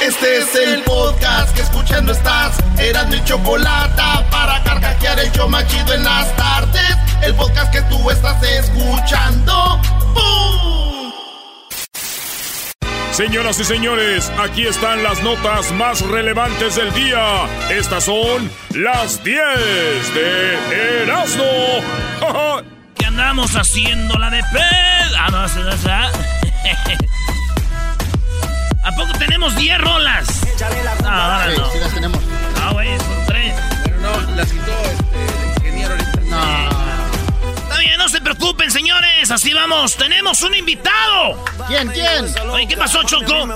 Este es el podcast que escuchando estás. Eran mi chocolate para carcajear el show machido en las tardes. El podcast que tú estás escuchando. ¡Bum! Señoras y señores, aquí están las notas más relevantes del día. Estas son las 10 de Erasmo. ¿Qué andamos haciendo la de ped? Ah, no. ¿A poco tenemos 10 rolas? No, ahora Sí, no. sí las tenemos. No, güey, son 3. Pero no, las quitó este, el ingeniero ahorita. Está bien, no se preocupen, señores. Así vamos. Tenemos un invitado. ¿Quién, quién? Oye, ¿qué pasó, Choco?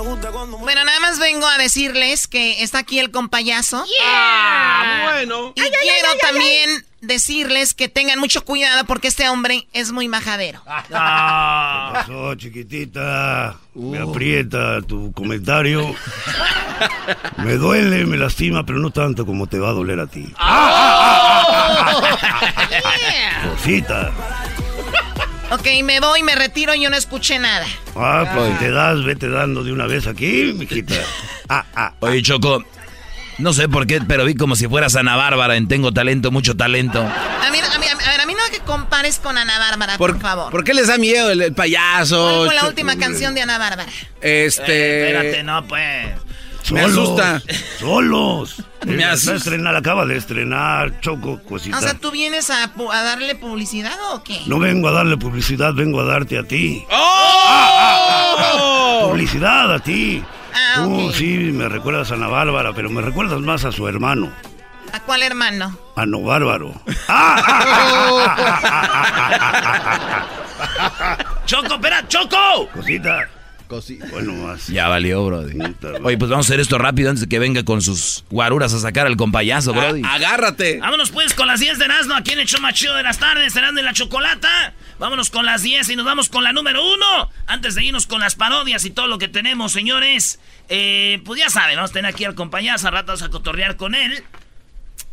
Bueno, nada más vengo a decirles que está aquí el compayazo. Ah, bueno. Y quiero también decirles que tengan mucho cuidado porque este hombre es muy majadero. Ah. pasó, chiquitita? Me aprieta tu comentario. Me duele, me lastima, pero no tanto como te va a doler a ti. Cosita. Ok, me voy, me retiro, yo no escuché nada. Ah, pues te das, vete dando de una vez aquí, mijita. Ah, ah. Oye, Choco, no sé por qué, pero vi como si fueras Ana Bárbara en Tengo Talento, mucho talento. A mí, a mí, a ver, a mí no que compares con Ana Bárbara, por, favor. ¿Por qué les da miedo el, el payaso? ¿Cuál fue la última canción de Ana Bárbara? Este. Eh, espérate, no, pues. Me asusta. Solos. Me Eh, asusta. estrenar, acaba de estrenar, Choco, cosita. O sea, ¿tú vienes a, darle publicidad o qué? No vengo a darle publicidad, vengo a darte a ti. ¡Oh! Publicidad a ti. Ah, Tú ok. sí me recuerdas a Ana Bárbara, pero me recuerdas más a su hermano, ¿A cuál hermano? a No Bárbaro. Choco, espera, Choco. Cosita. Cosi- Bueno, más. Ya valió, Brody. Oye, pues vamos a hacer esto rápido antes de que venga con sus guaruras a sacar al compayazo, Brody. A- agárrate. Vámonos pues con las 10 de Erasmo aquí en el show más chido de las tardes, Erasmo y la Chocolata. Vámonos con las 10 y nos vamos con la número 1. Antes de irnos con las parodias y todo lo que tenemos, señores. Eh, pues ya saben, vamos a tener aquí al compañazo, a ratos a cotorrear con él.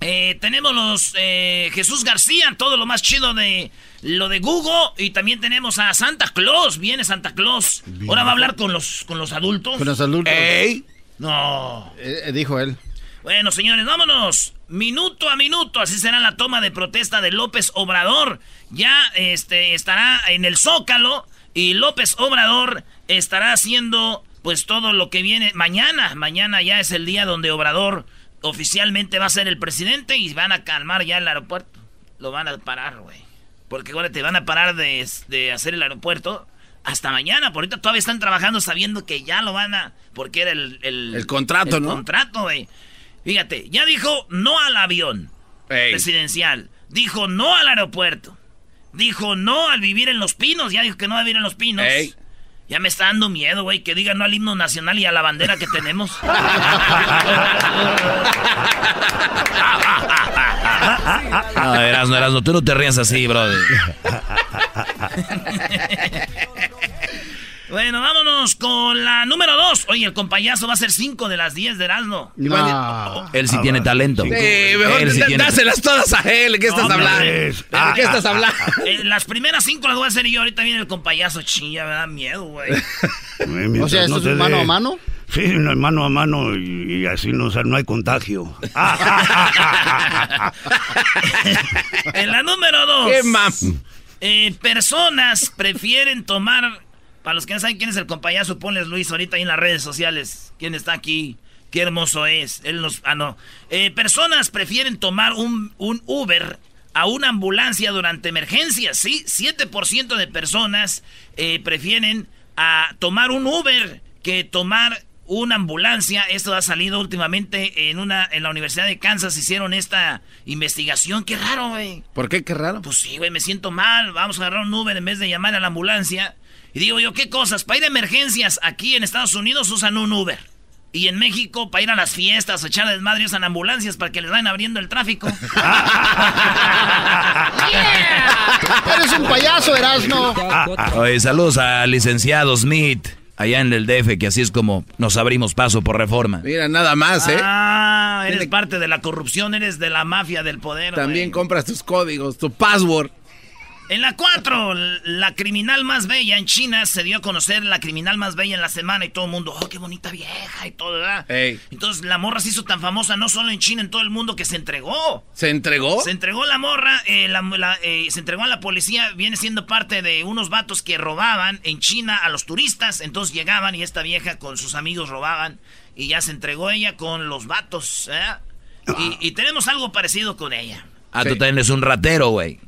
Eh, tenemos los eh, Jesús García, todo lo más chido de lo de Google. Y también tenemos a Santa Claus. Viene Santa Claus. Ahora va a hablar con los, con los adultos. Con los adultos. Ey. No. Eh, eh, dijo él. Bueno, señores, vámonos. Minuto a minuto, así será la toma de protesta de López Obrador. Ya este, estará en el Zócalo y López Obrador estará haciendo pues todo lo que viene mañana. Mañana ya es el día donde Obrador oficialmente va a ser el presidente y van a calmar ya el aeropuerto. Lo van a parar, güey. Porque ahora te van a parar de, de hacer el aeropuerto hasta mañana. Por ahorita todavía están trabajando sabiendo que ya lo van a... Porque era el... El, El contrato, el ¿no? contrato, güey. Fíjate, ya dijo no al avión Ey. presidencial. Dijo no al aeropuerto. Dijo no al vivir en los pinos. Ya dijo que no va a vivir en los pinos. Ey. Ya me está dando miedo, güey, que diga no al himno nacional y a la bandera que tenemos. No, Erasno, Erasno, tú no te rías así, Brody. bueno, vámonos con la número dos. Oye, el compayazo va a ser 5 de las 10 de Erasmo. No. Él sí tiene talento. Sí, mejor Él sí tiene- dáselas todas a él. ¿De qué estás hablando? ¿De qué estás hablando? Eh, las primeras 5 las voy a hacer yo. Ahorita viene el compayazo. Chilla, me da miedo, güey. O sea, ¿esto no es te mano a mano? Sí, no, mano a mano y, y así no, o sea, no hay contagio. en la número 2. ¿Qué más? Eh, personas prefieren tomar Para los que no saben quién es el compayazo, ponles Luis ahorita ahí en las redes sociales. ¿Quién está aquí? Qué hermoso es. Él nos. Ah, no. Eh, personas prefieren tomar un, un Uber a una ambulancia durante emergencias, ¿sí? 7% de personas eh, prefieren a tomar un Uber que tomar una ambulancia. Esto ha salido últimamente en una en la Universidad de Kansas. Hicieron esta investigación. Qué raro, güey. ¿Por qué? Qué raro. Pues sí, güey, me siento mal. Vamos a agarrar un Uber en vez de llamar a la ambulancia. Y digo yo, ¿qué cosas? Para ir a emergencias aquí en Estados Unidos usan un Uber. Y en México, para ir a las fiestas, a echar desmadre, usan ambulancias para que les vayan abriendo el tráfico. Eres un payaso, Erasmo. Oye, saludos al licenciado Smith, allá en el DF, que así es como nos abrimos paso por reforma. Mira, nada más, ¿eh? Ah, eres Tiene- parte de la corrupción, eres de la mafia del poder. También güey. compras tus códigos, tu password. En la 4, la criminal más bella en China se dio a conocer la criminal más bella en la semana y todo el mundo, oh, qué bonita vieja y todo, ¿verdad? Ey. Entonces la morra se hizo tan famosa no solo en China, en todo el mundo que se entregó. ¿Se entregó? Se entregó la morra, eh, la- la- eh, se entregó a la policía, viene siendo parte de unos vatos que robaban en China a los turistas, entonces llegaban y esta vieja con sus amigos robaban y ya se entregó ella con los vatos, ¿eh? Y, y tenemos algo parecido con ella. Ah, Sí. tú también eres un ratero, güey.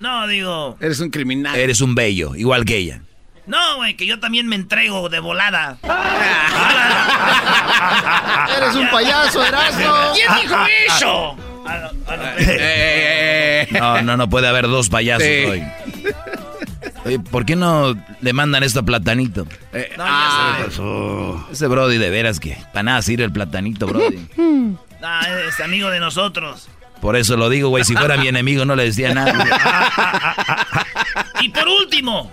No, digo, Eres un criminal. Eres un bello, igual que ella. no, güey, que yo también me entrego de volada. Eres un payaso, Erasmo. ¿Quién dijo eso? Ah, no, no, No, puede haber dos payasos Sí. hoy. Oye, ¿por qué no le mandan esto a Platanito? eh, No, ya ah, sé. Pasó. Ese Brody, de veras que para nada sirve el Platanito, Brody. Ah, es amigo de nosotros. Por eso lo digo, güey. Si fuera mi enemigo, no le decía nada. Y por último,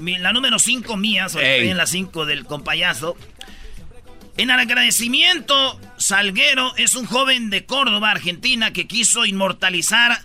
la número 5 mía, en la 5 del compayazo. En agradecimiento, Salguero es un joven de Córdoba, Argentina, que quiso inmortalizar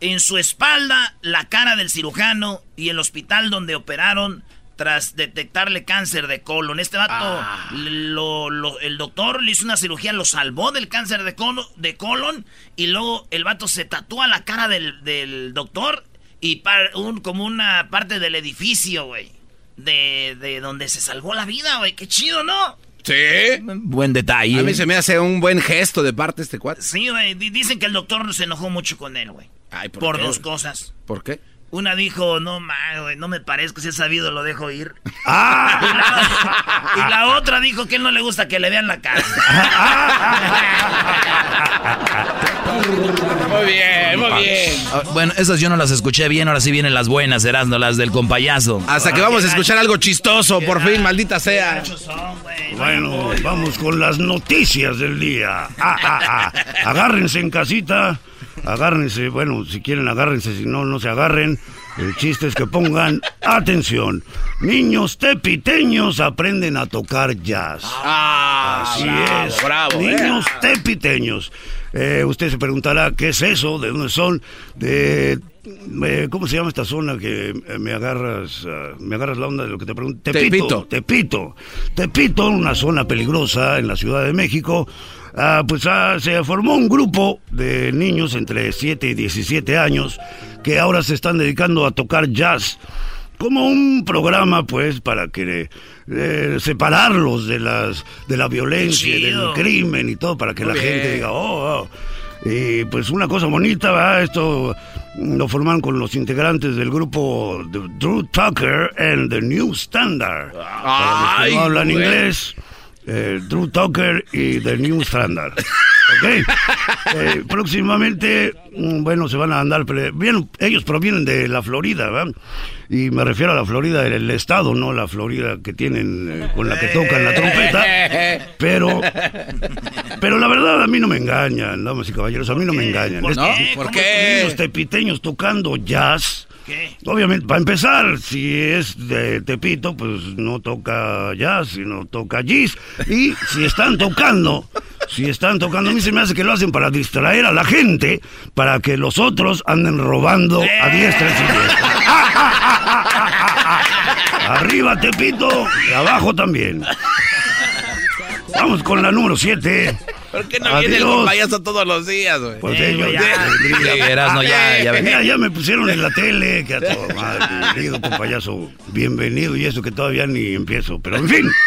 en su espalda la cara del cirujano y el hospital donde operaron tras detectarle cáncer de colon. Este vato, lo- lo- el doctor le hizo una cirugía, lo salvó del cáncer de, colo- de colon y luego el vato se tatúa la cara del, del doctor y par- un- como una parte del edificio, güey. De, de donde se salvó la vida, güey. Qué chido, ¿no? sí. Buen detalle. A mí se me hace un buen gesto de parte de este cuate. Sí, güey. di- Dicen que el doctor se enojó mucho con él, güey. Ay, ¿por Por dos cosas. ¿Por qué? Una dijo, no, ma, güey, no me parezco, si he sabido lo dejo ir. ¡Ah! Y la, y la otra dijo que él no le gusta que le vean la cara. Muy bien, muy bien. Ah, Bueno, esas yo no las escuché bien. Ahora sí vienen las buenas, Erasno, las del compayazo. Hasta que vamos a escuchar algo chistoso, por fin, maldita sea. Muchos son, güey. Bueno, vamos con las noticias del día. Ah, ah, ah. Agárrense en casita. Agárrense, bueno, si quieren agárrense, si no, no se agarren. El chiste es que pongan atención. Niños tepiteños aprenden a tocar jazz. Ah, Así bravo, es. bravo. Niños eh. tepiteños. Eh, usted se preguntará, ¿qué es eso? ¿De dónde son? De... eh, ¿Cómo se llama esta zona que me agarras ah, me agarras la onda de lo que te pregunto? Tepito. Tepito. Tepito, una zona peligrosa en la Ciudad de México. Ah, pues ah, se formó un grupo de niños entre 7 y 17 años que ahora se están dedicando a tocar jazz como un programa pues para que eh, separarlos de las de la violencia y del crimen y todo para que Muy la bien. gente diga oh, oh". y pues una cosa bonita ¿verdad? esto lo forman con los integrantes del grupo Drew Tucker and the New Standard Para los que Ay, no hablan güey. inglés eh, Drew Tucker y The New Standard. ¿Ok? Eh, próximamente, mm, bueno, se van a andar. Bien, ellos provienen de la Florida, ¿verdad? Y me refiero a la Florida del estado, no la Florida que tienen eh, con la que tocan la trompeta. Pero, pero la verdad a mí no me engañan, damas y caballeros, a mí no me engañan. ¿Por Es- qué? ¿Por ¿Cómo qué? niños tepiteños tocando jazz. ¿Qué? Obviamente, para empezar, si es de Tepito, pues no toca jazz, sino toca jazz. Y si están tocando, si están tocando, a mí se me hace que lo hacen para distraer a la gente, para que los otros anden robando a diestra y siniestra. Arriba Tepito y abajo también. Vamos con la número 7. ¿Por qué no viene el payaso todos los días, güey? Pues Eh, ellos güey, ya, ya. Ya, ya. Mira, ya me pusieron en la tele, que a todo madre, con payaso, bienvenido y eso que todavía ni empiezo, pero en fin.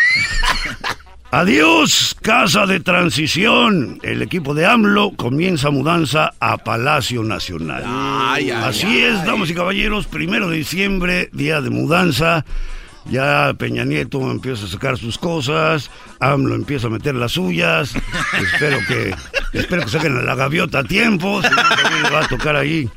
Adiós, casa de transición. El equipo de AMLO comienza mudanza a Palacio Nacional. Ay, ay, Así ay. es, damas y caballeros, primero de diciembre, día de mudanza. Ya Peña Nieto empieza a sacar sus cosas, AMLO empieza a meter las suyas. espero que espero que saquen a la gaviota a tiempo, si no va a tocar ahí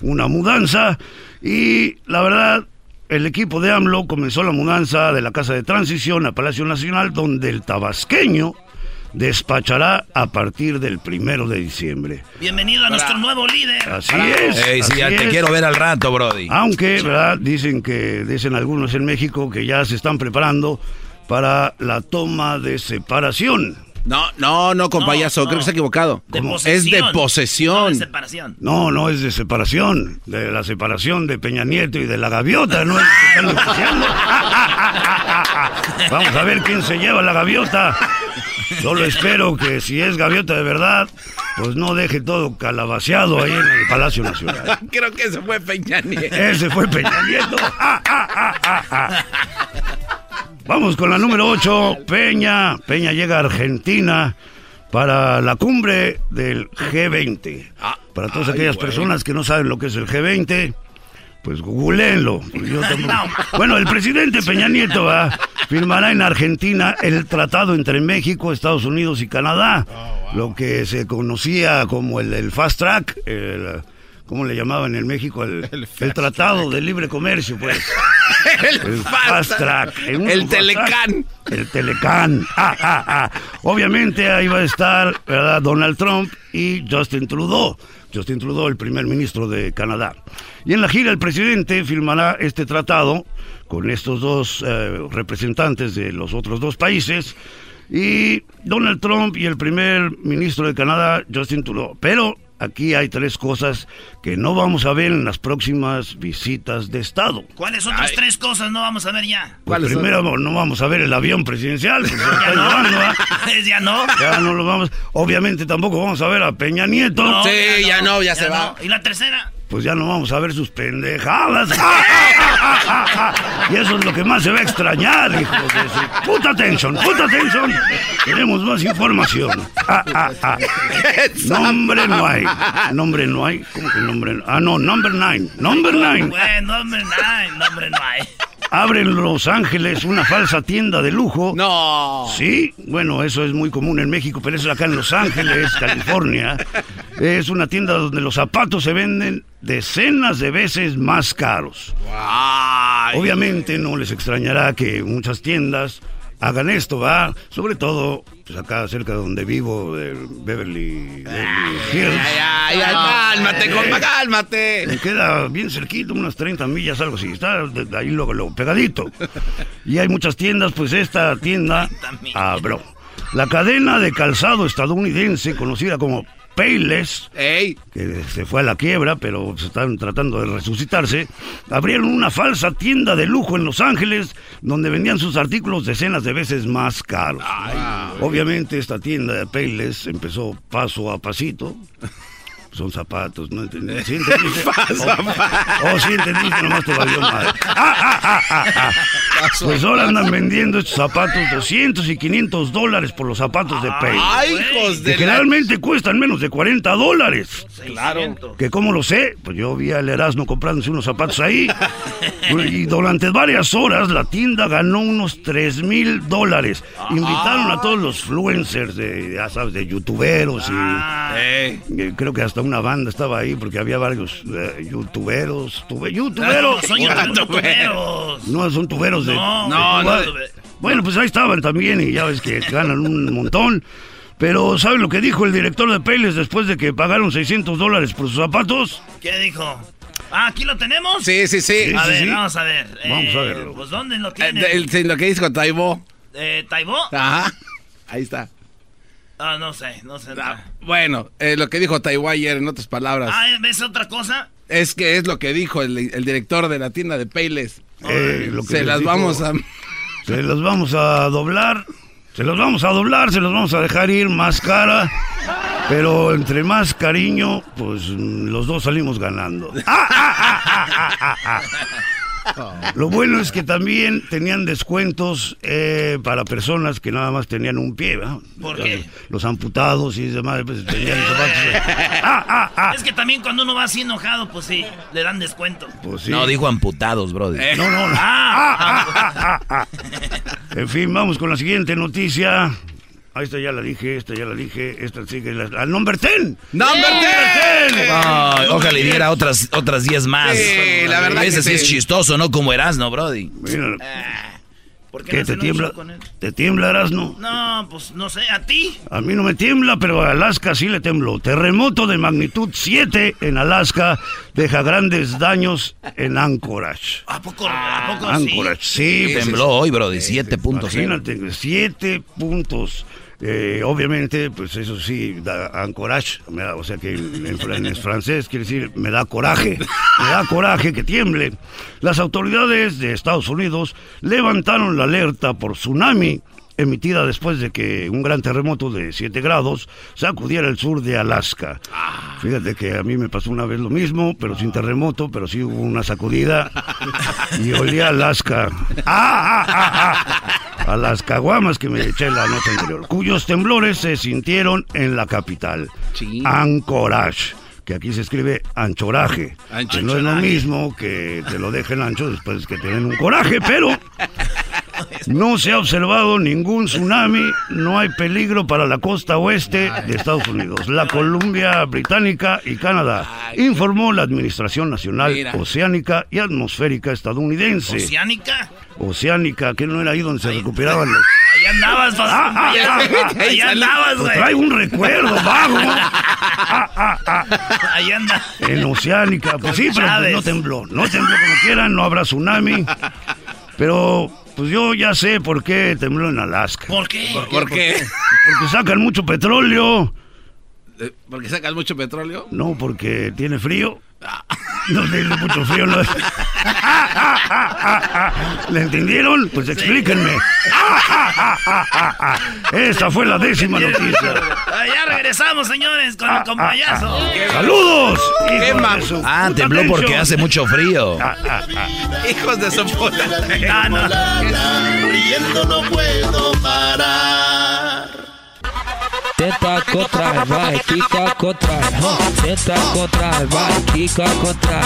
una mudanza. Y la verdad, el equipo de AMLO comenzó la mudanza de la Casa de Transición a Palacio Nacional, donde el tabasqueño despachará a partir del primero de diciembre. Bienvenido a nuestro nuevo líder. Así es. Ey, sí, así ya te quiero ver al rato, Brody. Aunque, ¿verdad? Dicen que, dicen algunos en México que ya se están preparando para la toma de separación. No, no, no, con No, creo que está equivocado. Es de No, de posesión. separación. No, no es de separación, de la separación de Peña Nieto y de la gaviota, no es que están negociando. Vamos a ver quién se lleva la gaviota. Solo espero que si es gaviota de verdad, pues no deje todo calabaceado ahí en el Palacio Nacional. Creo que ese fue Peña Nieto. Ese fue Peña Nieto. Ah, ah, ah. Vamos con la número 8, Peña. Peña llega a Argentina para la cumbre del G20. Para todas ay, aquellas güey. personas que no saben lo que es el G20, pues googleenlo. yo Bueno, el presidente Peña Nieto va, firmará en Argentina el tratado entre México, Estados Unidos y Canadá, lo que se conocía como el, el Fast Track, el, ¿cómo le llamaban en México? El, el Tratado de Libre Comercio, pues. El, El Fast Track. El. Telecán. El Telecán. Ah, ah, ah. Obviamente ahí va a estar ¿verdad? Donald Trump y Justin Trudeau. Justin Trudeau, el primer ministro de Canadá. Y en la gira el presidente firmará este tratado con estos dos eh, representantes de los otros dos países y Donald Trump y el primer ministro de Canadá, Justin Trudeau. Pero aquí hay tres cosas que no vamos a ver en las próximas visitas de Estado. ¿Cuáles otras tres cosas no vamos a ver ya? Pues primero no vamos a ver el avión presidencial. Ya no. llevando, ¿ah? ya no. Ya no lo vamos. Obviamente tampoco vamos a ver a Peña Nieto. No, Sí, ya no, ya se va. ¿Y la tercera? Pues ya no vamos a ver sus pendejadas. Y eso es lo que más se va a extrañar, hijos de su puta atención, puta atención. Queremos más información. Nombre no hay. Nombre no hay. ¿Cómo que nombre no? Ah, no, number nine. Number nine. Bueno, hombre, no hay, no, hombre, no hay. Abre en Los Ángeles una falsa tienda de lujo. No. Sí, bueno, eso es muy común en México, pero eso acá en Los Ángeles, California. Es una tienda donde los zapatos se venden decenas de veces más caros. Obviamente no les extrañará que muchas tiendas hagan esto, ¿va? Sobre todo, pues acá cerca de donde vivo, del Beverly, Beverly Hills. Ay, ay, ay, cálmate, compa, cálmate. Me queda bien cerquito, unas 30 millas, algo así. Está de- de ahí luego, luego, pegadito. Y hay muchas tiendas, pues esta tienda abrió. La cadena de calzado estadounidense, conocida como Payless, Ey, que se fue a la quiebra, pero se están tratando de resucitarse, abrieron una falsa tienda de lujo en Los Ángeles, donde vendían sus artículos decenas de veces más caros. Obviamente esta tienda de Payless empezó paso a pasito. Son zapatos, ¿no entendí? ¿Sí entendiste? Oh, oh, sí entendiste, nomás te valió madre. Ah, ah, ah, ah, ah. Pues ahora andan vendiendo estos zapatos 200 y 500 dólares por los zapatos de Payless. ay, hijos Que de la... generalmente cuestan menos de 40 dólares. Claro. Que cómo lo sé, pues yo vi al Erasmo comprándose unos zapatos ahí. y durante varias horas la tienda ganó unos 3 mil dólares. Invitaron a todos los influencers, de, ya sabes, de youtuberos y... Ey. eh, Creo que hasta una banda estaba ahí porque había varios eh, youtuberos. Youtuberos. son youtuberos. No, son tuberos de... No, no, no. no. Bueno, pues ahí estaban también y ya ves que ganan un montón. Pero ¿saben lo que dijo el director de Payless después de que pagaron 600 dólares por sus zapatos? ¿Qué dijo? Ah, ¿aquí lo tenemos? Sí, sí, sí. A sí, ver, sí. vamos a ver. Vamos a Eh, verlo. Pues, ¿dónde lo Eh, tiene? el- sí, lo que dijo Taibo. Eh, ¿Taibó? Ajá. Ahí está. Ah, no sé, no sé. Ah, Bueno, eh, lo que dijo Taibo ayer, en otras palabras, Ah, ¿ves otra cosa? es que es lo que dijo el, el director de la tienda de Payless. Eh, lo que Se las dijo, vamos a... Se las vamos a doblar Se los vamos a doblar, se los vamos a dejar ir más cara. Pero entre más cariño, pues mm, los dos salimos ganando. Lo bueno es que también tenían descuentos eh, para personas que nada más tenían un pie. ¿verdad? ¿Por qué? Los amputados y demás, pues tenían zapatos. Es que también cuando uno va así enojado, pues sí, le dan descuento. Pues sí. No, dijo amputados. No, no, no. Ah, En fin, vamos con la siguiente noticia. Ah, esta ya la dije, esta ya la dije, esta sigue la, la number 10. ¡Number 10! Ay, ojalá y diera otras otras 10 más. Sí, la verdad Ese que sí es sí. chistoso, ¿no? Como Erasno, brody. Mira, ¿Por qué ¿qué no te tiembla? show con él? ¿Te tiembla, Erasno? No, pues no sé, ¿a ti? A mí no me tiembla, pero a Alaska sí le tembló. Terremoto de magnitud 7 en Alaska deja grandes daños en Anchorage. ¿A poco, ¿a poco sí? Anchorage, sí. pues, Tembló hoy, brody, 7.0. Imagínate, 7 puntos. Eh, obviamente, pues eso sí, da da- o sea que en, en fran- en francés quiere decir, me da coraje, me da coraje que tiemble. Las autoridades de Estados Unidos levantaron la alerta por tsunami emitida después de que un gran terremoto de 7 grados sacudiera el sur de Alaska. Fíjate que a mí me pasó una vez lo mismo, pero sin terremoto, pero sí hubo una sacudida y olía Alaska. ¡Ah, ah, ah, ah! A las caguamas que me eché la noche anterior, cuyos temblores se sintieron en la capital, Anchorage. Que aquí se escribe anchoraje, que no es lo mismo que te lo dejen ancho después que tienen un coraje, pero no se ha observado ningún tsunami, no hay peligro para la costa oeste de Estados Unidos, la Columbia Británica y Canadá, informó la Administración Nacional Mira. Oceánica y Atmosférica estadounidense. ¿Oceánica? Oceánica, que no era ahí donde se recuperaban los... Ahí andabas, pues, Ah, ah, ah, ah. ahí andabas, Pues güey. traigo un recuerdo vago. Ah, ah, ah. Ahí anda. En Oceánica, pues sí, pero pues no tembló. No tembló como quieran, no habrá tsunami. Pero pues yo ya sé por qué tembló en Alaska. ¿Por qué? ¿Por qué? Porque sacan mucho petróleo. Eh, ¿Porque sacas mucho petróleo? No, porque tiene frío. No tiene mucho frío. No. ¿Le entendieron? Pues explíquenme. Esa fue la décima noticia. Ah, Ya regresamos, señores, con el compayazo. ¡Saludos! ¿Qué hijos de ma- su Ah, tembló porque hace mucho frío. Ah, ah, ah. Hijos de su puta. Ah, no. Riendo no puedo parar. Contra, vai, quica contra, tenta contra, vai, quica contra,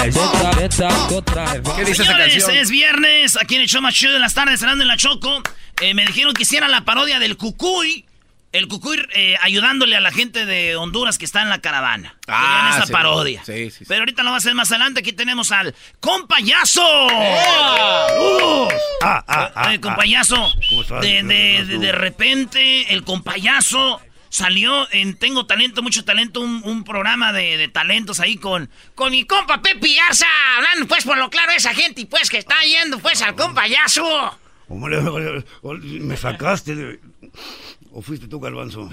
contra, vai. ¿Qué dice esa Señores, canción? es viernes, aquí en el show más chido de las tardes, cenando en la Choco. Eh, me dijeron que hiciera la parodia del Cucuy. El Cucuy eh, ayudándole a la gente de Honduras que está en la caravana. Ah, Querían esa sí. parodia. Sí, sí, sí. Pero ahorita lo va a hacer más adelante. Aquí tenemos al Compayazo. ¡Saludos! Ah, ah, ah, el Compayazo. ¿Cómo estás? De, de, ¿Cómo de, de repente, el Compayazo salió en Tengo Talento, Mucho Talento, un, un programa de, de talentos ahí con, con mi compa Pepe Garza. Hablando pues por lo claro esa gente y pues que está yendo pues al Compayazo. ¿Cómo le- me sacaste de... ¿O fuiste tú, Galvanzo?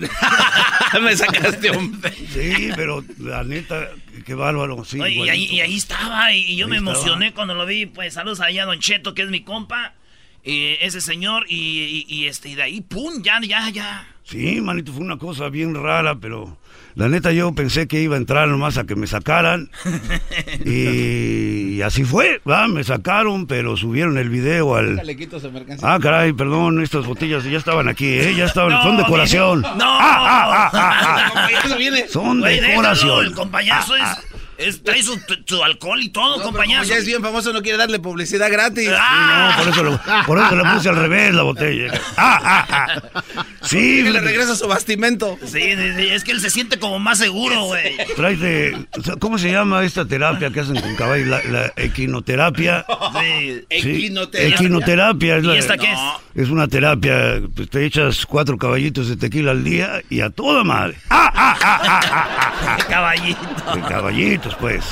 Me sacaste, hombre. Sí, pero la neta, qué bárbaro. Sí, Oye, y, ahí, y ahí estaba, y, yo Ahí me estaba. emocioné cuando lo vi. Pues saludos allá a Don Cheto, que es mi compa. Ese señor, y, y- y, este, y de ahí, ¡pum! Ya, ya, ya. Sí, manito, fue una cosa bien rara, pero la neta yo pensé que iba a entrar nomás a que me sacaran. y, y así fue, ¿va? Me sacaron, pero subieron el video al... Le quito esa mercancía. Ah, caray, perdón, estas botellas ya estaban aquí, ¿eh? Ya estaban, No, son decoración. no. Ah, ah, ah, ah, ah. Son decoración. el compañazo Ah, es, es- trae su, su alcohol y todo, No, compañazo. ya es bien famoso, no quiere darle publicidad gratis. Ah. No, por eso, lo, por eso le puse al revés la botella. Ah, ah, ah. Sí, Que le regresa su bastimento. Sí, es que él se siente como más seguro, güey. Tráete, ¿cómo se llama esta terapia que hacen con caballos? La, la equinoterapia. Sí. Sí, Equinoterapia. equinoterapia. Es, la- ¿Y esta qué es? es una terapia, pues te echas cuatro caballitos de tequila al día y a toda madre. ¡Ah, ah, ah, ah, ah, ah, ah! Caballito. De caballitos, pues.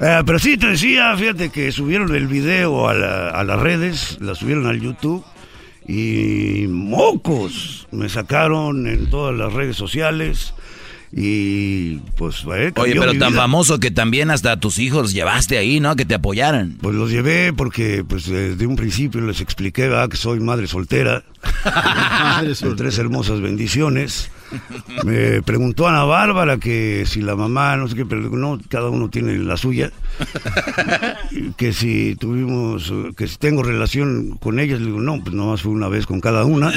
Eh, pero sí, te decía, fíjate que subieron el video a, la- a las redes, la subieron al YouTube y mocos me sacaron en todas las redes sociales y pues... eh, Oye, pero tan vida. famoso que también hasta a tus hijos llevaste ahí, ¿no? Que te apoyaran. Pues los llevé porque pues desde un principio les expliqué ¿verdad? que soy madre soltera de tres hermosas bendiciones. Me preguntó Ana Bárbara que si la mamá, no sé qué, pero no, cada uno tiene la suya. que si tuvimos, que si tengo relación con ellas, le digo, no, pues nomás fue una vez con cada una.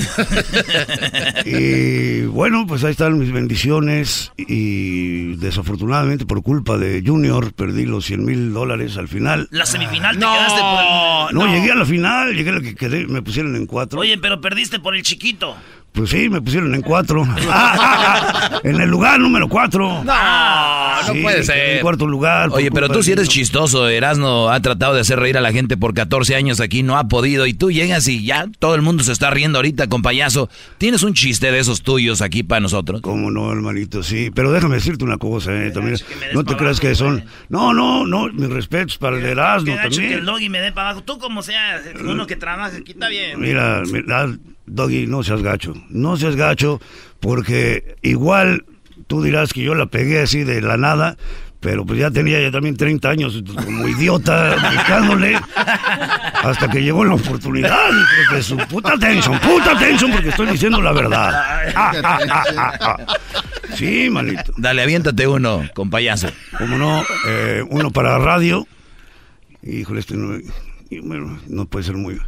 y bueno, pues ahí están mis bendiciones y desafortunadamente por culpa de Junior perdí los 100 mil dólares al final. La semifinal te quedaste por No, llegué a la final, llegué a la que quedé, me pusieron en cuatro. Oye, pero perdiste por el chiquito. Pues sí, me pusieron en cuatro. Ah, ah, ah, en el lugar número cuatro. No, no puede ser. En cuarto lugar. Oye, pero tú sí eres chistoso. Erasno ha tratado de hacer reír a la gente por 14 años aquí, no ha podido. Y tú llegas y ya todo el mundo se está riendo ahorita con payaso. ¿Tienes un chiste de esos tuyos aquí para nosotros? ¿Cómo no, hermanito? Sí. Pero déjame decirte una cosa, eh, también. No te creas que son. No, no, no. Mis respetos para el Erasno también. que el doggy me dé para abajo. Tú, como sea, uno que trabaja aquí, está bien. Mira, mira Doggy, no seas gacho, no seas gacho, porque igual tú dirás que yo la pegué así de la nada, pero pues ya tenía ya también 30 años como idiota buscándole hasta que llegó la oportunidad de su puta atención, puta atención porque estoy diciendo la verdad. Ah, ah, ah, sí, manito. Dale, aviéntate uno con payaso. Como no, eh, uno para radio. Híjole, este no, bueno, no puede ser muy...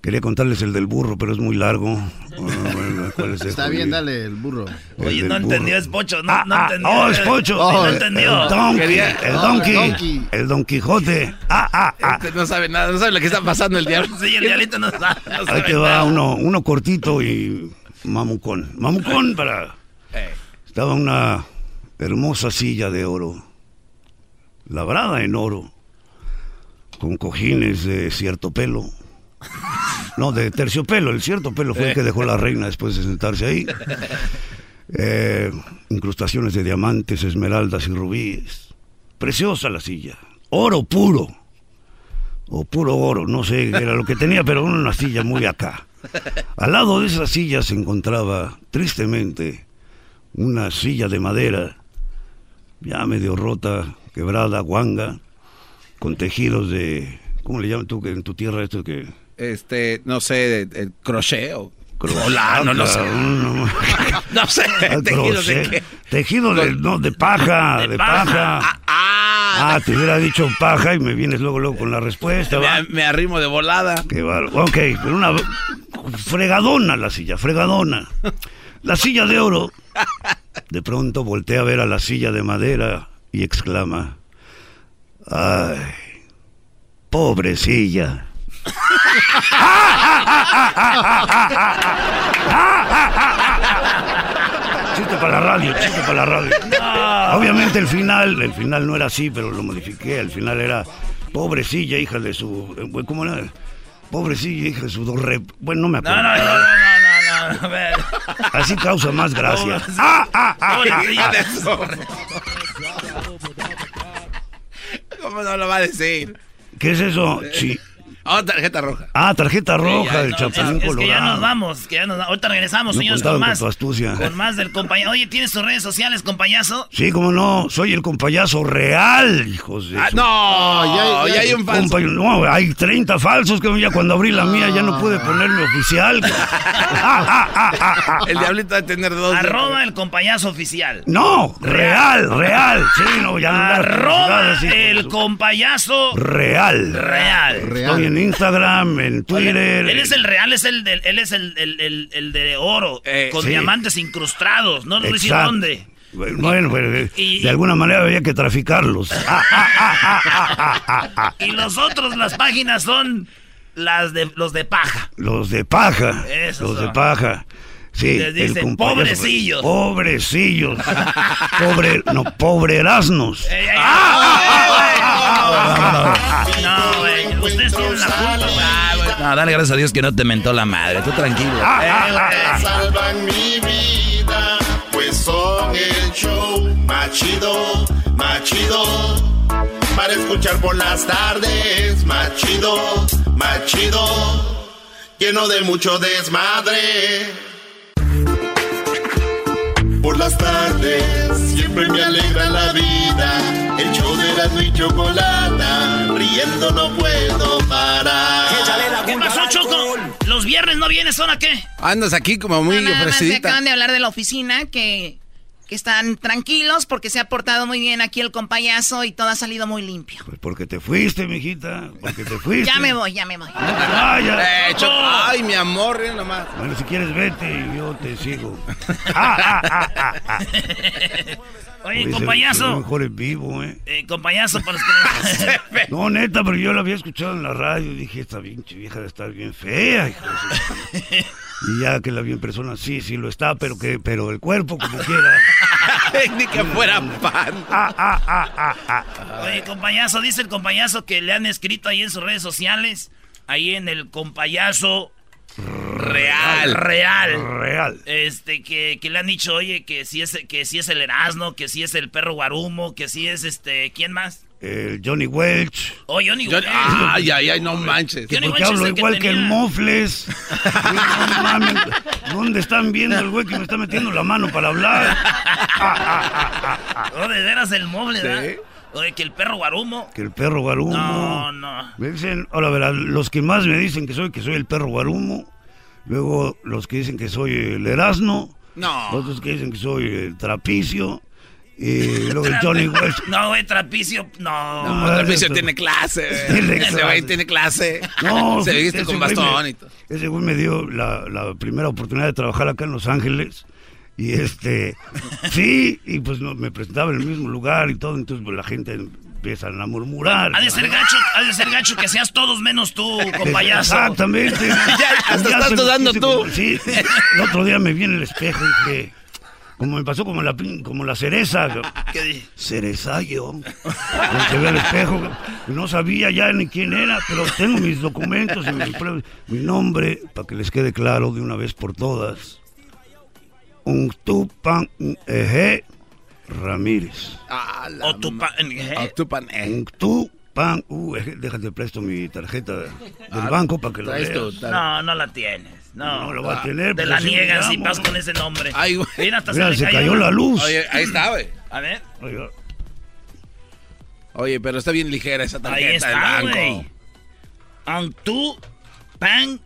Quería contarles el del burro, pero es muy largo. Ah, Está bien, dale el burro. Oye, no entendió, es Pocho, no, no ah, entendió. oh, es Pocho. no entendió. El donkey, el donkey, el don Quijote. Ah, ah, ah. Este no sabe nada, no sabe lo que está pasando el diablo. Sí, el diablito no sabe. Ahí te va uno, uno cortito y mamucón. Mamucón para... Estaba una hermosa silla de oro, labrada en oro, con cojines de cierto pelo no, de terciopelo. El cierto pelo fue el que dejó la reina después de sentarse ahí. Eh, incrustaciones de diamantes, esmeraldas y rubíes. Preciosa la silla. Oro puro. O puro oro, no sé qué era lo que tenía, pero una silla muy acá. Al lado de esa silla se encontraba, tristemente, una silla de madera, ya medio rota, quebrada, guanga, con tejidos de... ¿Cómo le llaman tú en tu tierra esto que este, no sé, el crochet o... Hola, no, no sé. No, sé, tejido de qué. Tejido de, no, de paja, de, paja. Ah, ah, ah, te hubiera dicho paja y me vienes luego, luego con la respuesta. Me, me, arrimo de volada. Qué bárbaro. Ok, pero una fregadona la silla, fregadona. La silla de oro. De pronto voltea a ver a la silla de madera y exclama, ay, pobre silla. Chiste para la radio, chiste para la radio. Obviamente el final, el final no era así, pero lo modifiqué. El final era pobrecilla, hija de su. Eh, ¿Cómo era? Pobrecilla, hija de su dos Bueno, no me acuerdo. No, no, no, no, no, no, a ver. Así causa más gracia. ¡Ah, ah, ah! ¿Cómo no lo va a decir? ¿Qué es eso? Sí. Ah, tarjeta roja. Ah, tarjeta roja del Chapulín es, es, que ya nos vamos, que ya nos Ahorita regresamos, señores, con más. Con, con más del compañero. Oye, ¿tienes tus redes sociales, compañazo? Sí, cómo no. Soy el compayazo real, hijos de ah, No, ya, ya, hay un falso. no, hay 30 falsos que ya cuando abrí la mía ya no pude ponerme oficial. el diablito va a tener dos. Arroba el compayazo oficial. No, real, real. Sí, no, ya Arroba el compayazo real. Real. Estoy en Instagram, en Twitter. él es el real, es el de, él es el, el, el, de oro, eh, con diamantes incrustados, no sé decir dónde. Bueno, pero de alguna manera había que traficarlos. y los otros, las páginas son las de los de paja. Los de paja. los de paja. Sí, dicen, pobrecillos. Pobrecillos. Pobre, no, pobrerasnos. no, la culpa, No, dale gracias a Dios que no te mentó la madre. Tú tranquilo. Eh, salvan mi vida, pues son el show más chido, más chido. Para escuchar por las tardes, más chido, más chido. Lleno de mucho desmadre por las tardes siempre me alegra la vida. El show de la y chocolata, riendo no puedo parar. ¿Qué pasó, Choco? los viernes no vienes, ¿son a qué? Andas aquí como muy No, nada más me ofrecidita. acaban de hablar de la oficina que, que están tranquilos porque se ha portado muy bien aquí el compayazo y todo ha salido muy limpio. Pues porque te fuiste, mijita. Porque te fuiste. Ya me voy, ya me voy. Vaya. Eh, Choco, Ay, mi amor, eh, nomás. Bueno, si quieres vete y yo te sigo. Ah, ah, ah, ah, ah. Oye, Oye, compayazo. mejor en vivo, ¿eh? Eh, compayazo, para los que no- No, neta, pero yo la había escuchado en la radio y dije, esta pinche vieja debe estar bien fea, hijo de su- Y ya que la vi en persona, sí, sí lo está, pero que, pero el cuerpo como quiera. Ni que fuera pan. Ah, ah, ah, ah, ah. Oye, compayazo, dice el compayazo que le han escrito ahí en sus redes sociales, ahí en el compayazo Real. real. Real. Este, que, que le han dicho, oye, que si es, que si es el Erasmo, que si es el perro Guarumo, que si es este, ¿quién más? El Johnny Welch. Oh, Johnny Welch. ay, ay, ay, no manches. Que Johnny porque Welch hablo igual que, el Mofles. No mames, ¿Dónde están viendo el güey que me está metiendo la mano para hablar? Oh, de veras el Sí. ¿verdad? Oye, que el perro Guarumo. Que el perro guarumo. No, no. Me dicen, ahora verás, los que más me dicen que soy, que soy el perro guarumo. Luego los que dicen que soy el Erasmo. No. Otros que dicen que soy el Trapicio. Y luego el Johnny Welch. No, güey, trapicio, no. No, Trapicio esto- tiene clase. Tiene Ese clase. güey tiene clase. No, Se viste con bastón me- y todo. Ese güey me dio la, la primera oportunidad de trabajar acá en Los Ángeles. Y este, sí, y pues no, me presentaba en el mismo lugar y todo, entonces pues, la gente empieza a murmurar. Ha de ser gacho, ha de ser gacho que seas todos menos tú, compayazo. Exactamente. Ya, hasta Ya estás lo dudando tú. como- sí, el otro día me vi en el espejo y dije, como me pasó como la, pin- como la cereza. ¿Qué di- Cereza yo. Cuando se ve al espejo, no sabía ya ni quién era, pero tengo mis documentos y mis pruebas. Mi nombre, para que les quede claro de una vez por todas. Untupan Eje Ramírez. Ah, la O tu ma- pa-. O tu pan. Untupan, uh, eje, déjate presto mi tarjeta del banco para que lo veas. tu tar- No, no la tienes. No, No lo va a tener. Te la niegas si vas con ese nombre. Ay, güey. Mira, hasta Mira, se, cayó la luz. Oye, ahí está, güey. A ver, Oye, pero está bien ligera esa ahí tarjeta del está, banco. güey. Antu Pan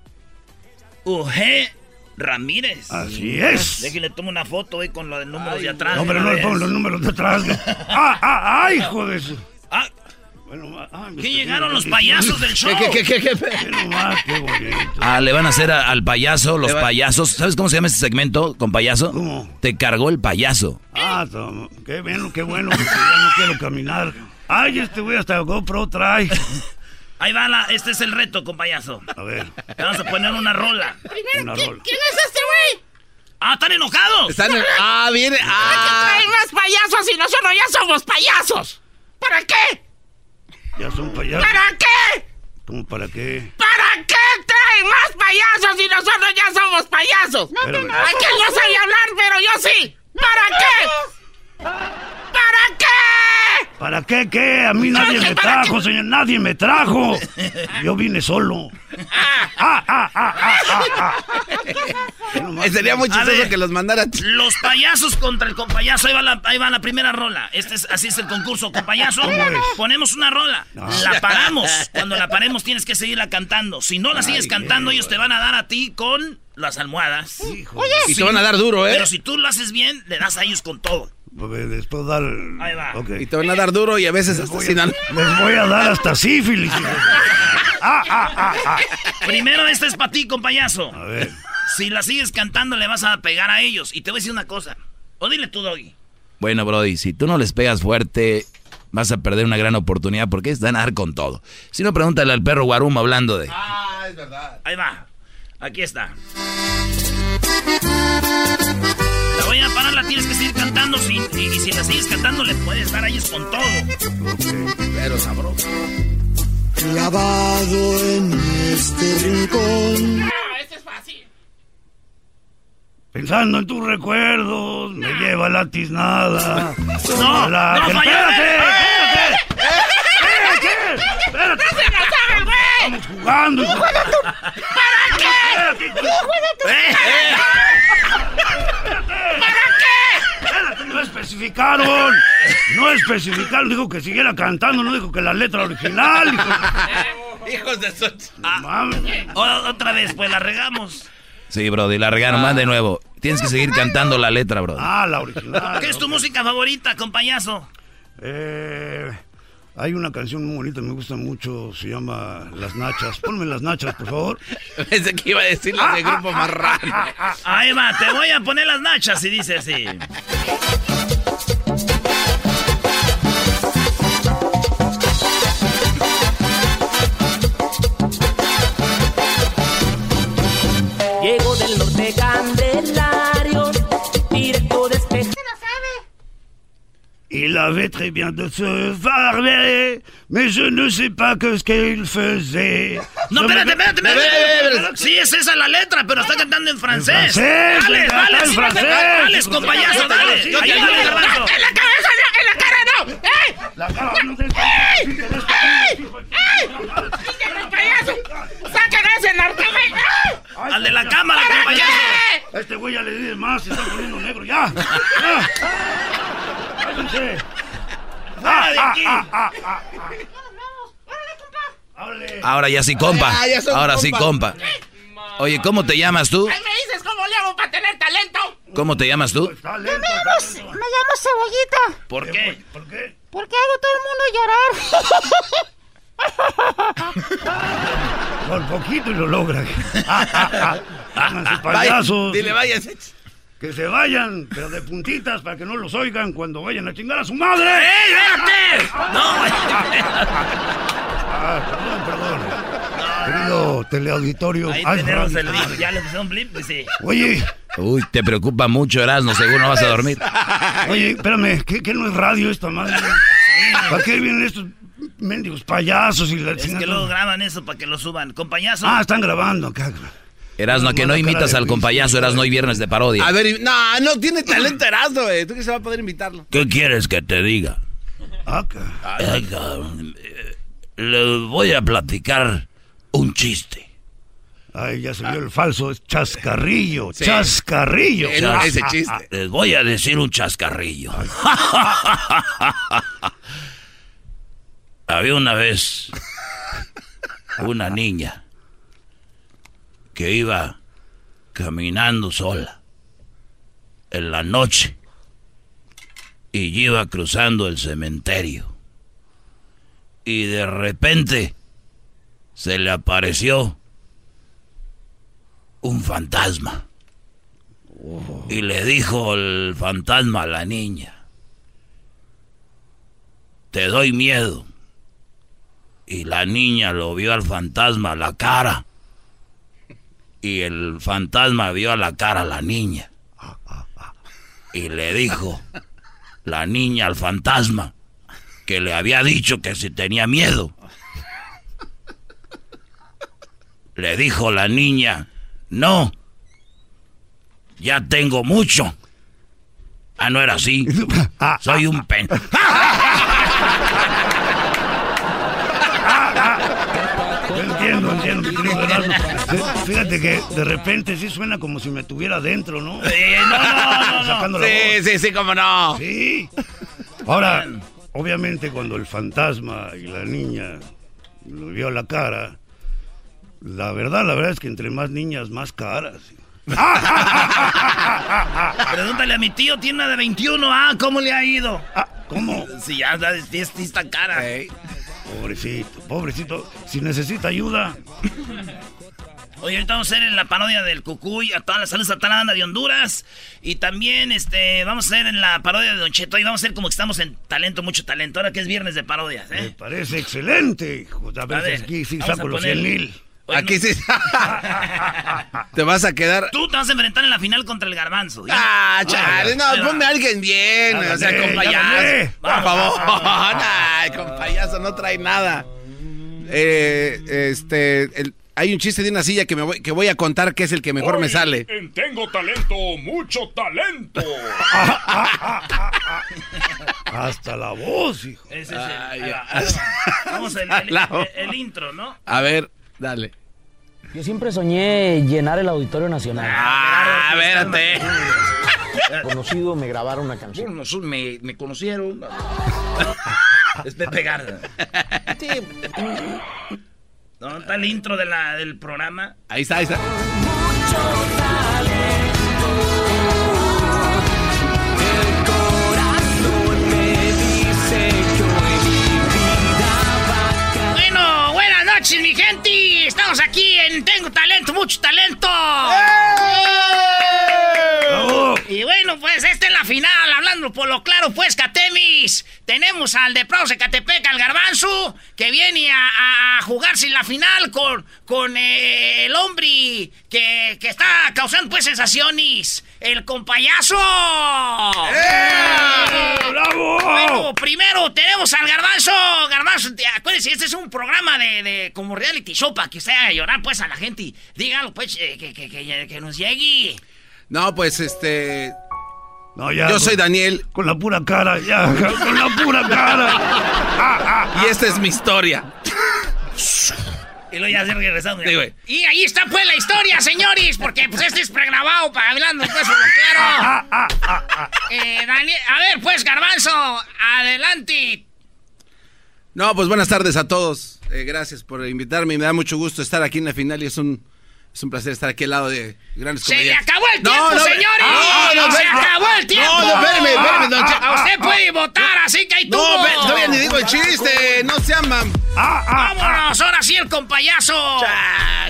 Uge Ramírez. Así es. Déjale tomo una foto ahí con lo de números de atrás. No, pero no le pongo los números de atrás. ¡Ah, ah, ah, hijo de su! Ah, Bueno, ah, me ¿qué llegaron los payasos del show? ¿Qué, qué, qué. Ah, le van a hacer a- al payaso, los payasos. ¿Sabes cómo se llama este segmento con payaso? ¿Cómo? Te cargó el payaso. Ah, toma, qué bueno, qué bueno, ya no quiero caminar. Ay, este güey hasta GoPro trae. Ahí va, la, este es el reto, compayazo. A ver, Le Vamos a poner una rola. una rola. es este güey? ¡Ah, están enojados! Están en- Ah, viene. Ah. Traen más payasos y nosotros ya somos payasos. ¿Para qué? Ya son payasos. ¿Para qué? ¿Cómo para qué? ¿Para qué traen más payasos y nosotros ya somos payasos? Espérame. Aquel no sabía hablar, pero yo sí. ¿Para qué? ¿Para qué? ¿Para qué? A mí nadie me trajo, señor, nadie me trajo. Yo vine solo. Ah, ah, ah, Sería muy chistoso que los mandara. Los payasos contra el compayazo. Ahí va la, ahí va la primera rola. Este es, así es el concurso, compayazo. ¿Cómo es? Ponemos una rola. La paramos. Cuando la paremos tienes que seguirla cantando. Si no la sigues cantando, ellos te van a dar a ti con las almohadas. Hijo Y te van a dar duro, ¿eh? Pero si tú lo haces bien, le das a ellos con todo. A ver, después dar. Ahí va. Y te van a dar duro y a veces hasta sin al- Les voy a dar hasta sífilis. Ah, ah, ah, ah. Primero, este es para ti, compayazo. A ver. Si la sigues cantando, le vas a pegar a ellos. Y te voy a decir una cosa. O dile tú, Doggy. Bueno, Brody, si tú no les pegas fuerte, vas a perder una gran oportunidad porque es ganar con todo. Si no, pregúntale al perro Guarumo hablando de... Ah, es verdad. Ahí va. Aquí está. La voy a parar, la tienes que seguir cantando. Si, y, y si la sigues cantando, le puedes dar a ellos con todo. Pero sabroso. Clavado en este rincón. Pensando en tus recuerdos, me lleva la tiznada. No, La- no, falló. ¡Espérate! ¡Eh! ¡Espérate! ¡Espérate! ¡Estamos jugando! hijo. ¿Para qué? Hijo. ¡Eh! ¿Para qué? No especificaron. No especificaron. Dijo que siguiera cantando, no dijo que la letra original. hijo. Hijos de su... O- otra vez, pues la regamos. Sí, Brody, la regaron más de nuevo. Tienes que seguir cantando la letra, Brody. Ah, la original. ¿Qué es tu música favorita, compayazo? Eh, hay una canción muy bonita, me gusta mucho, se llama Las Nachas. Ponme Las Nachas, por favor. Pensé que iba a decir la de grupo marrano. Ahí va, te voy a poner las nachas y dice así. Llego del norte Il avait très bien de se farmer, mais je ne sais pas que ce qu'il faisait. No, espérate, espérate, espérate. Sí, es esa la letra, pero está cantando en francés. francés, Dale, dale, en francés. dale, compayazo, dale. Sí, Ayúdale, sí, Garbanzo. ¡En la cabeza, no! ¡En la cara, no! ¡Eh! La cara no te... Payaso! ¡Saquen ese norte, güey! ¡Eh! Al de la cámara, ¿Para compayazo. este güey ya le más, se está poniendo negro ya. ¡Ya! ¡Cállense! ¡Fuera de aquí! Ahora ya sí, compa. Ah, Ahora sí, compa. Oye, ¿cómo te llamas tú? Ahí me dices cómo le hago para tener talento. ¿Cómo te llamas tú? Talento, Me llamo Cebollita. ¿Por qué? ¿Por qué? Porque hago todo el mundo llorar. Por poquito y lo logran. Háganse payasos. Dile, váyanse. Que se vayan, pero de puntitas para que no los oigan cuando vayan a chingar a su madre. ¡Ey, espérate! No, güey. Ah, perdón, perdón. Querido teleauditorio. Ahí ay, tenemos el blip. Ya le pusieron blip, dice. Oye, Uy, te preocupa mucho, Erasmo. Seguro no vas a dormir. oye, espérame, ¿qué, qué no es radio esta madre? ¿Para qué vienen estos mendigos payasos y la Es chingada? que luego graban eso para que lo suban. Compayazo. Ah, están grabando acá. Erasmo, que no imitas al compayazo, Erasmo, hoy viernes de parodia. A ver, no, no tiene talento Erasmo, güey. ¿Tú que se va a poder invitarlo? ¿Qué quieres que te diga? Acá. Ay, cabrón, eh, Le voy a platicar un chiste. Ay, ya se vio el falso, es chascarrillo, Sí. chascarrillo. Él no ese chiste. Les voy a decir un chascarrillo. Había una vez una niña iba caminando sola en la noche y iba cruzando el cementerio y de repente se le apareció un fantasma. Y le dijo el fantasma a la niña, te doy miedo. Y la niña lo vio al fantasma a la cara. Y el fantasma vio a la cara a la niña. Y le dijo la niña al fantasma que le había dicho que si tenía miedo. Le dijo la niña, no, ya tengo mucho. Ah, no era así. Soy un pen. Entiendo, entiendo, Sí, Fíjate que de repente sí suena como si me tuviera dentro, ¿no? Eh, no, no, no, no. Sacando la voz. Sí, sí, sí, cómo no. Sí. Ahora, obviamente cuando el fantasma y la niña lo vio a la cara, la verdad, la verdad es que entre más niñas, más caras. Pregúntale a mi tío, tiene una de 21. Ah, ¿cómo le ha ido? Ah, ¿Cómo? Si ya está sí está cara. Pobrecito, pobrecito. Si necesita ayuda, Oye, ahorita vamos a hacer en la parodia del Cucuy, a todas las saludos a toda la banda de Honduras. Y también este vamos a hacer en la parodia de Don Cheto. Y vamos a hacer como que estamos en talento, mucho talento. Ahora que es viernes de parodias, me ¿eh? parece excelente. hijo. A ver, A ver, aquí sí saco los poner- 100 mil. Aquí sí. Te vas a quedar. Tú te vas a enfrentar en la final contra el Garbanzo. ¿ya? Ah, chale, no, ponme a alguien bien, o sea, con payaso. Por favor, Ay, con payaso no trae nada. Eh, este, el- hay un chiste de una silla que me voy, que voy a contar que es el que mejor me sale. en Tengo talento, mucho talento. Hasta la voz, hijo. Ese es el, Ay. Vamos el, el- el- el intro, ¿no? A ver, dale. Yo siempre soñé llenar el Auditorio Nacional. Ah, espérate. Conocido, me grabaron una canción. me, me conocieron. es Pepe Garza. ¿Dónde está el intro de la, del programa? Ahí está, ahí está. Bueno, buenas noches, mi gente. Estamos aquí en Tengo Talento, mucho talento. Y bueno, pues esta es la final, hablando por lo claro, pues, Catemis. Tenemos al de Prouse Catepec, al Garbanzo, que viene a, a jugarse la final con, con eh, el hombre que, que está causando, pues, sensaciones. El compayazo. ¡Bravo! Bueno, primero tenemos al Garbanzo. Garbanzo, acuérdense, este es un programa de, de como reality show para que usted haga llorar, pues, a la gente. y Dígalo, pues, eh, que, que, que, que nos llegue. No, pues este. No, ya, Yo con- soy Daniel. Con la pura cara, ya, con la pura cara. Y esta es mi historia. Y luego ya se regresando. Sí, güey. Y ahí está pues la historia, señores, porque pues este es pregrabado para hablando pues lo claro. Eh, Daniel, a ver pues, Garbanzo, adelante. No, pues buenas tardes a todos. Eh, gracias por invitarme. Me da mucho gusto estar aquí en la final y es un, es un placer estar aquí al lado de grandes Se le acabó el No, tiempo, no, señores. no, no, se no, acabó el tiempo. No, no, espérame, espérame, don Che- A usted puede votar, así que ahí No, tuvo. ve- todavía ni digo el chiste. No se aman. Vámonos, ahora sí el compayazo.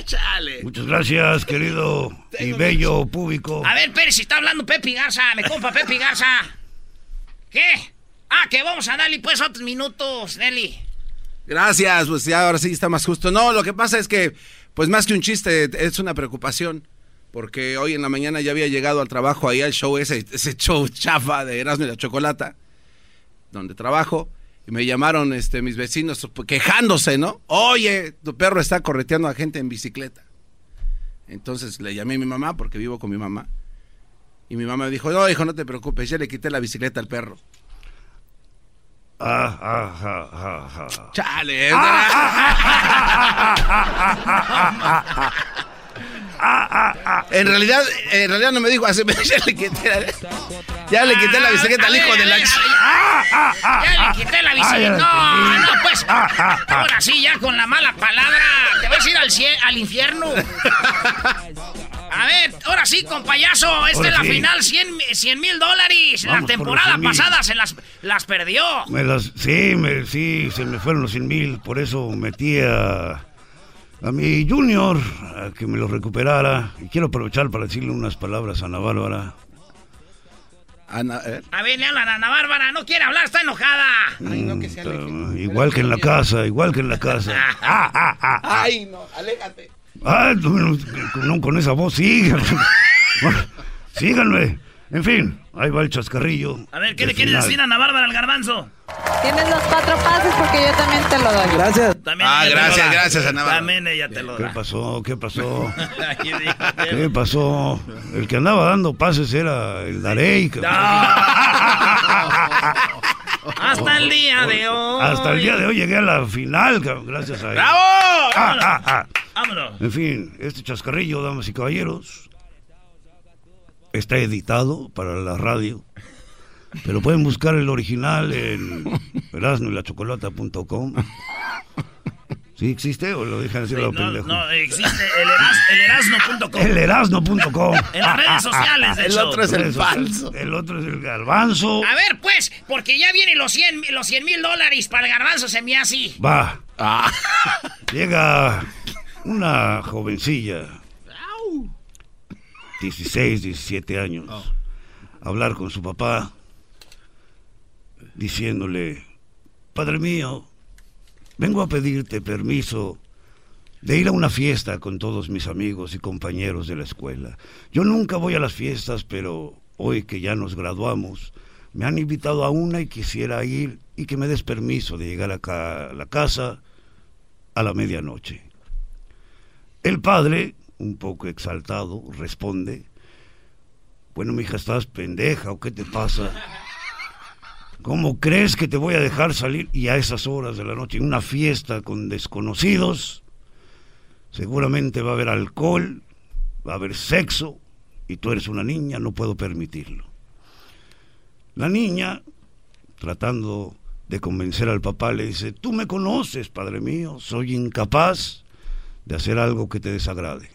chale. Muchas gracias, querido y bello público. A ver, Pérez, si está hablando Pepe Garza, me compa Pepe Garza. ¿Qué? Ah, que vamos a darle pues otros minutos, Nelly. Gracias, pues ya ahora sí está más justo. No, lo que pasa es que, pues más que un chiste, es una preocupación. Porque hoy en la mañana ya había llegado al trabajo ahí al show ese, show chafa de Erasmo y la Chocolata, donde trabajo, y me llamaron este, mis vecinos quejándose, ¿no? Oye, tu perro está correteando a gente en bicicleta. Entonces le llamé a mi mamá, porque vivo con mi mamá. Y mi mamá me dijo, no, hijo, no te preocupes, ya le quité la bicicleta al perro. Ah, ah, ah, ah, ah. Chale. En realidad, en realidad no me dijo así, ya le quité la, ya le quité la bicicleta al hijo de la Ya le quité la Ah, bicicleta. No, no, pues. Ahora sí, ya con la mala palabra. Te vas a ir al, al infierno. A ver, ahora sí, con payaso. Esta Ahora es la sí. final, 100 mil dólares. La temporada 100,000. pasada se las, las perdió. Me las, sí, me, sí, se me fueron los 100 mil, por eso metí a, a mi junior a que me lo recuperara. Y quiero aprovechar para decirle unas palabras a Ana Bárbara. Ana, ¿eh? A ver, le hablan a Ana Bárbara. No quiere hablar, está enojada. Mm, igual que en la casa, igual que en la casa. Ay, no, aléjate. Ah, no, con, con esa voz, síganme. síganme. En fin, ahí va el chascarrillo. A ver, ¿qué le quieres decir a Ana Bárbara al garbanzo? Tienes los cuatro pases porque yo también te lo doy. Gracias. También Ah, gracias, gracias, Ana Bárbara. También ella te lo ¿Qué da. pasó? ¿Qué pasó? Aquí dijo, ¿Qué pasó? El que andaba dando pases era el Darey. Hasta el día de hoy. Hasta el día de hoy llegué a la final, gracias a él. ¡Bravo! Ah, ah, ah. Vámonos. En fin, este chascarrillo, damas y caballeros, está editado para la radio. Pero pueden buscar el original en erasnoylachocolata.com. ¿Sí existe o lo dejan decir a lo No, pendejo? no, existe el, eras, el erasno.com. El erasno.com. En las redes sociales, de El hecho. otro es el falso. El otro es el garbanzo. A ver, pues, porque ya vienen los 100 los 100 mil dólares para el garbanzo, se me hace así. Va. Ah. Llega una jovencilla, 16, 17 años, a hablar con su papá, diciéndole, Padre mío, vengo a pedirte permiso de ir a una fiesta con todos mis amigos y compañeros de la escuela. Yo nunca voy a las fiestas, pero hoy que ya nos graduamos, me han invitado a una y quisiera ir y que me des permiso de llegar acá a la casa a la medianoche. El padre, un poco exaltado, responde, bueno, mija, ¿estás pendeja o qué te pasa? ¿Cómo crees que te voy a dejar salir y a esas horas de la noche en una fiesta con desconocidos? Seguramente va a haber alcohol, va a haber sexo y tú eres una niña, no puedo permitirlo. La niña, tratando de convencer al papá, le dice, tú me conoces, padre mío, soy incapaz de hacer algo que te desagrade.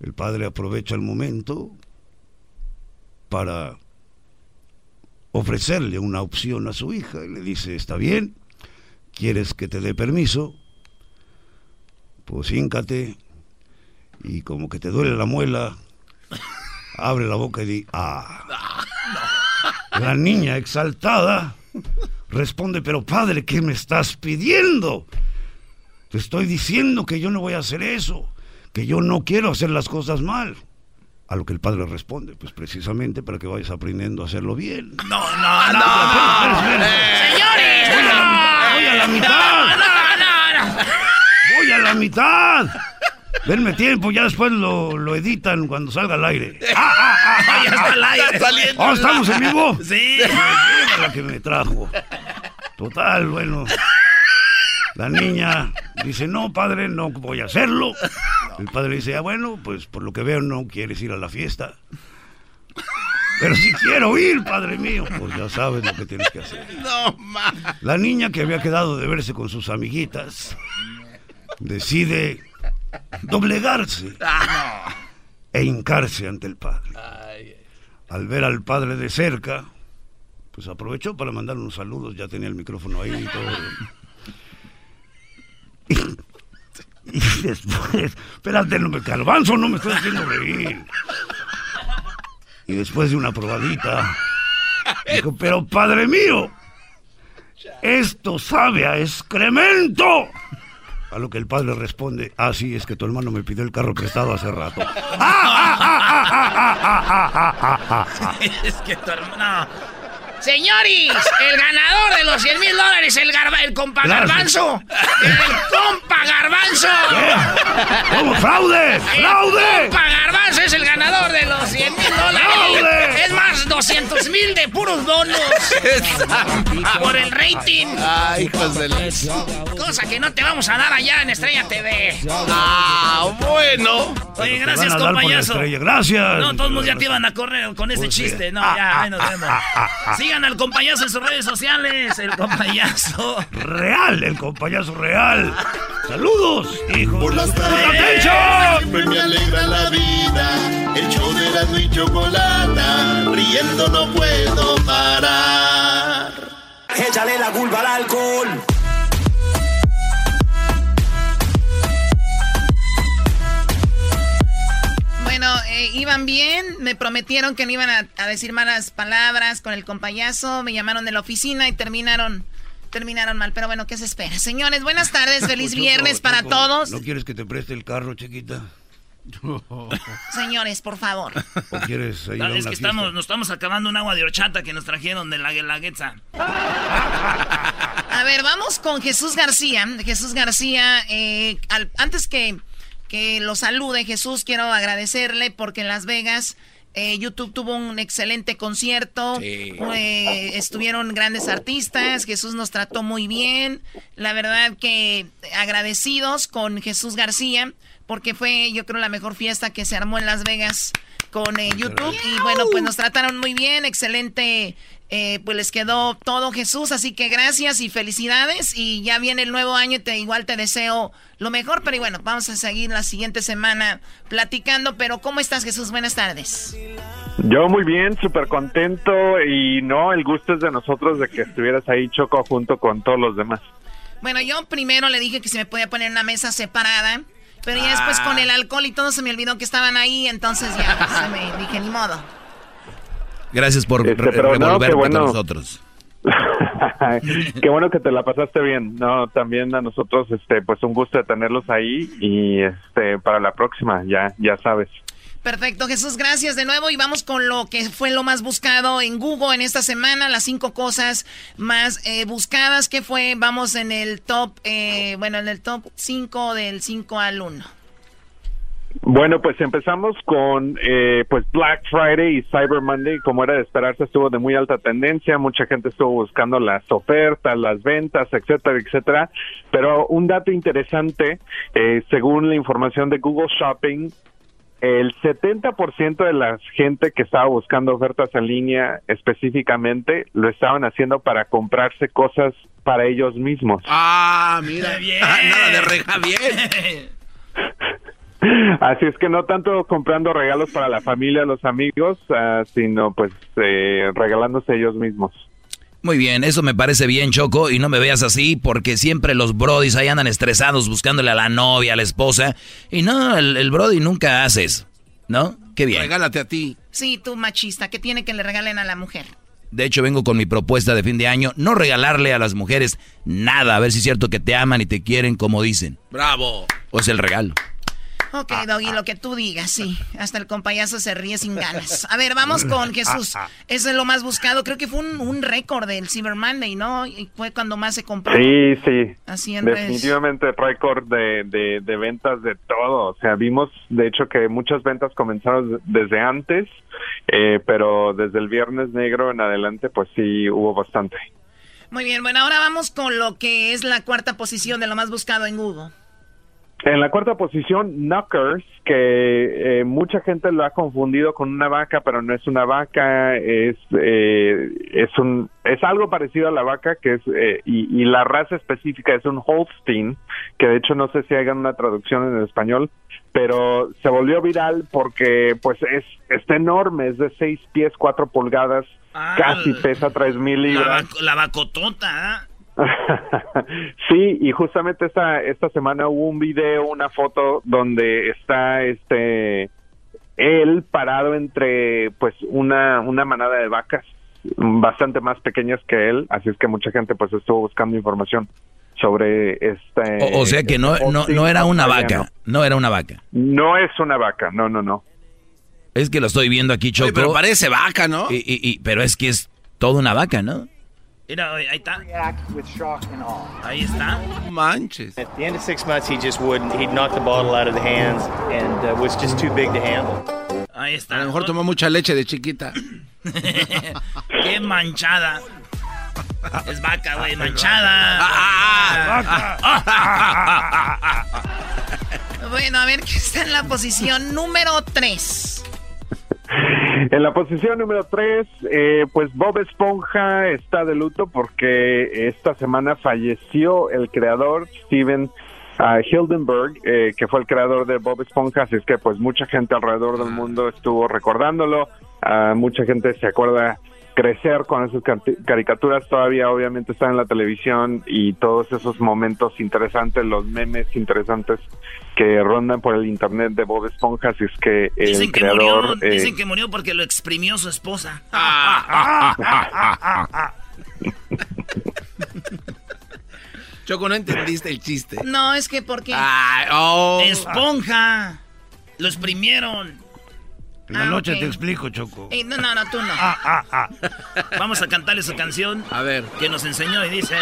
El padre aprovecha el momento para ofrecerle una opción a su hija y le dice, está bien, ¿quieres que te dé permiso? Pues híncate y como que te duele la muela, abre la boca y di, ah. La niña exaltada responde, pero padre, ¿qué me estás pidiendo? Te estoy diciendo que yo no voy a hacer eso, que yo no quiero hacer las cosas mal. A lo que el padre responde, pues precisamente para que vayas aprendiendo a hacerlo bien. No, no, no. Señores, voy a la mitad. Voy a la mitad. Denme tiempo, ya después lo, lo editan cuando salga al aire. ¡Ah, ah, ah, ya está al aire. saliendo. Oh, ¿Estamos en vivo? Sí. la que me trajo. Total, bueno. La niña dice, no, padre, no voy a hacerlo. El padre dice, ah, bueno, pues por lo que veo no quieres ir a la fiesta. Pero si quiero ir, padre mío, pues ya sabes lo que tienes que hacer. No, ma. La niña que había quedado de verse con sus amiguitas decide doblegarse e hincarse ante el padre. Al ver al padre de cerca, pues aprovechó para mandar unos saludos, ya tenía el micrófono ahí y todo. Y, después, espérate, no me calvanzo, no me estoy haciendo reír. Y después de una probadita, dijo, pero padre mío, esto sabe a excremento. A lo que el padre responde, ah, sí, es que tu hermano me pidió el carro prestado hace rato. es que tu hermano... Señores, el ganador de los 100 mil dólares, el, garba, el compa garbanzo. El compa garbanzo. ¿Cómo? ¡Fraude! ¡Fraude! El compa garbanzo es el ganador de los 100 mil dólares. Es más, 200 mil de puros bonos. Por el rating. Ay, hijos de. Cosa que no te vamos a dar allá en Estrella TV. Ah, bueno. Oye, gracias, compañazo. Gracias. No, todos ya te iban a correr con ese Pues chiste. No, Ah, ya, ah, ahí nos Sigan al compañazo en sus redes sociales. El compañazo. Real, el compañazo real. Saludos, hijos. Por las tardes siempre me alegra la vida. El show de Erasmo y Chocolata. Riendo no puedo parar. Échale la culpa al alcohol. Bueno, eh, iban bien, me prometieron que no iban a, a decir malas palabras con el compayazo, me llamaron de la oficina y terminaron terminaron mal, pero bueno, ¿qué se espera? Señores, buenas tardes, feliz Choco, viernes para Choco, todos. ¿No quieres que te preste el carro, chiquita? Señores, por favor. ¿O quieres ir No, a una es que estamos, nos estamos acabando un agua de horchata que nos trajeron de la Guelaguetza. A ver, vamos con Jesús García. Jesús García, eh, al- antes que, que lo salude Jesús, quiero agradecerle porque en Las Vegas eh, YouTube tuvo un excelente concierto. Sí. Eh, estuvieron grandes artistas. Jesús nos trató muy bien. La verdad que agradecidos con Jesús García porque fue, yo creo, la mejor fiesta que se armó en Las Vegas con eh, YouTube. Y bueno, pues nos trataron muy bien. Excelente. Eh, pues les quedó todo Jesús, así que gracias y felicidades y ya viene el nuevo año y te, igual te deseo lo mejor, pero bueno, vamos a seguir la siguiente semana platicando, pero ¿cómo estás Jesús? Buenas tardes. Yo muy bien, súper contento y no, el gusto es de nosotros de que estuvieras ahí Choco junto con todos los demás. Bueno, yo primero le dije que se me podía poner una mesa separada, pero ya después con el alcohol y todo se me olvidó que estaban ahí, entonces ya pues, se me dije ni modo. Gracias por Este, re- no, bueno. con nosotros. Qué bueno que te la pasaste bien. No, también a nosotros este pues un gusto de tenerlos ahí y este para la próxima, ya ya sabes. Perfecto, Jesús, gracias de nuevo y vamos con lo que fue lo más buscado en Google en esta semana, las cinco cosas más eh, buscadas que fue, vamos en el top, eh, bueno, en el top 5 del 5 al 1. Bueno, pues empezamos con eh, pues Black Friday y Cyber Monday, como era de esperarse, estuvo de muy alta tendencia, mucha gente estuvo buscando las ofertas, las ventas, etcétera, etcétera. Pero un dato interesante, eh, según la información de Google Shopping, el 70% de la gente que estaba buscando ofertas en línea específicamente lo estaban haciendo para comprarse cosas para ellos mismos. Ah, mira, bien. nada de reja bien. Así es que no tanto comprando regalos para la familia, los amigos, ah, sino pues eh, regalándose ellos mismos. Muy bien, eso me parece bien, Choco, y no me veas así porque siempre los brodis ahí andan estresados buscándole a la novia, a la esposa, y no, el, el brody nunca hace eso, ¿no? Qué bien. Regálate a ti. Sí, tú machista, ¿qué tiene que le regalen a la mujer? De hecho, vengo con mi propuesta de fin de año, no regalarle a las mujeres nada, a ver si es cierto que te aman y te quieren como dicen. Bravo. O es el regalo. Ok, Doggy, lo que tú digas, sí. Hasta el compayazo se ríe sin ganas. A ver, vamos con Jesús. Ese es lo más buscado. Creo que fue un, un récord del Cyber Monday, ¿no? Y fue cuando más se compró. Sí, sí. Así en redes. Definitivamente récord de, de, de ventas de todo. O sea, vimos de hecho que muchas ventas comenzaron desde antes, eh, pero desde el viernes negro en adelante, pues sí hubo bastante. Muy bien, bueno, ahora vamos con lo que es la cuarta posición de lo más buscado en Google. En la cuarta posición, Knockers, que eh, mucha gente lo ha confundido con una vaca, pero no es una vaca, es eh, es un es algo parecido a la vaca, que es eh, y, y, la raza específica es un Holstein, que de hecho no sé si hagan una traducción en español, pero se volvió viral porque pues es está enorme, es de seis pies cuatro pulgadas, Ah, casi pesa tres mil La, libras. vac- la vacotota, ¿ah? sí, y justamente esta esta semana hubo un video, una foto donde está este él parado entre pues una una manada de vacas bastante más pequeñas que él, así es que mucha gente pues estuvo buscando información sobre este O, o sea que no, no, no era una vaca, no era una vaca. No es una vaca, no, no, no. Es que lo estoy viendo aquí, Choco. pero parece vaca, ¿no? Y, y- y- pero es que es toda una vaca, ¿no? Mira, ahí está. Ahí está. Manches. At the end of six months, he just wouldn't. He'd knock the bottle out of the hands and uh, was just too big to handle. Ahí A está. lo mejor tomó mucha leche de chiquita. Qué manchada. Es vaca, güey, manchada. Bueno, a ver qué está en la posición número 3. En la posición número 3, pues Bob Esponja está de luto porque esta semana falleció el creador Steven ah, Hildenberg, eh, que fue el creador de Bob Esponja, así es que pues mucha gente alrededor del mundo estuvo recordándolo, Ah, mucha gente se acuerda crecer con esas cari- caricaturas, todavía obviamente están en la televisión y todos esos momentos interesantes, los memes interesantes que rondan por el internet de Bob Esponja, así es que el Dicen que creador... murió, eh, dicen que murió porque lo exprimió su esposa. Choco, no entendiste el chiste. No, es que porque... Ay, oh. Esponja. Lo exprimieron. En la Ah, noche te explico, Choco. Eh, no, no, no, tú no. Vamos a cantarle su canción. A ver. Que nos enseñó y dice...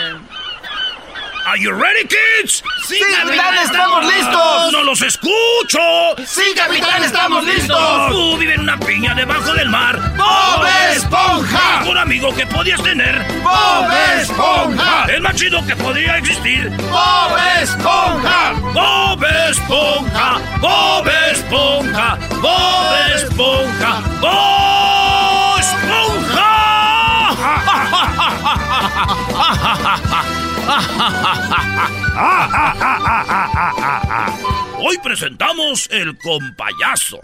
Are you ready, kids? Sí, capitán, estamos listos. ¡No los escucho! Sí, capitán, estamos listos. Tú vive en una piña debajo del mar. ¡Bob Esponja! Un amigo que podías tener. ¡Bob Esponja! El más chido que podría existir. ¡Bob Esponja! Bob Esponja, Bob Esponja, Bob Esponja, Bob Esponja. Hoy presentamos el compayazo.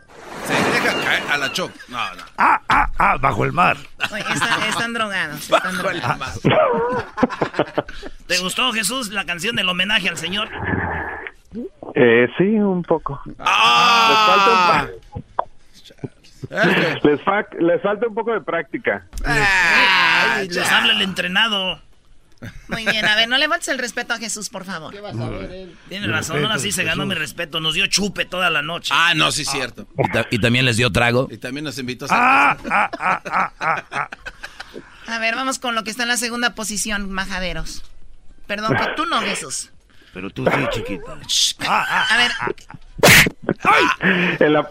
Se deja caer a la Choco. No, no. Ah, ah, ah, bajo el mar. Oye, están, están drogados. Están drogados. ¿Te gustó, Jesús, la canción del homenaje al señor? Eh, sí, un poco. Ah. Les, falta un pa- les, fa- les falta un poco de práctica. Ay, les habla el entrenado. Muy bien, a ver, no le faltes el respeto a Jesús, por favor. Tiene razón, ahora sí se ganó mi respeto. Nos dio chupe toda la noche. Ah, no, sí, cierto. Y, ta- y también les dio trago. Y también nos invitó a A ver, vamos con lo que está en la segunda posición, majaderos. Perdón, que tú no, Jesús. Pero tú sí, chiquita. A ver, En la-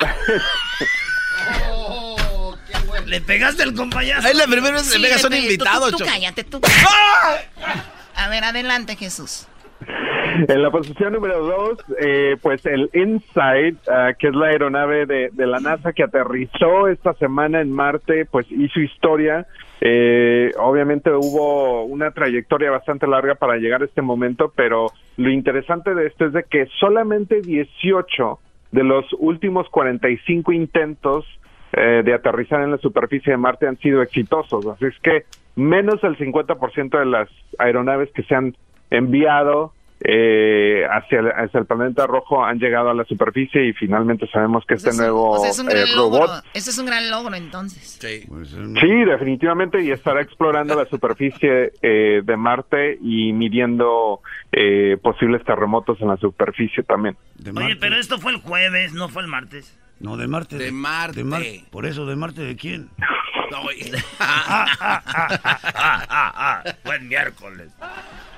Le pegaste el compayazo. Es la primera vez que sí, pegas a un Pepe, tú- tú, tú cállate, tú. A ver, adelante, Jesús. En la posición número dos, eh, pues el InSight, ah, que es la aeronave de, de, la NASA que aterrizó esta semana en Marte, pues hizo historia. Eh, obviamente hubo una trayectoria bastante larga para llegar a este momento, pero lo interesante de esto es de que solamente 18 de los últimos 45 intentos eh, de aterrizar en la superficie de Marte han sido exitosos. Así es que menos del 50% de las aeronaves que se han enviado eh, hacia, el, hacia, el, planeta rojo han llegado a la superficie y finalmente sabemos que este nuevo es un, eh, robot... Ese es un gran logro entonces. Sí, sí definitivamente y estará explorando la superficie eh, de Marte y midiendo eh, posibles terremotos en la superficie también. Oye, pero esto fue el jueves, no fue el martes. No, de Marte. De Marte. De Mar Por eso, ¿de Marte de quién? No, ah, ah, ah, Buen miércoles.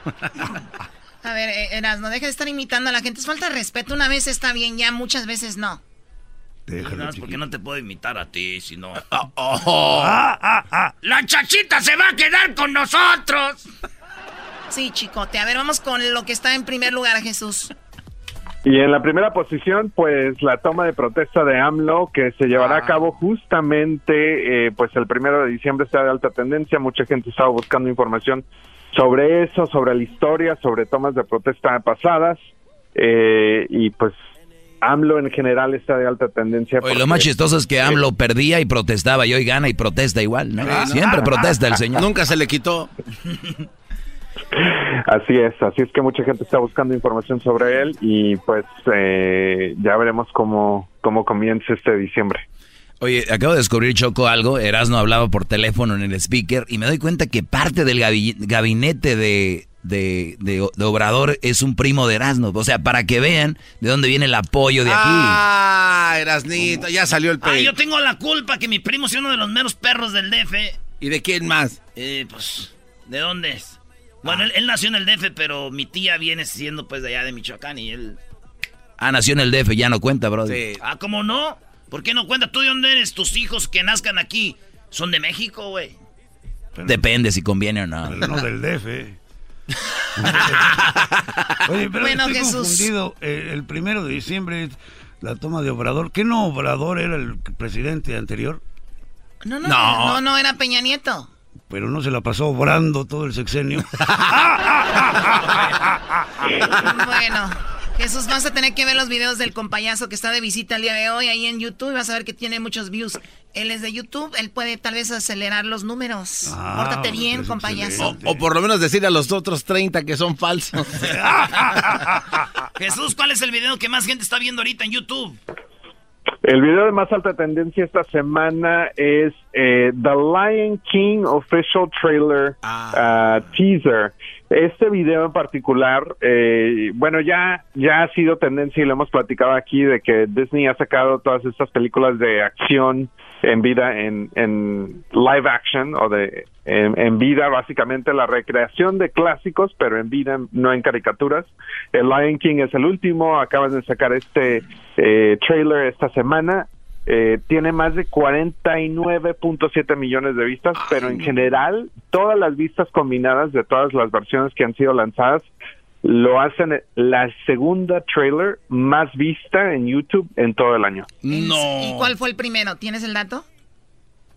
A ver, eh, Eras, no dejes de estar imitando a la gente. Es falta de respeto. Una vez está bien, ya muchas veces no. Déjalo, no, porque no te puedo imitar a ti, si no. Oh, ¡La chachita se va a quedar con nosotros! Sí, chicote. A ver, vamos con lo que está en primer lugar, Jesús. Y en la primera posición, pues la toma de protesta de AMLO que se llevará a cabo justamente, eh, pues el primero de diciembre está de alta tendencia. Mucha gente estaba buscando información sobre eso, sobre la historia, sobre tomas de protesta pasadas. Eh, y pues AMLO en general está de alta tendencia. Oye, lo más chistoso es que AMLO perdía y protestaba y hoy gana y protesta igual, ¿no? Siempre protesta el señor. Nunca se le quitó. Así es, así es que mucha gente está buscando información sobre él y pues eh, ya veremos cómo, cómo comienza este diciembre. Oye, acabo de descubrir, Choco, algo. Erasno hablaba por teléfono en el speaker y me doy cuenta que parte del gabinete de, de, de, Obrador es un primo de Erasno. O sea, para que vean de dónde viene el apoyo de aquí. Ah, Erasnito, ya salió el pelo. Ah, yo tengo la culpa que mi primo sea uno de los meros perros del DF. ¿Y de quién más? Eh, pues, ¿de dónde es? Bueno, él, nació en el DF, pero mi tía viene siendo pues de allá de Michoacán y él... Ah, nació en el DF, ya no cuenta, bro. Sí. Ah, ¿cómo no? ¿Por qué no cuenta? ¿Tú de dónde eres? Tus hijos que nazcan aquí son de México, güey. Depende si conviene o no. Pero no del DF. Oye, pero bueno, estoy Jesús. confundido. Eh, el primero de diciembre la toma de Obrador. ¿Qué no Obrador era el presidente anterior? No, no, no, no, no era Peña Nieto pero no se la pasó obrando todo el sexenio. bueno, Jesús, vas a tener que ver los videos del compayazo que está de visita el día de hoy ahí en YouTube. Vas a ver que tiene muchos views. Él es de YouTube, él puede tal vez acelerar los números. Ah, Pórtate bien, compayazo. O, por lo menos decir a los otros 30 que son falsos. Jesús, ¿cuál es el video que más gente está viendo ahorita en YouTube? El video de más alta tendencia esta semana es eh, The Lion King Official Trailer ah. uh, Teaser. Este video en particular, eh, bueno, ya, ya ha sido tendencia y lo hemos platicado aquí de que Disney ha sacado todas estas películas de acción en vida en, en live action o de en, vida básicamente la recreación de clásicos pero en vida no en caricaturas. El Lion King es el último acaban de sacar este eh, trailer esta semana. Eh, tiene más de 49.7 millones de vistas, pero en general todas las vistas combinadas de todas las versiones que han sido lanzadas lo hacen la segunda trailer más vista en YouTube en todo el año. No. ¿Y cuál fue el primero? ¿Tienes el dato?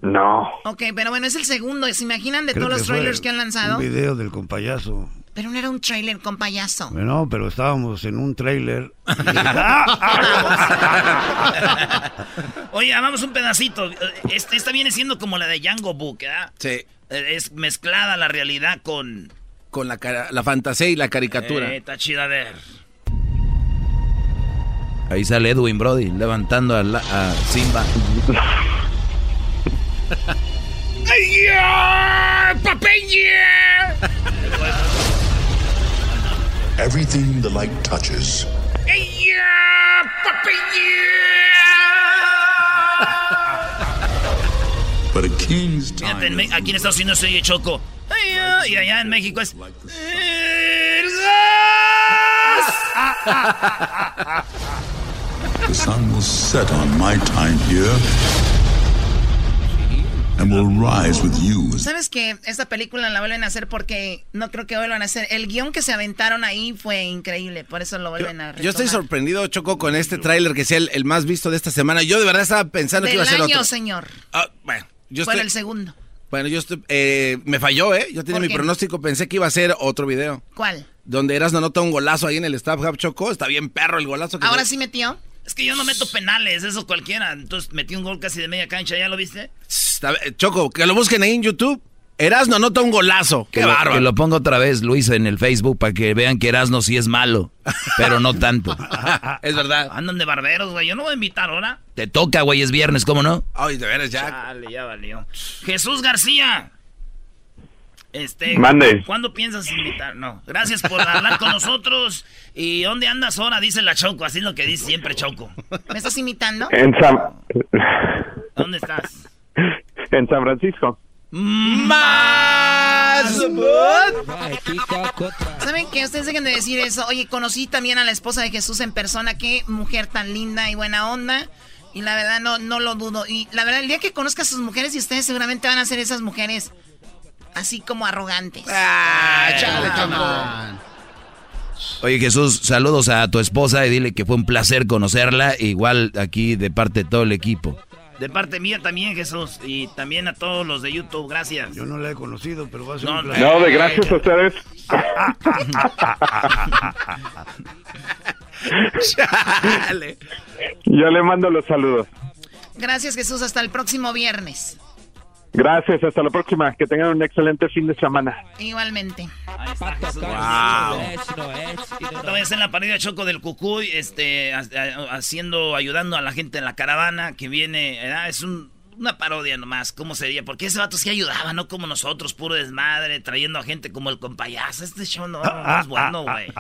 No. Ok, pero bueno, es el segundo. ¿Se imaginan de todos los trailers que han lanzado? Un video del compayazo. Pero no era un trailer con payaso. Bueno, pero estábamos en un trailer. Oye, vamos un pedacito. Este, esta viene siendo como la de Django Book, ¿verdad? Sí. Es mezclada la realidad con con la, la fantasía y la caricatura. Eh, está chida a ver. Ahí sale Edwin Brody levantando a, a Simba. Everything the light touches. But a king's time. Fíjate, aquí en Estados Unidos se oye choco. Y allá en México es. The sun will set on my time here. and will rise with you. ¿Sabes que esta película la vuelven a hacer porque no creo que vuelvan a hacer? El guion que se aventaron ahí fue increíble, por eso lo vuelven a Yo estoy retomar. sorprendido, Choco, con este tráiler que sea el, el más visto de esta semana. Yo de verdad estaba pensando que iba a ser año, otro. señor. Ah, bueno, yo Fue estoy, el segundo. Bueno, yo estoy, eh, me falló, ¿eh? Yo tenía ¿Por mi qué? pronóstico, pensé que iba a ser otro video. ¿Cuál? Donde Eras no nota un golazo ahí en el Staff Hub Choco. Está bien perro el golazo que ¿Ahora sí metió? Es que yo no meto penales, eso cualquiera. Entonces metí un gol casi de media cancha, ¿ya lo viste? Está- Choco, que lo busquen ahí en YouTube. Erasno anota un golazo. Qué que, lo, bárbaro. que lo pongo otra vez, Luis, en el Facebook para que vean que Erasmo sí es malo, pero no tanto. es verdad. Andan de barberos, güey. Yo no voy a invitar ahora. Te toca, güey, es viernes, ¿cómo no? Ay, de veras ya. Chale, ya valió. Jesús García. Este, Mande. ¿Cuándo piensas invitar? No. Gracias por hablar con nosotros. ¿Y dónde andas ahora? Dice la Choco, así es lo que dice siempre Choco. ¿Me estás imitando? En San, ¿Dónde estás? en San Francisco. Más ¿Saben qué? Ustedes dejen de decir eso. Oye, conocí también a la esposa de Jesús en persona. Qué mujer tan linda y buena onda. Y la verdad no, no lo dudo. Y la verdad, el día que conozca a sus mujeres y ustedes seguramente van a ser esas mujeres así como arrogantes. Ah, chale, Oye, Jesús, saludos a tu esposa y dile que fue un placer conocerla, igual aquí de parte de todo el equipo. De parte mía también, Jesús. Y también a todos los de YouTube, gracias. Yo no la he conocido, pero va a ser No, un placer. No, de gracias a ustedes. Chale. Yo le mando los saludos. Gracias, Jesús. Hasta el próximo viernes. Gracias, hasta la próxima. Que tengan un excelente fin de semana. Igualmente. Ahí está Jesús. Wow. Todavía está en la parodia Choco del Cucuy, este, ha- ha- haciendo, ayudando a la gente en la caravana que viene, ¿verdad? es un- una parodia nomás, ¿cómo sería? Porque ese vato sí ayudaba, no como nosotros, puro desmadre, trayendo a gente como el compayazo. Este show no, no es bueno, güey.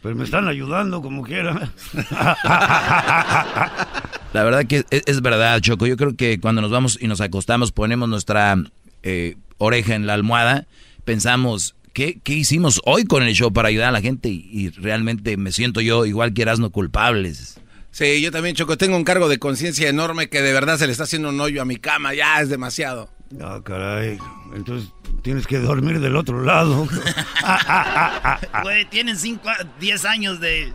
Pues me están ayudando como quiera. La verdad que es, es verdad, Choco. Yo creo que cuando nos vamos y nos acostamos, ponemos nuestra eh, oreja en la almohada, pensamos, ¿qué, ¿qué hicimos hoy con el show para ayudar a la gente? Y, y realmente me siento yo igual que Erasmo culpables. Sí, yo también, Choco, tengo un cargo de conciencia enorme que de verdad se le está haciendo un hoyo a mi cama. Ya es demasiado. Ah, caray. Entonces tienes que dormir del otro lado. Güey, tienen 5, 10 años de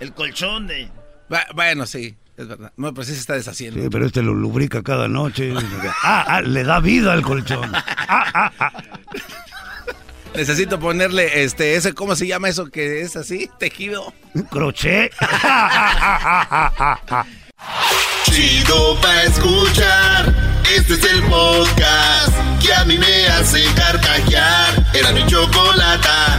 el colchón de... Bu- Bueno, sí, es verdad. No, pero sí se está deshaciendo. Sí, pero este lo lubrica cada noche. Ah, ah, le da vida al colchón. Ah, Necesito ponerle, este, ese, ¿cómo se llama eso que es así? Tejido. Crochet. Chido pa' escuchar. Este es el podcast que a mí me hace carcajear. Era mi chocolata.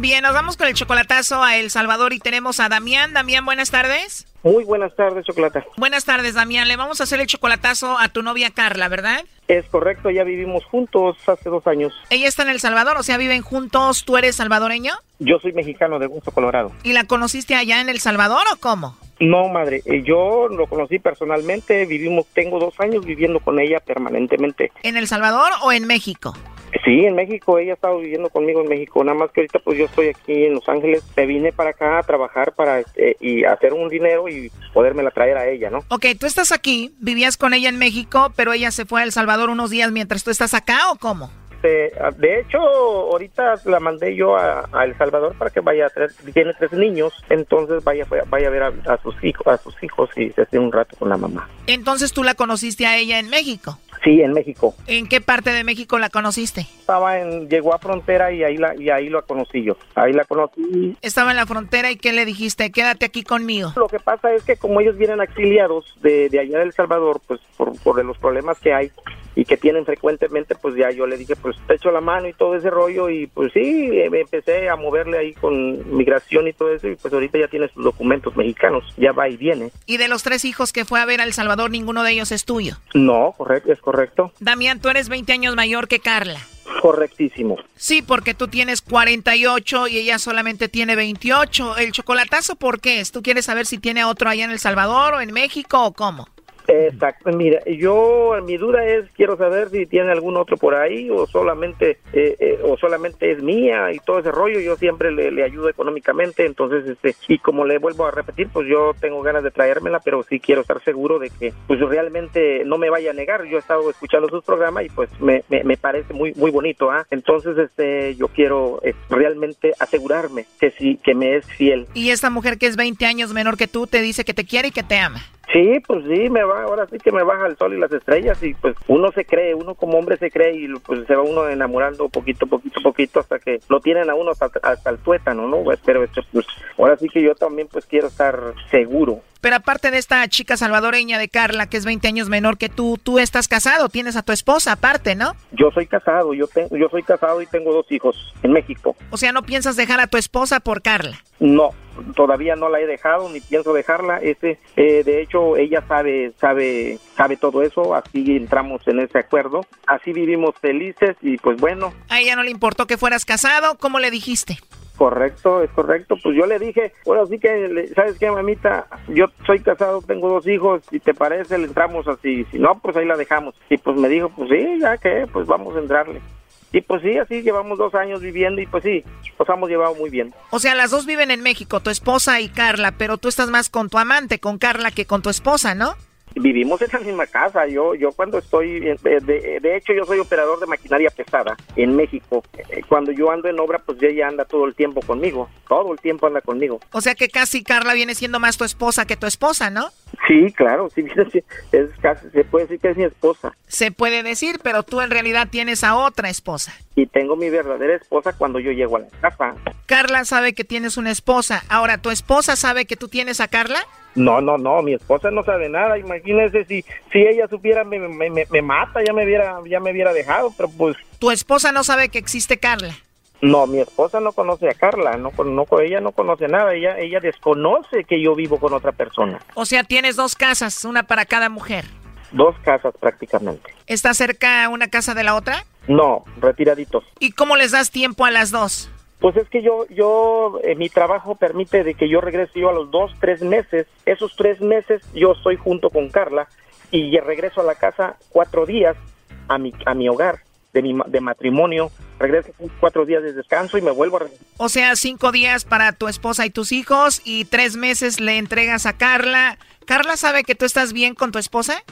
Bien, nos vamos con el chocolatazo a El Salvador y tenemos a Damián. Damián, buenas tardes. Muy buenas tardes, Chocolata. Buenas tardes, Damián. Le vamos a hacer el chocolatazo a tu novia Carla, ¿verdad? Es correcto, ya vivimos juntos hace dos años. Ella está en El Salvador, o sea, viven juntos. ¿Tú eres salvadoreño? Yo soy mexicano de Gusto, Colorado. ¿Y la conociste allá en El Salvador o cómo? No, madre, eh, yo lo conocí personalmente, vivimos, tengo dos años viviendo con ella permanentemente. ¿En El Salvador o en México? Sí, en México, ella ha estado viviendo conmigo en México, nada más que ahorita pues yo estoy aquí en Los Ángeles, me vine para acá a trabajar para este, y hacer un dinero y podérmela traer a ella, ¿no? Ok, tú estás aquí, vivías con ella en México, pero ella se fue a El Salvador unos días mientras tú estás acá o cómo? Este, de hecho, ahorita la mandé yo a, a El Salvador para que vaya a traer, tiene tres niños, entonces vaya vaya a ver a, a sus hijos, a sus hijos y se hace un rato con la mamá. Entonces tú la conociste a ella en México. Sí, en México. ¿En qué parte de México la conociste? Estaba en, llegó a frontera y ahí la, y ahí la conocí yo. Ahí la conocí. Estaba en la frontera y ¿qué le dijiste? Quédate aquí conmigo. Lo que pasa es que como ellos vienen exiliados de, de allá de El Salvador, pues por, por los problemas que hay, y que tienen frecuentemente, pues ya yo le dije, pues te echo la mano y todo ese rollo y pues sí, eh, me empecé a moverle ahí con migración y todo eso y pues ahorita ya tiene sus documentos mexicanos, ya va y viene. Y de los tres hijos que fue a ver a El Salvador, ninguno de ellos es tuyo. No, correcto, es correcto. Damián, tú eres 20 años mayor que Carla. Correctísimo. Sí, porque tú tienes 48 y ella solamente tiene 28. ¿El chocolatazo por qué es? ¿Tú quieres saber si tiene otro allá en El Salvador o en México o cómo? Exacto, mira, yo mi duda es quiero saber si tiene algún otro por ahí o solamente eh, eh, o solamente es mía y todo ese rollo. Yo siempre le, ayudo económicamente, entonces este y como le vuelvo a repetir, pues yo tengo ganas de traérmela, pero sí quiero estar seguro de que pues realmente no me vaya a negar. Yo he estado escuchando sus programas y pues me, me, me parece muy muy bonito, ¿ah? Entonces este yo quiero eh, realmente asegurarme que sí que me es fiel. Y esta mujer que es 20 años menor que tú te dice que te quiere y que te ama. Sí, pues sí, me va, ahora sí que me baja el sol y las estrellas y pues uno se cree, uno como hombre se cree y pues se va uno enamorando poquito, poquito, poquito hasta que lo tienen a uno hasta, hasta el tuétano, ¿no? Pero este, pues ahora sí que yo también pues quiero estar seguro. Pero aparte de esta chica salvadoreña de Carla, que es 20 años menor que tú, tú estás casado, tienes a tu esposa aparte, ¿no? Yo soy casado, yo tengo, yo soy casado y tengo dos hijos en México. O sea, ¿no piensas dejar a tu esposa por Carla? No, todavía no la he dejado ni pienso dejarla. Ese, eh, de hecho, ella sabe, sabe, sabe todo eso. Así entramos en ese acuerdo. Así vivimos felices y pues bueno. A ella no le importó que fueras casado. ¿Cómo le dijiste? Correcto, es correcto. Pues yo le dije, bueno, sí que, ¿sabes qué, mamita? Yo soy casado, tengo dos hijos, si te parece, le entramos así. Si no, pues ahí la dejamos. Y pues me dijo, pues sí, ya que, pues vamos a entrarle. Y pues sí, así llevamos dos años viviendo y pues sí, nos hemos llevado muy bien. O sea, las dos viven en México, tu esposa y Carla, pero tú estás más con tu amante, con Carla, que con tu esposa, ¿no? Vivimos en la misma casa. Yo, yo cuando estoy, de, de, hecho, yo soy operador de maquinaria pesada en México. Cuando yo ando en obra, pues ella anda todo el tiempo conmigo. Todo el tiempo anda conmigo. O sea que casi Carla viene siendo más tu esposa que tu esposa, ¿no? Sí, claro, sí, es casi, se puede decir que es mi esposa. Se puede decir, pero tú en realidad tienes a otra esposa. Y tengo mi verdadera esposa cuando yo llego a la casa. Carla sabe que tienes una esposa. Ahora, ¿tu esposa sabe que tú tienes a Carla? No, no, no, mi esposa no sabe nada. Imagínese si, si ella supiera me, me, me, me mata, ya me hubiera, ya me hubiera dejado, pero pues. ¿Tu esposa no sabe que existe Carla? No, mi esposa no conoce a Carla, no, no, ella no conoce nada, ella, ella desconoce que yo vivo con otra persona. O sea, tienes dos casas, una para cada mujer. Dos casas prácticamente. ¿Está cerca una casa de la otra? No, retiraditos. ¿Y cómo les das tiempo a las dos? Pues es que yo, yo, eh, mi trabajo permite de que yo regrese yo a los dos, tres meses. Esos tres meses yo estoy junto con Carla y regreso a la casa cuatro días a mi, a mi hogar de, mi, de matrimonio, regreso cuatro días de descanso y me vuelvo a... O sea, cinco días para tu esposa y tus hijos y tres meses le entregas a Carla. ¿Carla sabe que tú estás bien con tu esposa?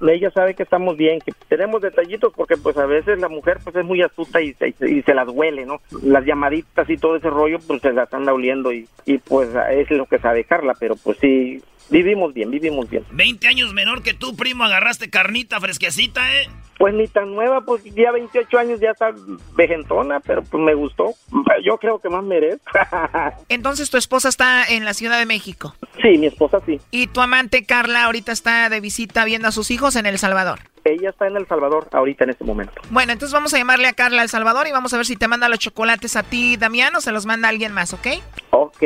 Ella sabe que estamos bien, que tenemos detallitos porque pues a veces la mujer pues es muy astuta y, y, se las huele, ¿no? Las llamaditas y todo ese rollo pues se las anda oliendo y, y pues es lo que sabe Carla, pero pues sí, vivimos bien, vivimos bien. 20 años menor que tú, primo, agarraste carnita fresquecita, ¿eh? Pues ni tan nueva, pues ya 28 años ya está vejentona, pero pues me gustó. Yo creo que más merezco. Entonces tu esposa está en la Ciudad de México. Sí, mi esposa sí. ¿Y tu amante Carla ahorita está de visita viendo a sus hijos en El Salvador? Ella está en El Salvador ahorita en este momento. Bueno, entonces vamos a llamarle a Carla El Salvador y vamos a ver si te manda los chocolates a ti, Damián, o se los manda alguien más, ¿ok? Ok.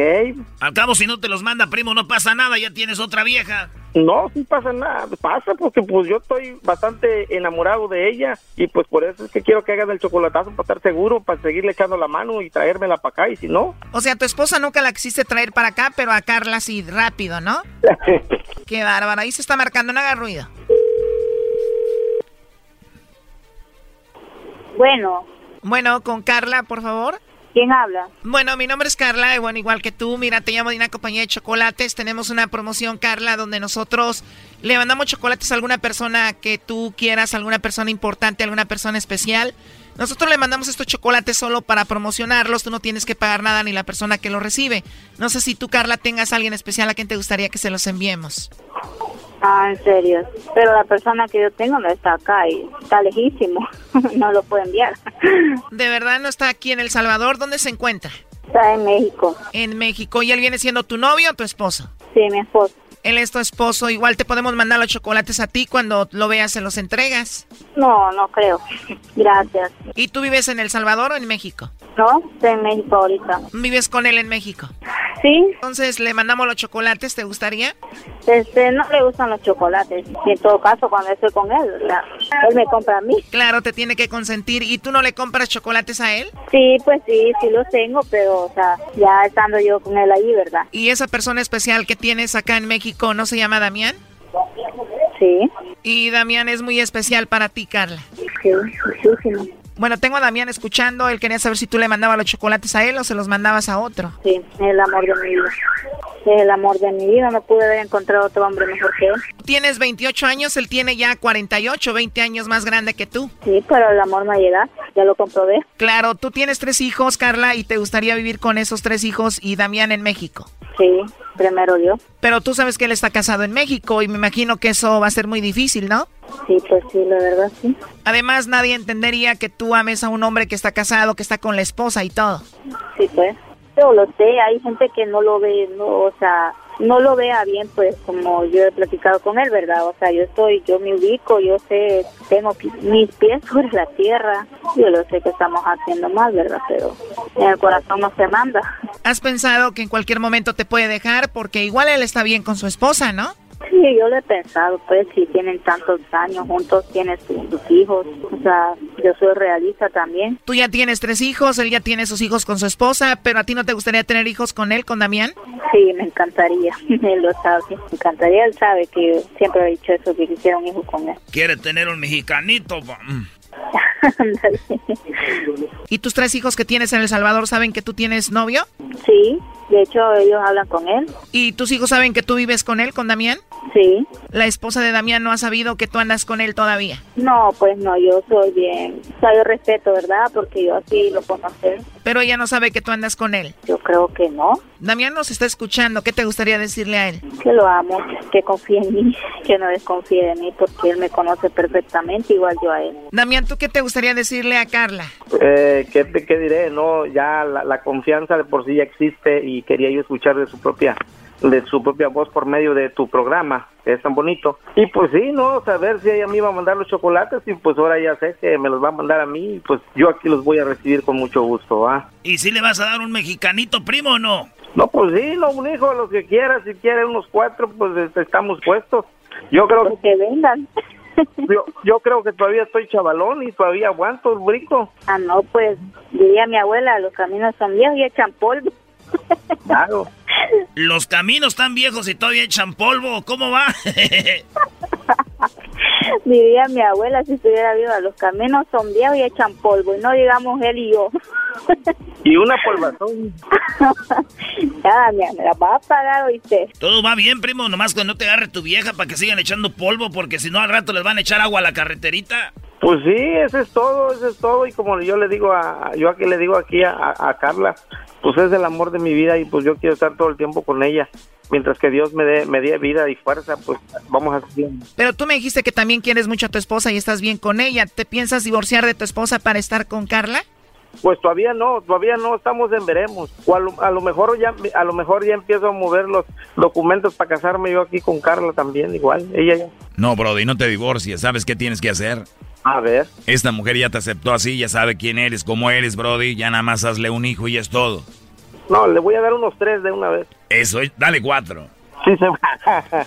Al cabo, si no te los manda, primo, no pasa nada, ya tienes otra vieja. No, sí pasa nada, pasa porque pues yo estoy bastante enamorado de ella y pues por eso es que quiero que hagan el chocolatazo para estar seguro, para seguirle echando la mano y traérmela para acá y si no... O sea, tu esposa nunca la quisiste traer para acá, pero a Carla sí, rápido, ¿no? Qué bárbara, ahí se está marcando, no haga ruido. Bueno. Bueno, con Carla, por favor. ¿Quién habla? Bueno, mi nombre es Carla, y bueno, igual que tú, mira, te llamo de una compañía de chocolates. Tenemos una promoción, Carla, donde nosotros le mandamos chocolates a alguna persona que tú quieras, alguna persona importante, alguna persona especial. Nosotros le mandamos estos chocolates solo para promocionarlos, tú no tienes que pagar nada ni la persona que los recibe. No sé si tú, Carla, tengas a alguien especial a quien te gustaría que se los enviemos. Ah, en serio. Pero la persona que yo tengo no está acá y está lejísimo. no lo puedo enviar. ¿De verdad no está aquí en El Salvador? ¿Dónde se encuentra? Está en México. En México. ¿Y él viene siendo tu novio o tu esposo? Sí, mi esposo. Él es tu esposo. Igual te podemos mandar los chocolates a ti cuando lo veas se los entregas. No, no creo. Gracias. ¿Y tú vives en El Salvador o en México? No, estoy en México ahorita. ¿Vives con él en México? Sí. Entonces, ¿le mandamos los chocolates? ¿Te gustaría? Este, no le gustan los chocolates. Y en todo caso, cuando estoy con él, la- él me compra a mí. Claro, te tiene que consentir. ¿Y tú no le compras chocolates a él? Sí, pues sí, sí los tengo, pero, o sea, ya estando yo con él ahí, ¿verdad? ¿Y esa persona especial que tienes acá en México no se llama Damián? Sí. Y Damián es muy especial para ti, Carla. Sí, muchísimo. Bueno, tengo a Damián escuchando. Él quería saber si tú le mandabas los chocolates a él o se los mandabas a otro. Sí, el amor de mi vida. El amor de mi vida. No pude haber encontrado otro hombre mejor que él. Tienes 28 años, él tiene ya 48, 20 años más grande que tú. Sí, pero el amor me llega. Ya lo comprobé. Claro, tú tienes tres hijos, Carla, y te gustaría vivir con esos tres hijos y Damián en México. Sí, primero yo. Pero tú sabes que él está casado en México y me imagino que eso va a ser muy difícil, ¿no? Sí, pues sí, la verdad sí. Además, nadie entendería que tú ames a un hombre que está casado, que está con la esposa y todo. Sí, pues. Yo lo sé, hay gente que no lo ve, no, o sea, no lo vea bien, pues como yo he platicado con él, ¿verdad? O sea, yo estoy, yo me ubico, yo sé, tengo mis pies sobre la tierra, yo lo sé que estamos haciendo mal, ¿verdad? Pero en el corazón no se manda. ¿Has pensado que en cualquier momento te puede dejar? Porque igual él está bien con su esposa, ¿no? Sí, yo lo he pensado, pues si tienen tantos años juntos, tienes tus, hijos, o sea, yo soy realista también. Tú ya tienes tres hijos, él ya tiene sus hijos con su esposa, pero a ti no te gustaría tener hijos con él, con Damián? Sí, me encantaría, él lo sabe, me encantaría, él sabe que yo siempre he dicho eso, que quisiera un hijo con él. Quiere tener un mexicanito. mm. ¿Y tus tres hijos que tienes en El Salvador saben que tú tienes novio? Sí, de hecho ellos hablan con él. ¿Y tus hijos saben que tú vives con él, con Damián? Sí. La esposa de Damián no ha sabido que tú andas con él todavía. No, pues no, yo soy bien, o sea, yo respeto, ¿verdad? Porque yo así lo conocí. Pero ella no sabe que tú andas con él. Yo creo que no, Damián nos está escuchando. ¿Qué te gustaría decirle a él? que lo amo, que confíe en mí, que no desconfíe de mí, porque él me conoce perfectamente, igual yo a él. Damián, ¿tú qué te gustaría decirle a Carla? Eh, ¿qué, qué diré? No, ya la, la confianza de por sí ya existe y quería yo escuchar de su propia de su propia voz por medio de tu programa, que es tan bonito. Y pues sí, no, saber si ella me iba a mandar los chocolates y pues ahora ya sé que me los va a mandar a mí y pues yo aquí los voy a recibir con mucho gusto, ¿ah? ¿Y si le vas a dar un mexicanito, primo, o no? No, pues sí, no, un hijo, los que quiera, si quiere unos cuatro, pues este, estamos puestos. Yo creo que vengan. Yo, yo creo que todavía estoy chavalón y todavía aguanto el brico. Ah, no, pues diría mi abuela, los caminos son viejos y echan polvo. Claro. Los caminos están viejos y todavía echan polvo. ¿Cómo va? Diría mi abuela si estuviera viva, los caminos son viejos y echan polvo, y no digamos él y yo. Y una polvazón. ya, mira, me la va a pagar, oíste. Todo va bien, primo. Nomás cuando no te agarre tu vieja para que sigan echando polvo, porque si no al rato les van a echar agua a la carreterita. Pues sí, eso es todo, eso es todo. Y como yo le digo a, yo aquí le digo aquí a, a- Carla, pues es el amor de mi vida y pues yo quiero estar todo el tiempo con ella. Mientras que Dios me dé, me dé vida y fuerza, pues vamos a seguir. Pero tú me dijiste que también quieres mucho a tu esposa y estás bien con ella. ¿Te piensas divorciar de tu esposa para estar con Carla? Pues todavía no, todavía no estamos en veremos. O a lo, a lo mejor ya, a lo mejor ya empiezo a mover los documentos para casarme yo aquí con Carla también, igual. Ella ya. No, Brody, no te divorcies. ¿Sabes qué tienes que hacer? A ver. Esta mujer ya te aceptó así, ya sabe quién eres, cómo eres, Brody. Ya nada más hazle un hijo y es todo. No, le voy a dar unos tres de una vez. Eso, es- dale cuatro. Sí se va.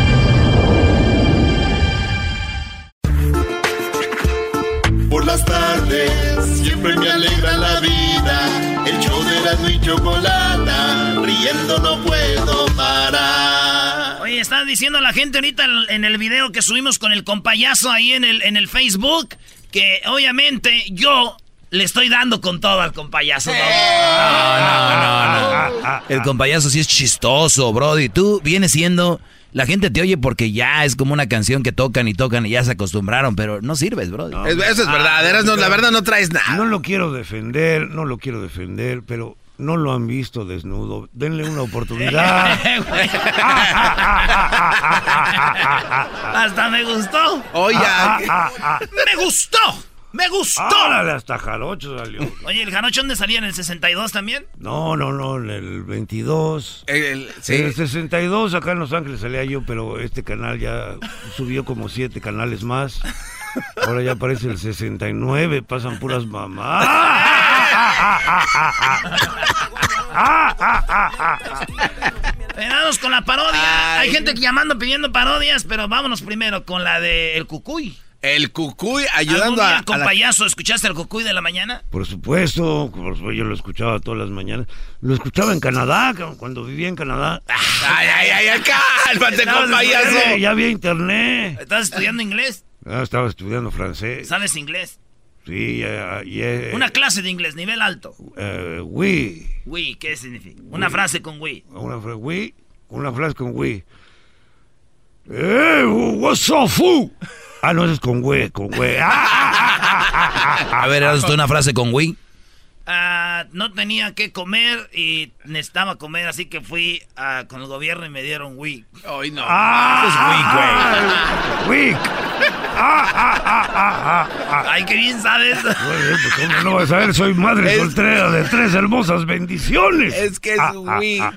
diciendo a la gente ahorita en- el video que subimos con el compayazo ahí en el, en el Facebook que obviamente yo Le estoy dando con todo al compayazo. No, no, no, no. El compayazo sí es chistoso, Brody. Tú vienes siendo... La gente te oye porque ya es como una canción que tocan y tocan y ya se acostumbraron, pero no sirves, Brody. Es- eso es verdad, la verdad no traes nada. No lo quiero defender, no lo quiero defender, pero no lo han visto desnudo. Denle una oportunidad. Hasta me gustó. Oye, me gustó. Me gustó. Órale, hasta jarocho salió. Oye, ¿el Janocho dónde salía? ¿En el 62 también? No, no, no, en el 22. El, sí. En el 62 acá en Los Ángeles salía yo, pero este canal ya subió como siete canales más. Ahora ya aparece el 69, pasan puras mamás. Vamos con la parodia. Hay gente que llamando pidiendo parodias, pero vámonos primero con la de El Cucuy. El Cucuy ¿Algún ayudando día a, con a la- payaso escuchaste el Cucuy de la mañana? Por supuesto, por supuesto, yo lo escuchaba todas las mañanas. Lo escuchaba en Canadá, cu- cuando vivía en Canadá. Ay, ay, ay, ay, cálmate, con payaso. Ya había internet. ¿Estás estudiando inglés? Ah, estaba estudiando francés. ¿Sabes inglés? Sí, ya, ya, Una clase de inglés, nivel alto. eh, oui. Oui, ¿qué significa? Una frase con oui. Una frase, oui. Una frase con oui. ¡Eh! ¡What's up, fu! Ah, no, eso es con güey, con güey. A ver, ¿haz una frase con Wii? Ah, no tenía que comer y necesitaba comer, así que fui ah, con el gobierno y me dieron oui. Ay, no. Ah, Wick. Ay, qué bien sabes. Oye, pues, ¿Cómo no vas a ver? Soy madre Es- soltera de tres hermosas bendiciones. Es que es Ah, ah, Wii. ah.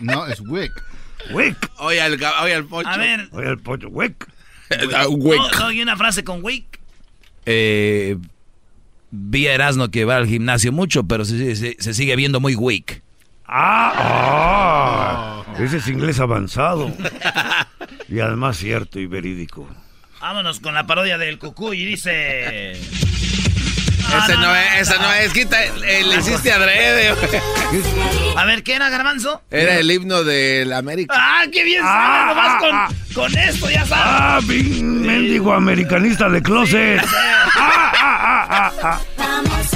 No, es Wick. Wick. Oye, al, oye, al pocho. A ver, Oye, el pollo, Wick. Wick. no, no, y una frase con wick. Eh, vi a Erasmo que va al gimnasio mucho, pero se, se- se sigue viendo muy weak. Ah, ah, ese es inglés avanzado. Y además cierto y verídico. Vámonos con la parodia del Cucuy y dice... Ese no es, ese no es, quita, eh, le hiciste adrede. A ver, ¿qué era, Garbanzo? Era el himno del América. ¡Ah, qué bien sabes! Nomás con, con esto ya sabes. Ah, bien, mendigo americanista de closet. Ah, ah, ah, ah, ah.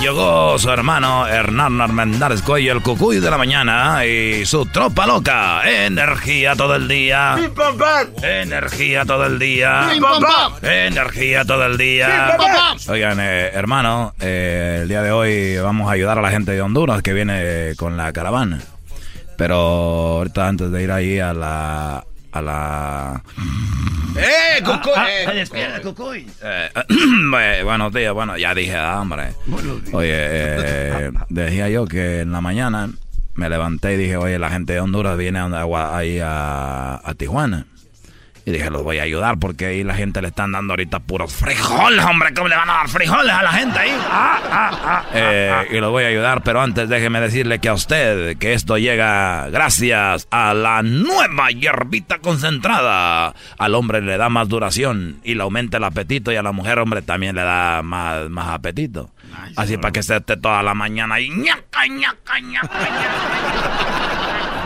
Llegó su hermano Hernán Armendáriz Cuello, el cucuy de la mañana, y su tropa loca. Energía todo el día. Energía todo el día. Energía todo el día. Oigan, eh, hermano, eh, el día de hoy vamos a ayudar a la gente de Honduras que viene con la caravana. Pero ahorita antes de ir ahí a la... A la... ¡Eh, Cucuy! eh. Se despierta, Cucuy. Eh, eh, buenos días, bueno, ya dije, ah, hombre. Oye, eh, decía yo que en la mañana me levanté y dije, oye, la gente de Honduras viene a, a- ahí a, a Tijuana. Y dije, los voy a ayudar porque ahí la gente le están dando ahorita puros frijoles, hombre. ¿Cómo le van a dar frijoles a la gente ahí? Eh, y los voy a ayudar, pero antes déjeme decirle que a usted, que esto llega gracias a la nueva hierbita concentrada. Al hombre le da más duración y le aumenta el apetito y a la mujer, hombre, también le da más, más apetito. Así para que se esté toda la mañana ahí. ñaca, ñaca, ñaca,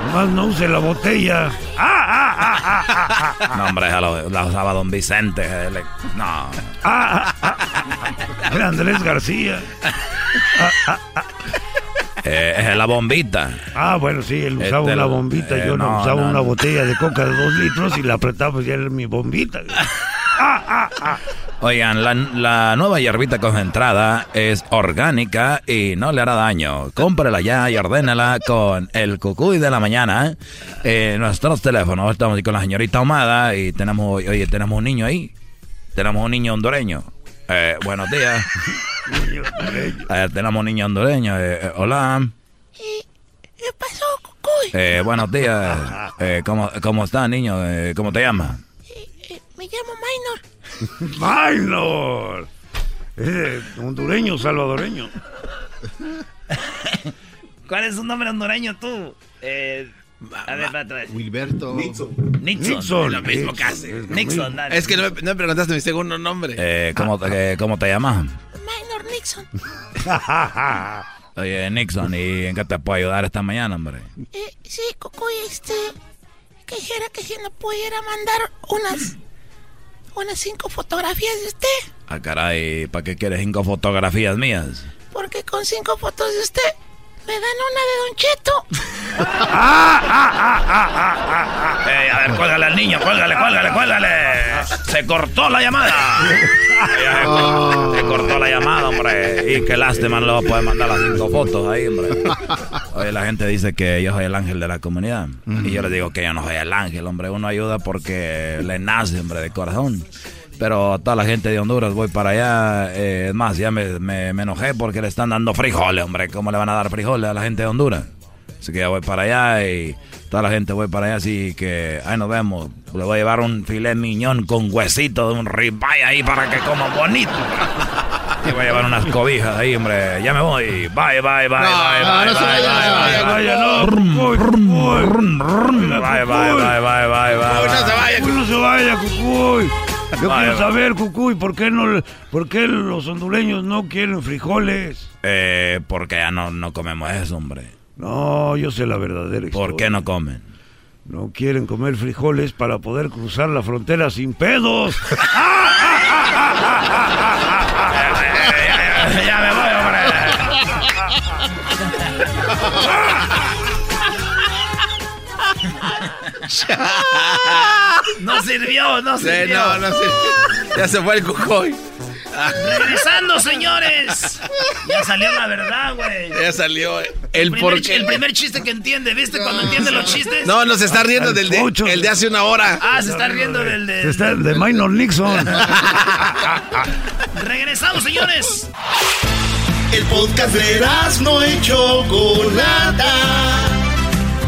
Nomás no use la botella. Ah, No, hombre, la usaba don Vicente. eh, le- No. Era Andrés García. Eh, es la bombita. Ah, bueno, sí, él Este, usaba una bombita, eh, yo no, no, usaba no, una no. botella de coca de dos litros y la apretaba, pues ya era mi bombita. Ah, ah, ah. Oigan, la, la nueva hierbita concentrada es orgánica y no le hará daño. Cómprela ya y ordénala con el cucuy de la mañana. Eh, nuestros teléfonos, estamos aquí con la señorita Ahumada y tenemos, oye, tenemos un niño ahí. Tenemos un niño hondureño. Eh, buenos días. Eh, tenemos un niño hondureño. Eh, eh, hola. ¿Qué pasó, Cucuy? Eh, buenos días. Eh, ¿cómo, ¿Cómo está, niño? Eh, ¿Cómo te llamas? Eh, me llamo Minor. ¡Minor! Eh, hondureño, salvadoreño. ¿Cuál es su nombre hondureño tú? Eh, a ver, espérate, espérate. Wilberto. Nixon. Nixon. Lo mismo Es- casi. es lo Nixon, mismo. dale. Es que no me, no me preguntaste mi segundo nombre. Eh, ¿cómo, te- eh, ¿Cómo te llamas? Minor Nixon. Oye, Nixon, ¿y en qué te puedo ayudar esta mañana, hombre? Eh, sí, Cucuy, este. Quisiera que si me pudiera mandar unas. Unas cinco fotografías de usted. Ah, caray, ¿para qué quieres cinco fotografías mías? Porque con cinco fotos de usted me dan una de Don Cheto. Ey, a ver, cuélgale al niño, cuélgale, cuélgale, cuélgale. Se cortó la llamada. Se cortó la llamada, hombre. Y qué lástima, no le voy a poder mandar las cinco fotos ahí, hombre. Oye, la gente dice que yo soy el ángel de la comunidad. Y yo les digo que yo no soy el ángel, hombre. Uno ayuda porque le nace, hombre, de corazón. Pero a toda la gente de Honduras voy para allá. eh, es más, ya me, me- me enojé porque le están dando frijoles, hombre. ¿Cómo le van a dar frijoles a la gente de Honduras? Así que ya voy para allá y toda la gente voy para allá. Así que ahí nos vemos. Le voy a llevar un filet miñón con huesito de un ribeye ahí para que coma bonito. Y voy a llevar unas cobijas ahí, hombre. Ya me voy. Bye, bye, bye, bye, bye, no se bye, vaya, bye, bye, bye. Bye, bye, bye, bye. Yo Vaya, quiero saber, Cucuy, ¿por qué, no, ¿por qué los hondureños no quieren frijoles? Eh, porque ya no, no comemos eso, hombre. No, yo sé la verdadera historia. ¿Por qué no comen? No quieren comer frijoles para poder cruzar la frontera sin pedos. No sirvió, no Sí, sirvió. no, no sirvió. Ya se fue el cujoy. Regresando, señores. Ya salió la verdad, güey. Ya salió el primer, chi- porqué. el primer chiste que entiende, ¿viste? Cuando entiende los chistes. No, nos está riendo del de, el de hace una hora. Ah, se está riendo del de. Está de Minor Nixon. Regresamos, señores. El podcast de no y Chocolata.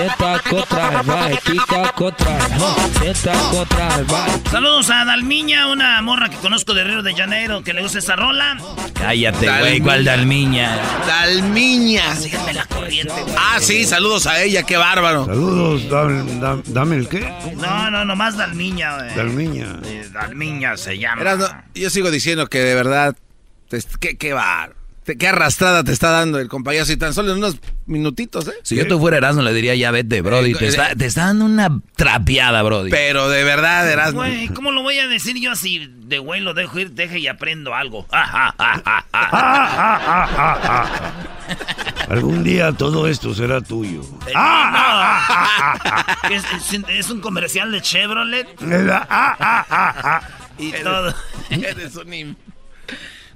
Teta contra vai, tica contra, teta contra vai. Saludos a Dalmiña, una morra que conozco de Río de Janeiro que le gusta esa rola. Cállate, güey, ¿cuál dalmiña? Dalmiña. Síganme la corriente, güey. Ah, sí, saludos a ella, qué bárbaro. Saludos, dame, dame- dame el qué. No, no, nomás Dalmiña, güey. Dalmiña. Dalmiña se llama. Erasno, yo sigo diciendo que de verdad, qué, qué bar, te- qué arrastrada te está dando el compañero, y tan solo en unos minutitos, ¿eh? Si yo te fuera Erasmo, le diría ya vete, Brody. Te Eh, está, te está dando una trapeada, Brody. Pero de verdad, Erasmo. Güey, ¿cómo lo voy a decir yo así de güey lo dejo ir, deje y aprendo algo? Ah, ah, ah, ah, ah. Algún día todo esto será tuyo. Eh, no. es, es- es un comercial de Chevrolet y todo. Eres un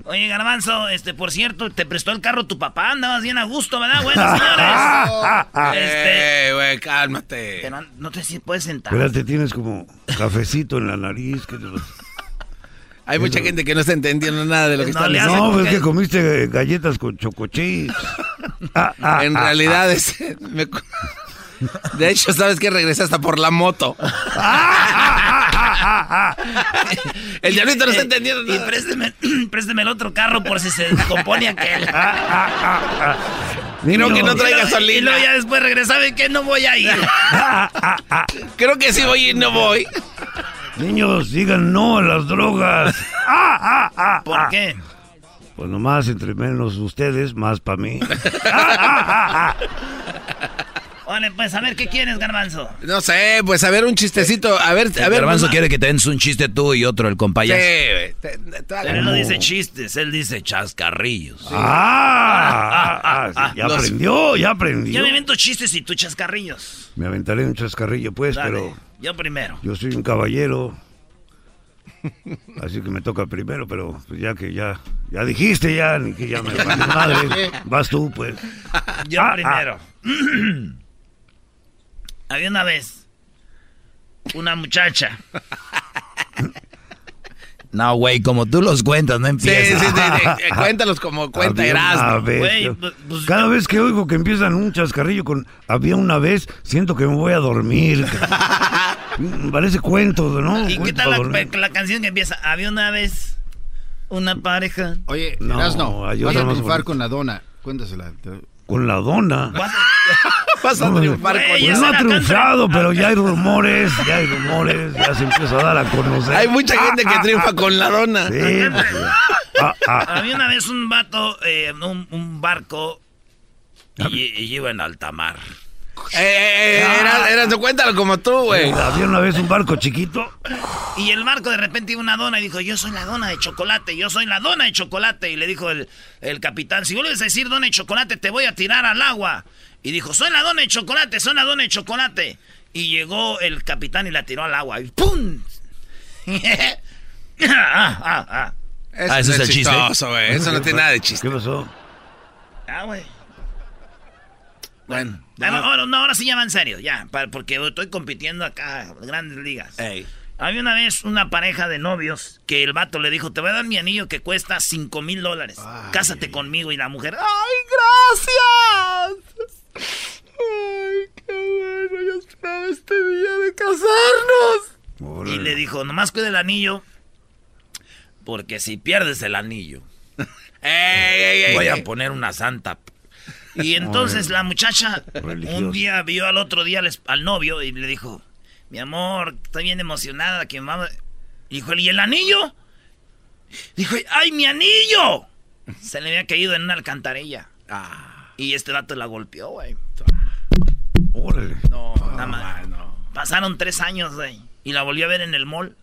Oye, Garbanzo, este, por cierto, te prestó el carro tu papá, andabas bien a gusto, ¿verdad? Bueno, señores. este, Eh, güey, cálmate. pero no te si puedes sentar. Espérate, tienes como cafecito en la nariz. que te lo- Hay mucha gente que no está entendiendo nada de lo que No está diciendo. No, porque- es que comiste galletas con chocochips. Ah, ah, En ah, realidad, es, me- de hecho, ¿sabes qué? Regresé hasta por la moto. El diablito no está entendiendo Y présteme, présteme el otro carro por si se descompone aquel. Creo que no Y trae luego- Y gasolina. luego ya después regresaba y que no voy a ir. Creo que sí voy y no voy. Niños, digan no a las drogas. ¿Por qué? Pues nomás entre menos ustedes, más para mí. Vale, pues a ver, ¿qué quieres, Garbanzo? No sé, pues a ver un chistecito. A ver, a ver. Garbanzo quiere que te den un chiste tú y otro el Sí, compañero. te- Pero él no dice chistes, él dice chascarrillos. Ah, ah, ah, sí, ya aprendió, ya aprendió. Yo me invento chistes y tú chascarrillos. Me aventaré un chascarrillo, pues, Dale, pero yo primero. yo soy un caballero. Así que me toca primero, pero pues, ya que ya, ya dijiste ya, ni que ya me madre. Vas tú, pues. Yo Ah, primero. Había una vez una muchacha. No, güey, como tú los cuentas, no Sí, sí, empiezas. sí, sí, eh, Cuéntalos como cuenta Erasmo. Güey, pues, pues, Cada vez que oigo que empiezan un chascarrillo con había una vez, siento que me voy a dormir. Parece cuento, ¿no? ¿Y qué tal la, la canción que empieza? Había una vez una pareja. Oye, No, Erasno, hay vas a bonita. con la dona. Cuéntasela. Con la dona. Vas a- a triunfar con no ha triunfado, pero ya hay rumores, ya hay rumores, ya se empieza a dar a conocer. Hay mucha gente que Ah, triunfa ah, con la dona. Sí, ah, ah. Había una vez un vato, eh, un, un barco, y, y iba en alta mar. Eh, eh, eh, era, era, cuéntalo como tú, güey. Había una vez un barco chiquito. Y el barco de repente iba una dona y dijo, yo soy la dona de chocolate, yo soy la dona de chocolate. Y le dijo el, el capitán, si vuelves a decir dona de chocolate, te voy a tirar al agua. Y dijo, soy la dona de chocolate, soy la dona de chocolate. Y llegó el capitán y la tiró al agua. Y ¡pum! ah, ah, ah. Eso Ah, ese no es el chiste. chistoso, güey. Eso no tiene nada de chiste. ¿Qué pasó? Ah, güey. Bueno. Ah, no, ahora, no, ahora sí ya va en serio, ya. Porque estoy compitiendo acá, en grandes ligas. Había una vez una pareja de novios que el vato le dijo, te voy a dar mi anillo que cuesta 5 mil dólares. Cásate conmigo. Y la mujer, ¡ay, gracias! ¡Ay, qué bueno! Yo esperaba este día de casarnos. Y le dijo, nomás cuida el anillo, porque si pierdes el anillo, voy a poner una santa. Y entonces la muchacha un día vio al otro día al, novio y le dijo, mi amor, estoy bien emocionada que vamos... Dijo, ¿y el anillo? Dijo, ¡ay, mi anillo! Se le había caído en una alcantarilla. Y este dato la golpeó, güey. Órale. No, nada más. Pasaron tres años, güey. Y la volvió a ver en el mall.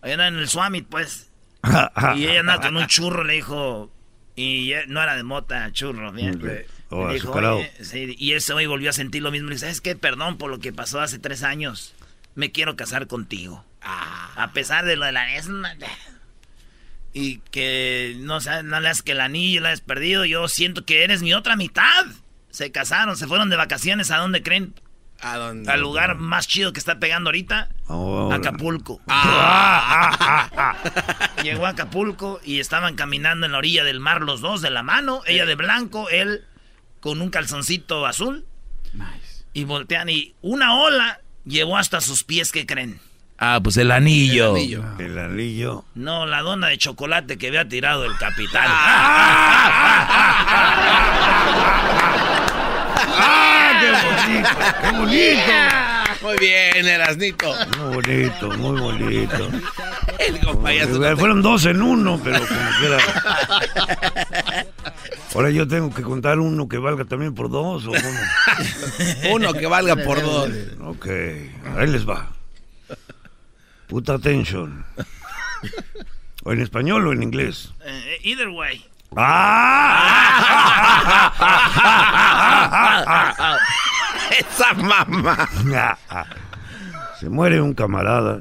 Allá en el Swamit, pues. Y ella andaba con un churro, le dijo. Y no era de mota, churro, bien. Ok. Le Oh, dijo, azucarado. "Oye", sí, y ese güey volvió a sentir lo mismo. Le dice, ¿sabes qué? Perdón por lo que pasó hace tres años. Me quiero casar contigo. A pesar de lo de la... Y que no, no le has que el anillo lo has perdido. Yo siento que eres mi otra mitad. Se casaron, se fueron de vacaciones. ¿A dónde creen? ¿A dónde? Al lugar más chido que está pegando ahorita. Ahora. Acapulco. Llegó a Acapulco y estaban caminando en la orilla del mar los dos de la mano. Ella de blanco, él con un calzoncito azul. Y voltean y una ola llevó hasta sus pies, ¿qué creen? Ah, pues el anillo. El anillo. No, la dona de chocolate que había tirado el capitán. ¡Ah, qué bonito! ¡Qué bonito! Muy bien, Erasnito. Muy bonito, muy bonito. El payaso no te- Fueron dos en uno, pero como quiera. Ahora yo tengo que contar uno que valga también por dos, ¿o cómo? Uno que valga por dos. Ok, ahí les va. Puta attention. ¿O en español o en inglés? Eh, either way. ¡Ah! Esa mamá. Se muere un camarada.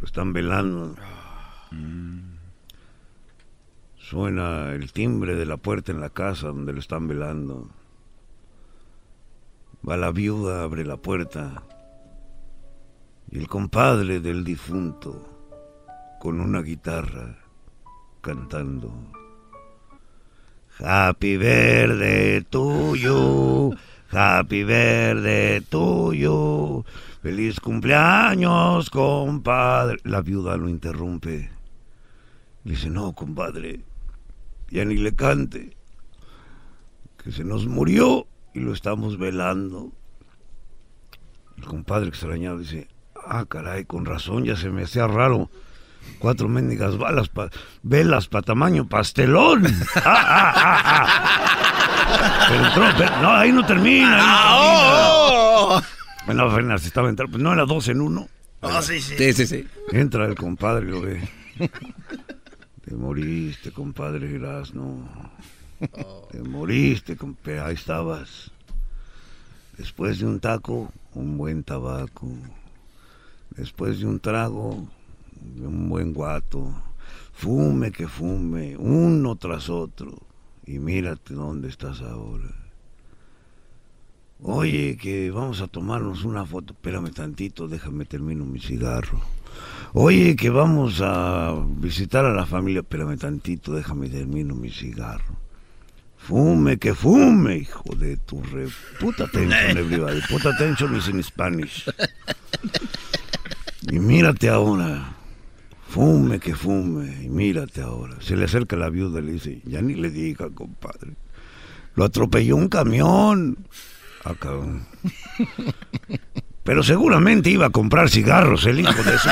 Lo están velando. Suena el timbre de la puerta en la casa donde lo están velando. Va la viuda, abre la puerta. Y el compadre del difunto, con una guitarra, cantando. Happy verde tuyo, happy verde tuyo, feliz cumpleaños, compadre. La viuda lo interrumpe. Le dice, no, compadre, ya ni le cante, que se nos murió y lo estamos velando. El compadre extrañado dice, ah, caray, con razón, ya se me hacía raro. Cuatro mendigas balas pa- velas para tamaño pastelón. Ah, ah, ah, ah. Pero entró- pero- no, ahí no termina. ahí no termina. Bueno, apenas estaba entrando. Pues no era dos en uno. Oh, sí, sí. Sí, sí, sí. Entra el compadre y lo ve. Te moriste, compadre Erasno. Te moriste, compadre. Ahí estabas. Después de un taco, un buen tabaco. Después de un trago, un buen guato. Fume que fume, uno tras otro. Y mírate dónde estás ahora. Oye, que vamos a tomarnos una foto. Espérame tantito, déjame termino mi cigarro. Oye, que vamos a visitar a la familia. Espérame tantito, déjame termino mi cigarro. Fume, que fume, hijo de tu re... Puta atención, everybody. Puta attention is in Spanish. Y mírate ahora. Fume, que fume. Y mírate ahora. Se le acerca la viuda y le dice, ya ni le diga, compadre. lo atropelló un camión. Ah, cabrón. Pero seguramente iba a comprar cigarros el hijo de su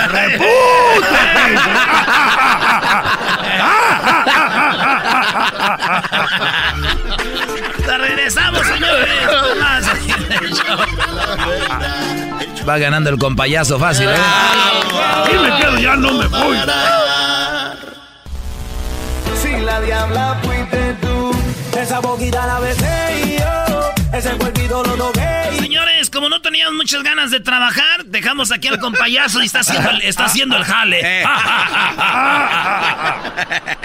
¡Te regresamos, señores! Va ganando el compayazo fácil, ¿eh? Y me quedo, ya no me voy. Si la diabla fuiste tú, esa boquita la besé y yo, ese cuerpito lo toqué. y- Señores, como no teníamos muchas ganas de trabajar, dejamos aquí al compayazo y está haciendo el, está haciendo el jale.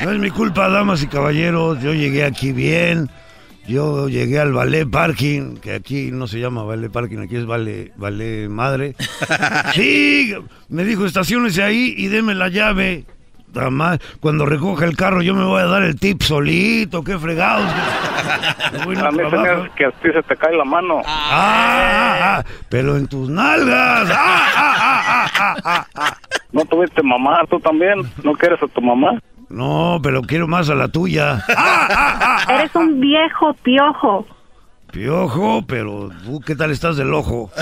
No es mi culpa, damas y caballeros. Yo llegué aquí bien. Yo llegué al ballet parking, que aquí no se llama ballet parking, aquí es ballet, ballet madre. Sí, me dijo estaciones ahí y deme la llave. Cuando recoja el carro yo me voy a dar el tip solito, qué fregados. A mí se que a ti se te cae la mano. Ah, ah, ah, pero en tus nalgas. Ah, ah, ah, ah, ah, ah. ¿No tuviste mamá tú también? ¿No quieres a tu mamá? No, pero quiero más a la tuya. Eres un viejo piojo. Piojo, pero tú qué tal estás del ojo.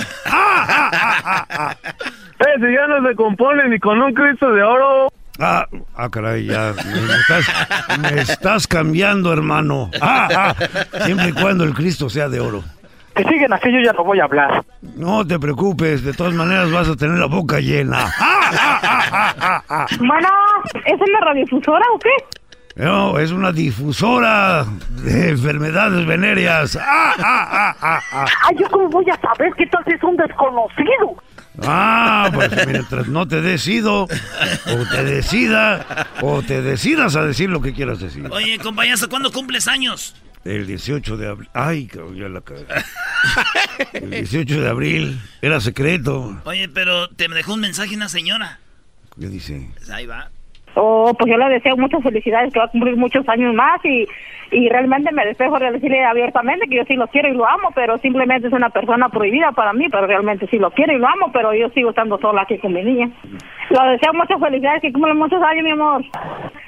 Eh, si ya no se compone ni con un Cristo de oro. Ah, ah, caray, ya. Me, me estás, me estás cambiando, hermano. Ah, ah, siempre y cuando el Cristo sea de oro. Que siguen así, yo ya no voy a hablar. No te preocupes, de todas maneras vas a tener la boca llena. Bueno, ¿es una radiodifusora o qué? No, es una difusora de enfermedades venéreas. Ah, ah, ah, ah, ah. Ay, ¿yo cómo voy a saber que tú es un desconocido? Ah, pues mientras no te decido, o te decida, o te decidas a decir lo que quieras decir. Oye, compayazo, ¿cuándo cumples años? El 18 de abril. Ay, cabrón, ya la cagué. El 18 de abril. Era secreto. Oye, pero te dejó un mensaje una señora. ¿Qué dice? Pues ahí va. Oh, pues yo le deseo muchas felicidades, que va a cumplir muchos años más y, y realmente me despejo de decirle abiertamente que yo sí lo quiero y lo amo, pero simplemente es una persona prohibida para mí, pero realmente sí lo quiero y lo amo, pero yo sigo estando sola aquí con mi niña. Le deseo muchas felicidades, que cumplan muchos años, mi amor.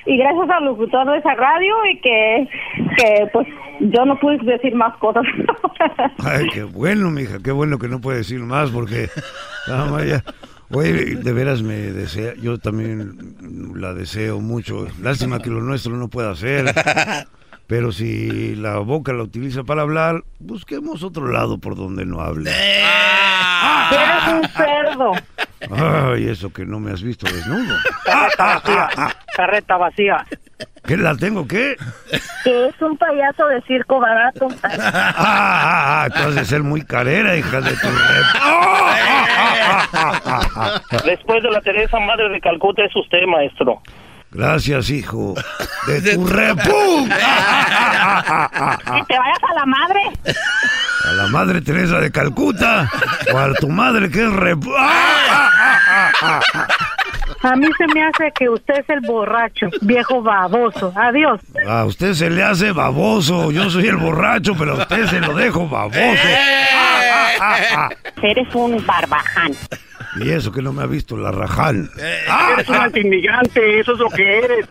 Y gracias al locutor de esa radio y que, que pues yo no pude decir más cosas. Ay, qué bueno, mija, qué bueno que no puede decir más porque... ah, vaya. Oye, de veras me desea, yo también la deseo mucho. Lástima que lo nuestro no pueda ser. Pero si la boca la utiliza para hablar, busquemos otro lado por donde no hable. Eres un cerdo. Ay, eso que no me has visto desnudo. Carreta vacía. ¿Qué la tengo qué? Que es un payaso de circo barato. Ah, ah, ah, tú has de ser muy carera, hija de tu rep. Después de la Teresa Madre de Calcuta es usted, maestro. Gracias, hijo. De tu repu. Que te vayas a la madre. A la madre Teresa de Calcuta. O a tu madre que es repu. A mí se me hace que usted es el borracho, viejo baboso. Adiós. A usted se le hace baboso. Yo soy el borracho, pero a usted se lo dejo baboso. Eres un barbaján. Y eso que no me ha visto la rajal. Eres un antiinmigrante, eso es lo que eres.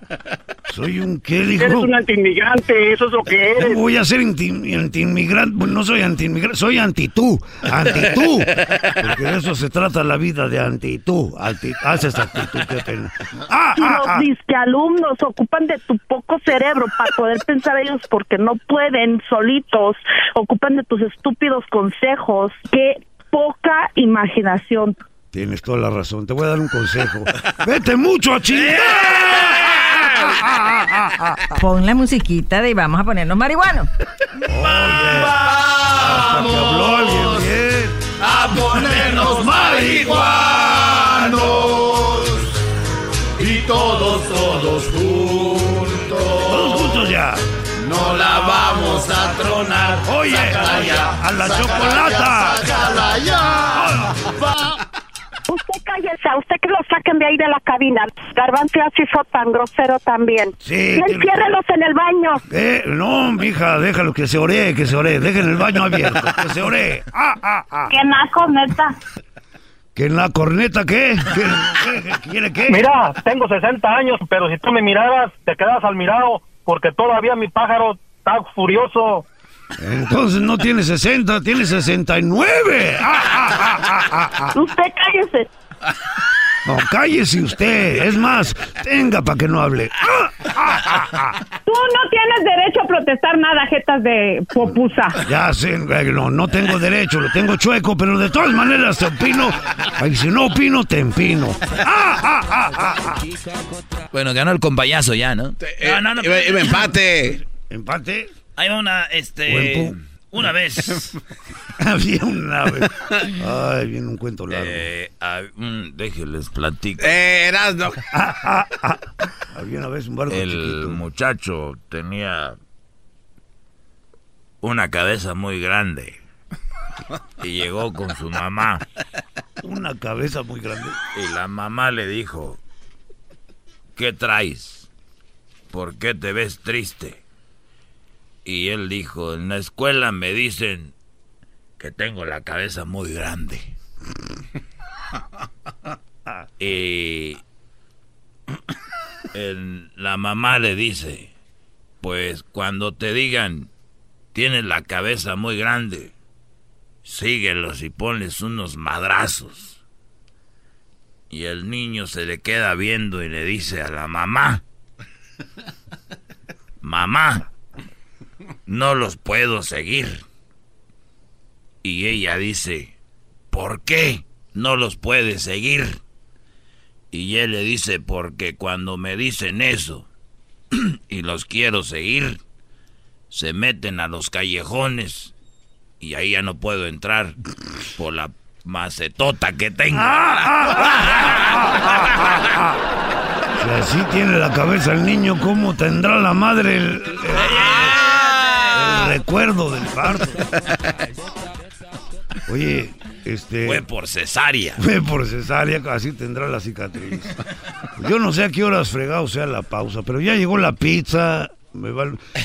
Soy un qué, dijo. Eres un antiinmigrante, eso es lo que eres. ¿Cómo voy a ser anti- antiinmigrante? Bueno, no soy antiinmigrante, soy antitú. Antitú. Porque de eso se trata la vida de antitú. Anti, haces actitud, qué pena. Ah, Y los disquealumnos ocupan de tu poco cerebro para poder pensar ellos porque no pueden solitos. Ocupan de tus estúpidos consejos. Qué poca imaginación. Tienes toda la razón. Te voy a dar un consejo. ¡Vete mucho a chingar! Pon la musiquita de vamos a ponernos marihuanos. Habló alguien bien. a ponernos marihuanos y todos, todos juntos. Todos juntos ya. No la vamos a tronar. Oye, Sácala oye, ya, a la sácala chocolata. ya, sácala ya. Usted cállese, a usted que lo saquen de ahí de la cabina. Garbanzo ya se hizo tan grosero también. Sí, Y enciérrelos en el baño. Eh, no, mija, déjalo que se oree, que se oree. Dejen el baño abierto, que se oree. Ah, ah, ah. Qué naco, neta. ¿Que en la corneta qué? ¿Qué, qué- quiere qué? Mira, tengo 60 años, pero si tú me miraras, te quedas al mirado, porque todavía mi pájaro está furioso. Entonces no tiene 60, tiene 69. Ah, ah, ah, ah, ah. Usted cállese. No, cállese usted. Es más, tenga para que no hable. Tú no tienes derecho a protestar nada, jetas de popusa. Ya sé, güey, no, no tengo derecho, lo tengo chueco, pero de todas maneras te opino. Ay, si no opino, te empino. Bueno, ganó el compayazo ya, ¿no? Eh, iba- iba empate. ¿Empate? Hay una, este... Una vez. Había una vez. Ay, viene un cuento largo. Eh, ah, mm, déjenles platico. Eh, Erasno. Había una vez un barco El chiquito. muchacho tenía una cabeza muy grande y llegó con su mamá Una cabeza muy grande. y la mamá le dijo, ¿qué traes? ¿Por qué te ves triste? Y él dijo, en la escuela me dicen que tengo la cabeza muy grande. y el- la mamá le dice, pues cuando te digan, tienes la cabeza muy grande, síguelos y ponles unos madrazos. Y el niño se le queda viendo y le dice a la mamá, mamá, no los puedo seguir. Y ella dice, ¿por qué no los puedes seguir? Y él le dice, porque cuando me dicen eso y los quiero seguir, se meten a los callejones y ahí ya no puedo entrar por la macetota que tengo. Si así tiene la cabeza el niño, ¿cómo tendrá la madre el- el recuerdo del parto? Oye, este. Fue por cesárea. Fue por cesárea, así tendrá la cicatriz. Yo no sé a qué horas fregado sea la pausa, pero ya llegó la pizza. me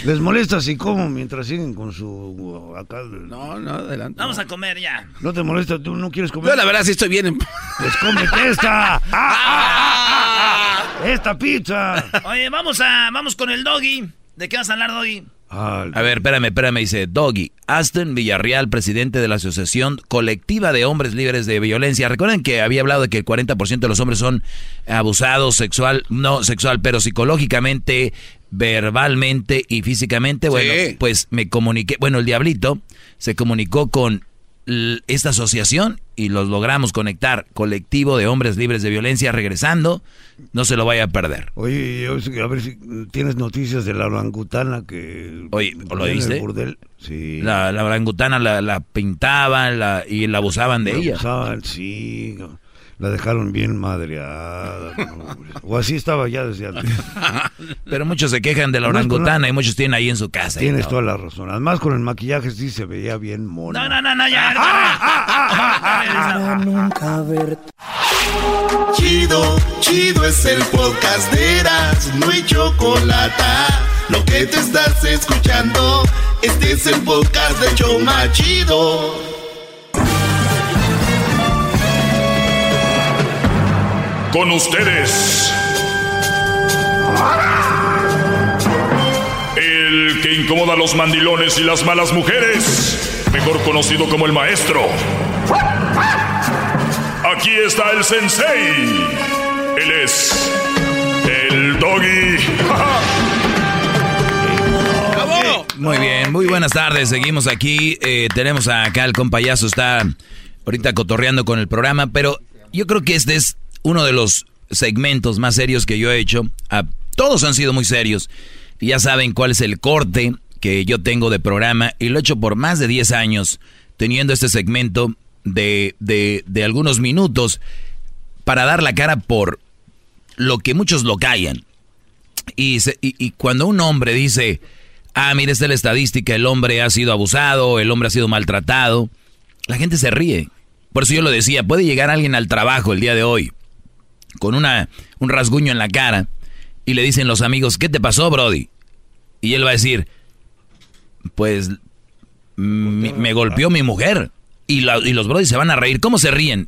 ¿Les molesta si como mientras siguen con su acá? No, no, adelante. Vamos a comer ya. ¿No te molesta? ¿Tú no quieres comer? Yo la verdad sí estoy bien. en- Pues cómete esta. ¡Ah, ah, ah, ah! ¡Esta pizza! Oye, vamos a, vamos con el doggy. ¿De qué vas a hablar, doggy? Ah, A ver, espérame, espérame, dice Doggy. Aston Villarreal, presidente de la Asociación Colectiva de Hombres Libres de Violencia. Recuerden que había hablado de que el 40% de los hombres son abusados sexual, no sexual, pero psicológicamente, verbalmente y físicamente. Bueno, Sí. pues me comuniqué, bueno, el diablito se comunicó con esta asociación y los logramos conectar. Colectivo de Hombres Libres de Violencia regresando. No se lo vaya a perder. Oye, a ver si tienes noticias de la orangutana que... Oye, ¿lo viste? Sí. La, la orangutana la, la pintaban la, y la abusaban de La ella. abusaban, sí. La dejaron bien madreada. no, o así estaba ya desde antes. Pero muchos se quejan de la orangutana la- y muchos tienen ahí en su casa. Tienes todo. toda la razón. Además, con el maquillaje sí se veía bien mono. No, no, no, no, ya. Nunca. Chido, chido es el podcast de Eras, no hay chocolate. Lo que te estás escuchando, este es el podcast de Choma Chido. Con ustedes. El que incomoda a los mandilones y las malas mujeres. Mejor conocido como el maestro. Aquí está el sensei. Él es. El doggy. Muy bien, muy buenas tardes. Seguimos aquí. eh, tenemos acá el compayazo, está ahorita cotorreando con el programa, pero yo creo que este es uno de los segmentos más serios que yo he hecho. Ah, todos han sido muy serios. Ya saben cuál es el corte que yo tengo de programa y lo he hecho por más de 10 años teniendo este segmento de, de, de algunos minutos para dar la cara por lo que muchos lo callan. Y, se- y- y cuando un hombre dice, ah, mire, esta es la estadística, el hombre ha sido abusado, el hombre ha sido maltratado, la gente se ríe. Por eso yo lo decía, puede llegar alguien al trabajo el día de hoy con una, un rasguño en la cara y le dicen los amigos, ¿qué te pasó, Brody? Y él va a decir, pues mi- me golpeó mi mujer. Y, la- y los Brody se van a reír. ¿Cómo se ríen?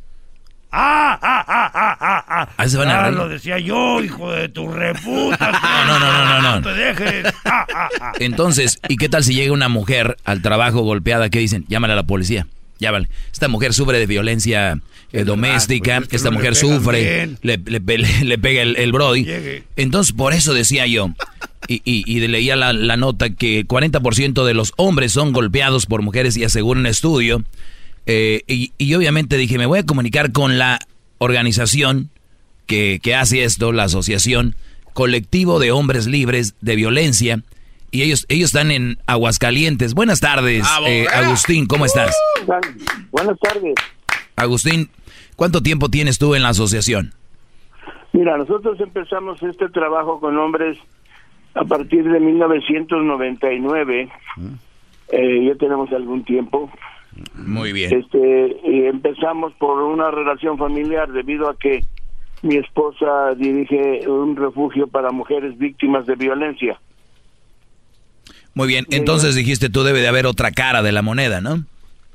¡Ah, ah, ah, ah, ah! ah. Ahí se van a reír. lo decía yo, hijo de tu reputa. No, no, no, no, no, no. te dejes. Ah, ah, ah. Entonces, ¿y qué tal si llega una mujer al trabajo golpeada? ¿Qué dicen? Llámale a la policía. Llámale. Esta mujer sufre de violencia eh, doméstica. pues es que Esta no mujer sufre. Le, le, pe- le- le pega el, el Brody. Llegue. Entonces, por eso decía yo. Y, y- y leía la, la nota que 40% de los hombres son golpeados por mujeres y asegura un estudio. Eh, y, y obviamente dije, me voy a comunicar con la organización que, que hace esto, la asociación Colectivo de Hombres Libres de Violencia. Y ellos, ellos están en Aguascalientes. Buenas tardes, eh, Agustín, ¿cómo estás? Buenas tardes. Agustín, ¿cuánto tiempo tienes tú en la asociación? Mira, nosotros empezamos este trabajo con hombres a partir de 1999. Eh, ya tenemos algún tiempo. Muy bien. Este, y empezamos por una relación familiar debido a que mi esposa dirige un refugio para mujeres víctimas de violencia. Muy bien, entonces dijiste tú debe de haber otra cara de la moneda, ¿no?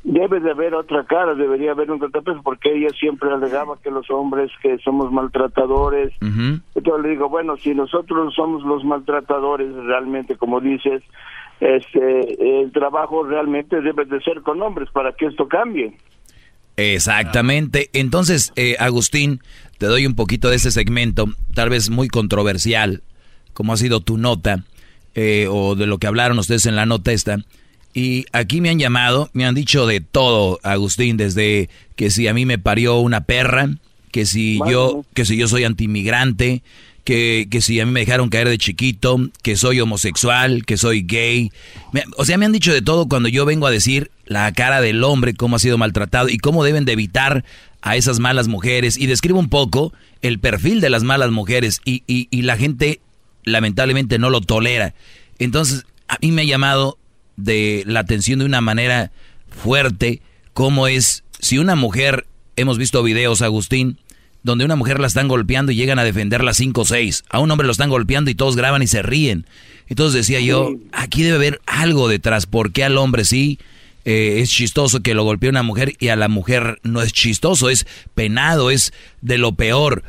Debe de haber otra cara, debería haber un contrapeso, porque ella siempre alegaba que los hombres que somos maltratadores. Ujú. Entonces le digo, bueno, si nosotros somos los maltratadores realmente, como dices, este, el trabajo realmente debe de ser con hombres para que esto cambie. Exactamente. Entonces, eh, Agustín, te doy un poquito de ese segmento, tal vez muy controversial, como ha sido tu nota, eh, o de lo que hablaron ustedes en la nota esta. Y aquí me han llamado, me han dicho de todo, Agustín, desde que si a mí me parió una perra, que si yo, que si yo soy antimigrante, que, que si a mí me dejaron caer de chiquito, que soy homosexual, que soy gay. Me- o sea, me han dicho de todo cuando yo vengo a decir la cara del hombre, cómo ha sido maltratado y cómo deben de evitar a esas malas mujeres. Y describo un poco el perfil de las malas mujeres y, y, y la gente lamentablemente no lo tolera. Entonces, a mí me ha llamado de la atención de una manera fuerte cómo es, si una mujer, hemos visto videos, Agustín, donde una mujer la están golpeando y llegan a defenderla 5 o 6. A un hombre lo están golpeando y todos graban y se ríen. Entonces decía yo, aquí debe haber algo detrás. ¿Por qué al hombre sí eh, es chistoso que lo golpee una mujer y a la mujer no es chistoso? Es penado, es de lo peor.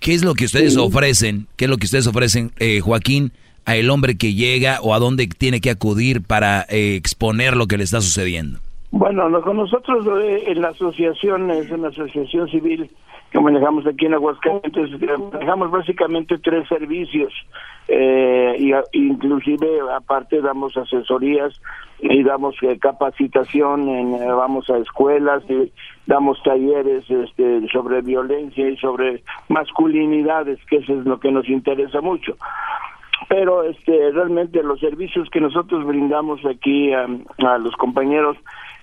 ¿Qué es lo que ustedes ofrecen? ¿Qué es lo que ustedes ofrecen, eh, Joaquín, a el hombre que llega o a dónde tiene que acudir para eh, exponer lo que le está sucediendo? Bueno, no- con nosotros eh, en la asociación, es una asociación civil que manejamos aquí en Aguascalientes, manejamos básicamente tres servicios eh, y inclusive aparte damos asesorías y damos eh, capacitación, en, eh, vamos a escuelas y damos talleres este, sobre violencia y sobre masculinidades, que eso es lo que nos interesa mucho. Pero este realmente los servicios que nosotros brindamos aquí a, a los compañeros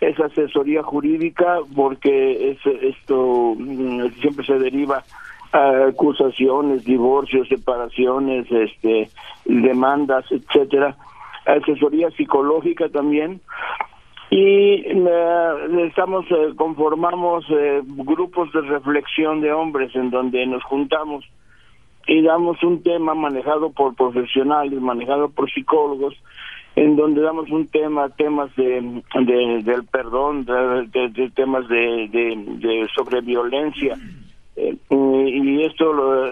es asesoría jurídica porque es, esto mm, siempre se deriva a acusaciones, divorcios, separaciones, este demandas, etcétera, asesoría psicológica también. Y eh, estamos eh, conformamos eh, grupos de reflexión de hombres en donde nos juntamos y damos un tema manejado por profesionales, manejado por psicólogos, en donde damos un tema, temas de, de- del perdón, de, de- temas de, sobre violencia. Eh, y esto, lo,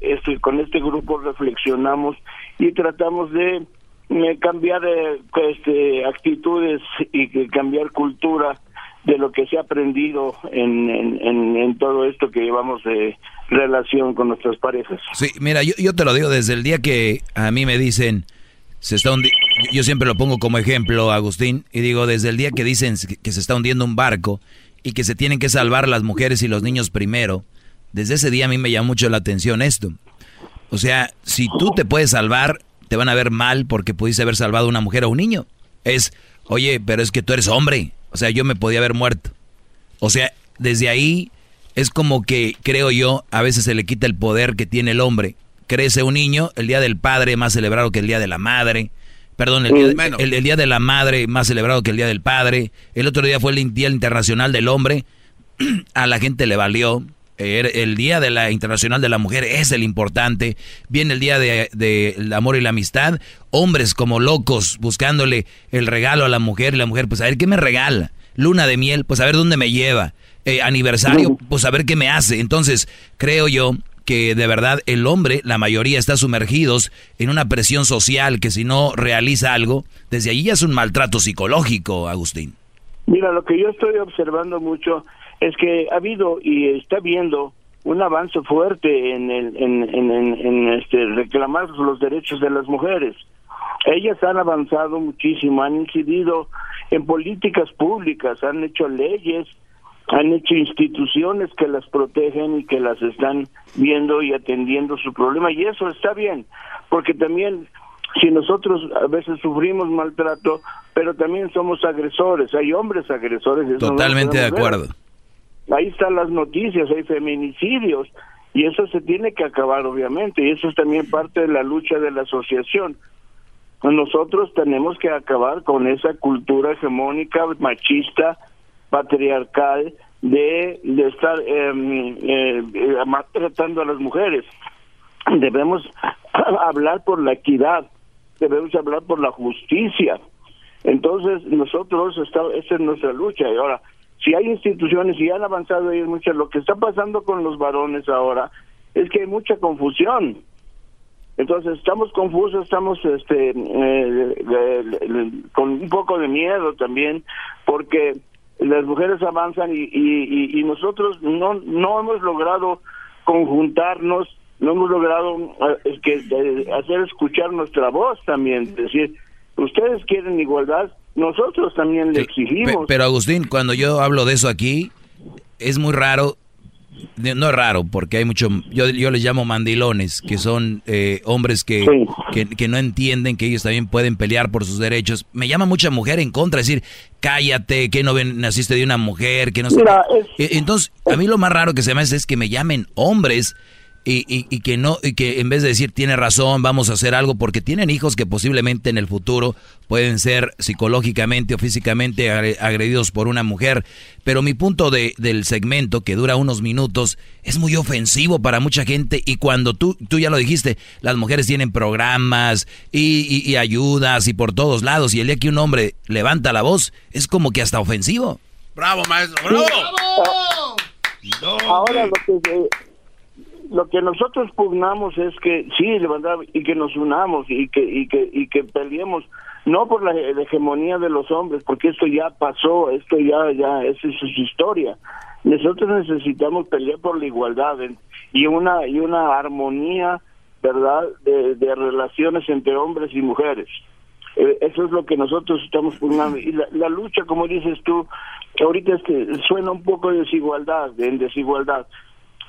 este, con este grupo reflexionamos y tratamos de eh, cambiar eh, este, actitudes y cambiar cultura de lo que se ha aprendido en, en, en- en todo esto que llevamos de relación con nuestras parejas. Sí, mira, yo, yo te lo digo desde el día que a mí me dicen, se está hundi- yo siempre lo pongo como ejemplo, Agustín, y digo, desde el día que dicen que- se está hundiendo un barco y que se tienen que salvar las mujeres y los niños primero, desde ese día a mí me llama mucho la atención esto. O sea, si tú te puedes salvar, te van a ver mal porque pudiste haber salvado a una mujer o un niño. Es, oye, pero es que tú eres hombre. O sea, yo me podía haber muerto. O sea, desde ahí es como que, creo yo, a veces se le quita el poder que tiene el hombre. Crece un niño, el día del padre más celebrado que el día de la madre. Perdón, el día, el- el día de la madre más celebrado que el día del padre. El otro día fue el Día Internacional del Hombre. A la gente le valió. Eh, El Día de la Internacional de la Mujer es el importante. Viene el Día del de, el Amor y la Amistad. Hombres como locos buscándole el regalo a la mujer. Y la mujer, pues a ver qué me regala. Luna de miel, pues a ver dónde me lleva. eh, aniversario, pues a ver qué me hace. Entonces, creo yo que de verdad el hombre, la mayoría está sumergidos en una presión social que si no realiza algo, desde allí ya es un maltrato psicológico, Agustín. Mira, lo que yo estoy observando mucho es que ha habido y está viendo un avance fuerte en, el, en, en, en, este, reclamar los derechos de las mujeres. Ellas han avanzado muchísimo, han incidido en políticas públicas, han hecho leyes, han hecho instituciones que las protegen y que las están viendo y atendiendo su problema y eso está bien, porque también si nosotros a veces sufrimos maltrato, pero también somos agresores, hay hombres agresores. Totalmente de acuerdo. Ahí están las noticias, hay feminicidios y eso se tiene que acabar obviamente y eso es también parte de la lucha de la asociación. Nosotros tenemos que acabar con esa cultura hegemónica, machista, patriarcal, de, de estar eh, eh, maltratando a las mujeres. Debemos hablar por la equidad, debemos hablar por la justicia. Entonces, nosotros, está, esa es nuestra lucha. Y ahora, si hay instituciones y han avanzado ahí mucho, lo que está pasando con los varones ahora es que hay mucha confusión. Entonces estamos confusos, estamos este eh, con un poco de miedo también, porque las mujeres avanzan y, y, y, nosotros no no hemos logrado conjuntarnos, no hemos logrado eh, que hacer escuchar nuestra voz también, es decir, ustedes quieren igualdad, nosotros también le exigimos. Pero Agustín, cuando yo hablo de eso aquí, es muy raro, no es raro, porque hay mucho, yo, yo les llamo mandilones, que son eh, hombres que, que, no entienden que ellos también pueden pelear por sus derechos. Me llama mucha mujer en contra, decir, cállate, que no ven, naciste de una mujer, que no... E, entonces, a mí lo más raro que se me hace es que me llamen hombres y, y, que no y que en vez de decir tiene razón vamos a hacer algo porque tienen hijos que posiblemente en el futuro pueden ser psicológicamente o físicamente agredidos por una mujer. Pero mi punto de, del segmento que dura unos minutos es muy ofensivo para mucha gente. Y cuando tú tú ya lo dijiste las mujeres tienen programas y, y ayudas y por todos lados y el día que un hombre levanta la voz es como que hasta ofensivo. Bravo maestro. Bravo, ahora lo que lo que nosotros pugnamos es que sí, levantar y que nos unamos y que y que y que peleemos no por la, hegemonía de los hombres, porque esto ya pasó, esto ya ya esa es su historia. Nosotros necesitamos pelear por la igualdad y una y una armonía, ¿verdad?, de, de relaciones entre hombres y mujeres. Eh, eso es lo que nosotros estamos pugnando. Y la, la lucha, como dices tú, ahorita es que suena un poco de desigualdad, en desigualdad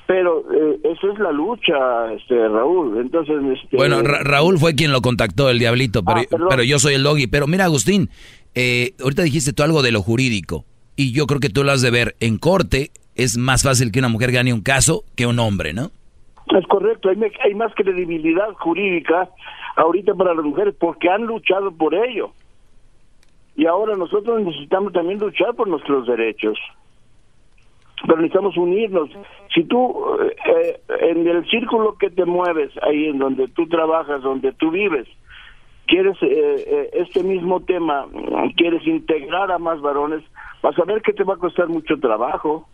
pero eh, eso es la lucha, este Raúl. Entonces, este, bueno, Raúl fue quien lo contactó, el diablito, pero, ah, pero yo soy el doggy. Pero mira, Agustín, eh, ahorita dijiste tú algo de lo jurídico, y yo creo que tú lo has de ver. En corte es más fácil que una mujer gane un caso que un hombre, ¿no? Es correcto, hay, hay más credibilidad jurídica ahorita para las mujeres porque han luchado por ello. Y ahora nosotros necesitamos también luchar por nuestros derechos pero necesitamos unirnos. Si tú, eh, en el círculo que te mueves, ahí en donde tú trabajas, donde tú vives, quieres eh, eh, este mismo tema, quieres integrar a más varones, vas a ver que te va a costar mucho trabajo.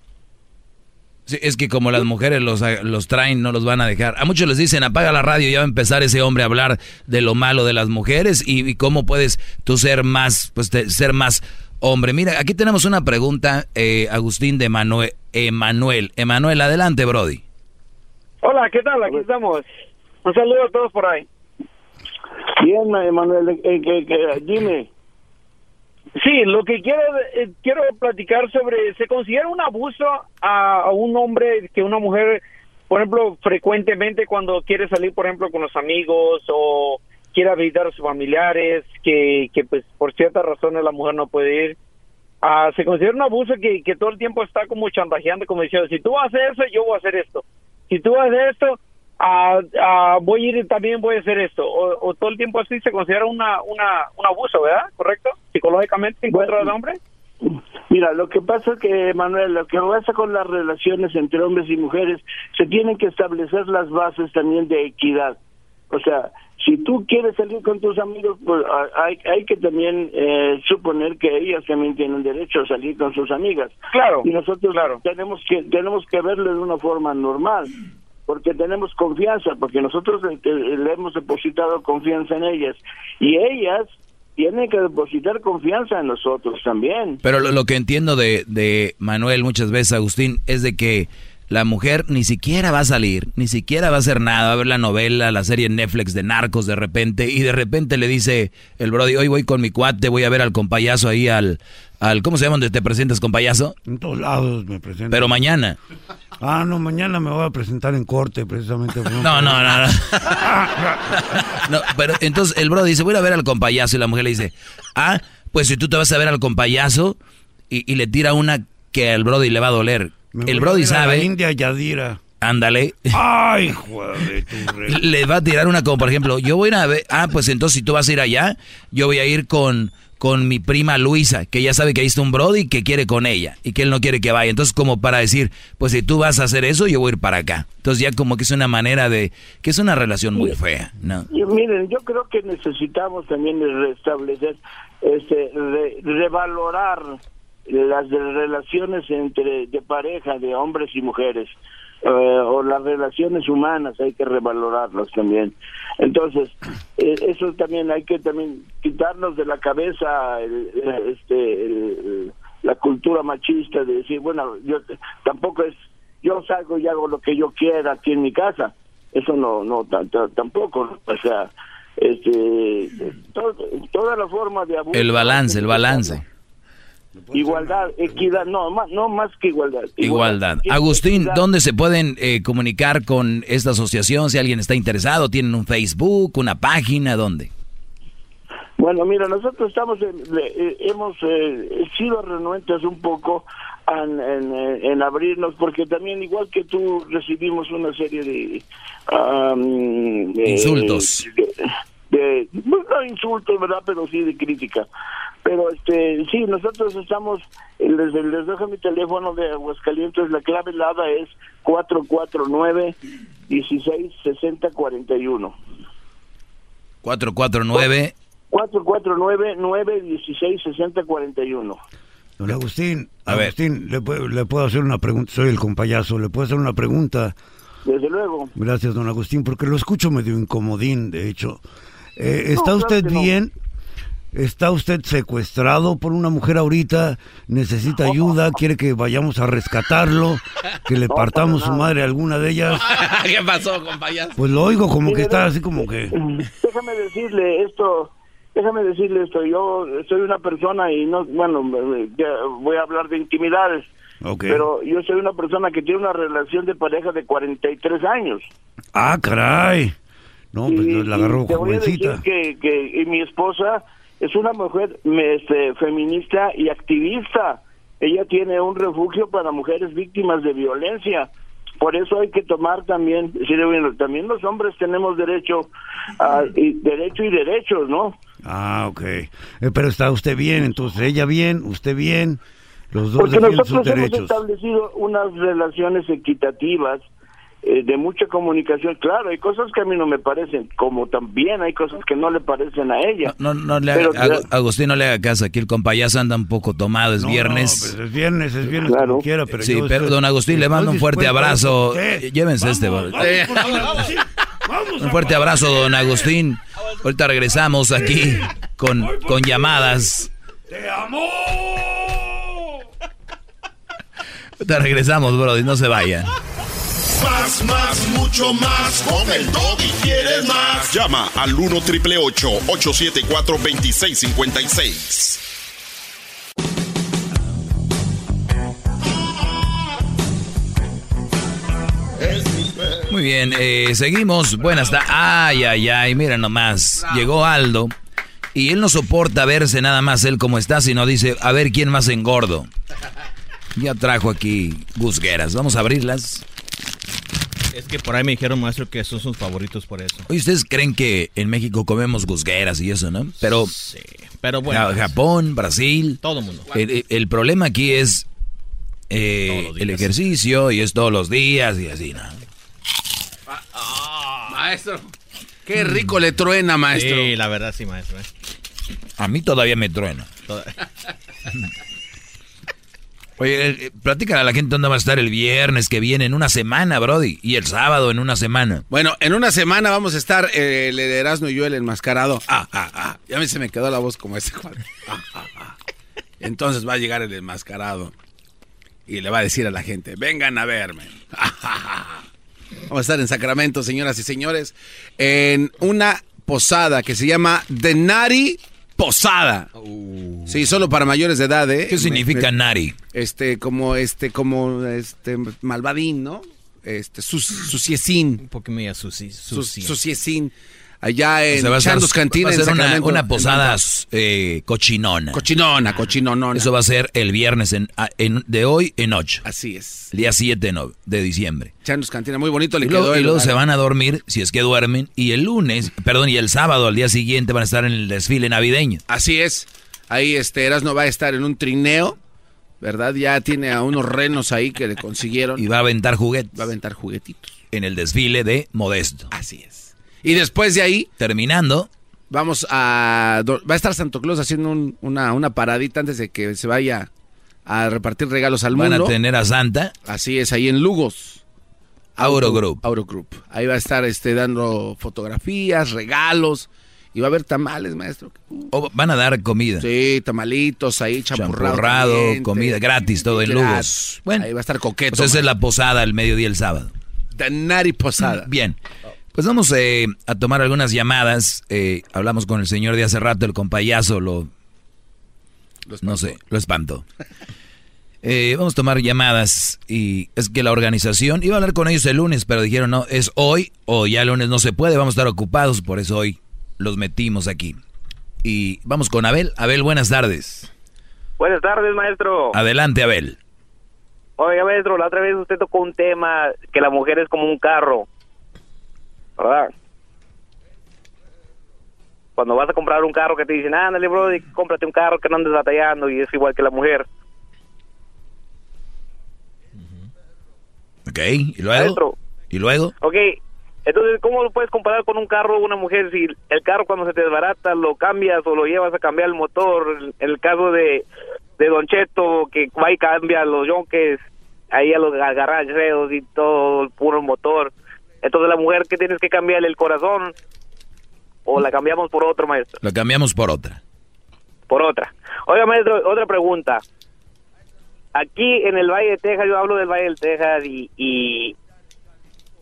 Sí, es que como las mujeres los, los traen, no los van a dejar. A muchos les dicen, apaga la radio, ya va a empezar ese hombre a hablar de lo malo de las mujeres y, cómo puedes tú ser más, pues ser más hombre. Mira, aquí tenemos una pregunta, eh, Agustín de Manuel. Emanuel. Emanuel, adelante, Brody. Hola, ¿qué tal? Aquí estamos. Un saludo a todos por ahí. Bien, Emanuel, eh, eh, dime. Sí, lo que quiero quiero platicar sobre, ¿se considera un abuso a, un hombre que una mujer, por ejemplo, frecuentemente cuando quiere salir, por ejemplo, con los amigos o quiera visitar a sus familiares, que, que pues por ciertas razones la mujer no puede ir. Ah, se considera un abuso que, que todo el tiempo está como chantajeando, como diciendo, si tú hacer eso, yo voy a hacer esto. Si tú hacer esto, ah, ah, voy a ir también voy a hacer esto. O, todo el tiempo así se considera una, una, un abuso, ¿verdad? ¿Correcto? Psicológicamente en contra del hombre. Mira, lo que pasa es que, Manuel, lo que pasa con las relaciones entre hombres y mujeres, se tienen que establecer las bases también de equidad. O sea, si tú quieres salir con tus amigos, pues hay, hay que también eh, suponer que ellas también tienen derecho a salir con sus amigas. Claro. Y nosotros tenemos que tenemos que verlo de una forma normal, porque tenemos confianza, porque nosotros eh, eh, le hemos depositado confianza en ellas y ellas tienen que depositar confianza en nosotros también. Pero lo, lo que entiendo de, de Manuel muchas veces, Agustín, es de que la mujer ni siquiera va a salir, ni siquiera va a hacer nada, va a ver la novela, la serie Netflix de narcos de repente, y de repente le dice el Brody, hoy voy con mi cuate, voy a ver al compayazo ahí al, al ¿cómo se llama donde te presentas compayazo? En todos lados me presento. Pero mañana. Ah, no, mañana me voy a presentar en corte precisamente. No, no, no, no. No, pero entonces el Brody dice, voy a ver al compayazo, y la mujer le dice, ah, pues si tú te vas a ver al compayazo, y, y le tira una que al Brody le va a doler. Me el Brody a la sabe... India Yadira. Ándale. Ay, joder, tu Le va a tirar una como, por ejemplo, yo voy a ir a ver, ah, pues entonces si tú vas a ir allá, yo voy a ir con, con mi prima Luisa, que ya sabe que ahí está un Brody que quiere con ella y que él no quiere que vaya. Entonces como para decir, pues si tú vas a hacer eso, yo voy a ir para acá. Entonces ya como que es una manera de, que es una relación muy fea, ¿no? Y miren, yo creo que necesitamos también restablecer, este, re- revalorar las de- relaciones entre de pareja, de hombres y mujeres, eh, o las relaciones humanas, hay que revalorarlas también. Entonces, eh, eso también hay que también quitarnos de la cabeza el- el- este, el- la cultura machista de decir, bueno, yo tampoco es, yo salgo y hago lo que yo quiera aquí en mi casa. Eso no, no, ta- ta- tampoco, o sea, este, to- toda la forma de abuso. El balance, el balance. Igualdad, equidad, no, más, no más que igualdad. Igualdad. Igualdad. Agustín, ¿dónde se pueden eh, comunicar con esta asociación? Si alguien está interesado, ¿tienen un Facebook, una página? ¿Dónde? Bueno, mira, nosotros estamos, en- le- eh, hemos eh, sido renuentes un poco en, en, eh, en abrirnos, porque también, igual que tú, recibimos una serie de... de- Insultos. De, de- no insultos, ¿verdad? Pero sí de crítica. Pero este sí, nosotros estamos, eh, les, les dejo mi teléfono de Aguascalientes, la clave helada es 449 1660 41. 449 449 916 6041. Don Agustín, Agustín, le, puedo- le puedo hacer una pregunta, soy el compayazo, le puedo hacer una pregunta. Desde luego. Gracias, don Agustín, porque lo escucho medio incomodín, de hecho. Eh, ¿Está No, claro usted no. ¿Está usted secuestrado por una mujer ahorita? ¿Necesita ayuda? ¿Quiere que vayamos a rescatarlo? ¿Que le No, partamos su madre a alguna de ellas? ¿Qué pasó, compañero? Pues lo oigo como que está así como que... Déjame decirle esto, déjame decirle esto, yo soy una persona y no, bueno, voy a hablar de intimidades, pero yo soy una persona que tiene una relación de pareja de 43 años. Ah, caray. No, pues Y- la agarró y te voy a decir jovencita. que, que y mi esposa es una mujer este, feminista y activista. Ella tiene un refugio para mujeres víctimas de violencia. Por eso hay que tomar también, decirle, bueno, también los hombres tenemos derecho a y derecho y derechos, ¿no? Ah, ok. Eh, pero está usted bien, entonces ella bien, usted bien, los dos Porque sus nosotros hemos derechos. establecido unas relaciones equitativas eh, de mucha comunicación. Claro, hay cosas que a mí no me parecen, como también hay cosas que no le parecen a ella. No, no le haga- Ag- Agustín, no le haga caso. Aquí el compayazo anda un poco tomado, es No, viernes. no, pues es viernes, es viernes como quiera, pero sí, yo pero don Agustín, le mando un fuerte abrazo. Eh, Llévense este. vamos, sí, Un fuerte abrazo, don Agustín. Ahorita regresamos aquí con, con llamadas. ¡Te amo! Ahorita regresamos, bro, no se vayan. Más, más, mucho más. Con el y quieres más. Llama al 1 triple 874 2656. Muy bien, eh, seguimos. Buenas tardes. Ay, ay, ay, mira nomás. Llegó Aldo y él no soporta verse nada más él como está, sino dice, a ver quién más engordo. Ya trajo aquí gusgueras. Vamos a abrirlas. Es que por ahí me dijeron, maestro, que son sus favoritos por eso. Oye, ustedes creen que en México comemos gusgueras y eso, ¿no? Pero, pero bueno. Ja- Japón, Brasil. Todo mundo. El, el- el problema aquí es eh, el ejercicio y es todos los días y así, ¿no? Maestro. Qué rico le truena, maestro. Sí, la verdad sí, maestro. ¿eh? A mí todavía me truena. Oye, eh, platícale a la gente dónde va a estar el viernes que viene, en una semana, Brody. Y el sábado en una semana. Bueno, en una semana vamos a estar eh, el Erasmo y yo, el enmascarado. Ah, ah, ah. Ya a mí se me quedó la voz como ese. Ah, ah, ah. Entonces va a llegar el enmascarado y le va a decir a la gente, vengan a verme. Vamos a estar en Sacramento, señoras y señores, en una posada que se llama The Nari Posada. Sí, solo para mayores de edad, ¿eh? ¿Qué significa Me- nari? Este, como, este, como, este, malvadín, ¿no? Este, sus, suciecín. Un poco media suci, Sus- sucia. Suciecín. Allá en O sea, Chandos Cantina va a en una, posada eh, cochinona. Cochinona, cochinonona. Eso va a ser el viernes en, a- en- de hoy en 8. Así es. El día 7 no- de diciembre. Chandos Cantina, muy bonito le Y luego, quedó y luego se van a dormir, si es que duermen, y el lunes, perdón, y el sábado al día siguiente van a estar en el desfile navideño. Así es. Ahí este Erasmo va a estar en un trineo, ¿verdad? Ya tiene a unos renos ahí que le consiguieron. Y va a aventar juguetes. Va a aventar juguetitos. En el desfile de Modesto. Así es. Y después de ahí, Terminando, vamos a... Va a estar Santo Claus haciendo un- una, una paradita antes de que se vaya a repartir regalos al van mundo. a tener a Santa. Así es, ahí en Lugos. Auro Group. Auro Group. Ahí va a estar este, dando fotografías, regalos. Y va a haber tamales, maestro. O van a dar comida. Sí, tamalitos ahí, champurrado. Champurrado, comida gratis, todo en. Lugos. Bueno, Ahí va a estar coqueto. pues esa es la posada el mediodía el sábado. The Nari Posada. Bien. Pues vamos eh, a tomar algunas llamadas. Eh, hablamos con el señor de hace rato, el compayazo, lo... no sé, lo espantó. Eh, vamos a tomar llamadas y es que la organización, iba a hablar con ellos el lunes, pero dijeron no, es hoy o ya el lunes no se puede, vamos a estar ocupados, por eso hoy los metimos aquí. Y vamos con Abel. Abel, buenas tardes. Buenas tardes, maestro. Adelante, Abel. Oiga, maestro, la otra vez usted tocó un tema que la mujer es como un carro. ¿Verdad? Cuando vas a comprar un carro que te dicen, ándale, bro, cómprate un carro que no andes batallando y es igual que la mujer. Ok, ¿y luego? Maestro. ¿Y luego? Ok, entonces, ¿cómo lo puedes comparar con un carro o una mujer si el carro cuando se te desbarata lo cambias o lo llevas a cambiar el motor? En el caso de, de Don Cheto, que va y cambia los yonques ahí a los garracheros y todo el puro motor. Entonces, la mujer que tienes que cambiarle el corazón o la cambiamos por otro, maestro, Lo cambiamos por otra. por otra. Oiga, maestro, otra pregunta. Aquí en el Valle de Texas, yo hablo del Valle de Texas y, y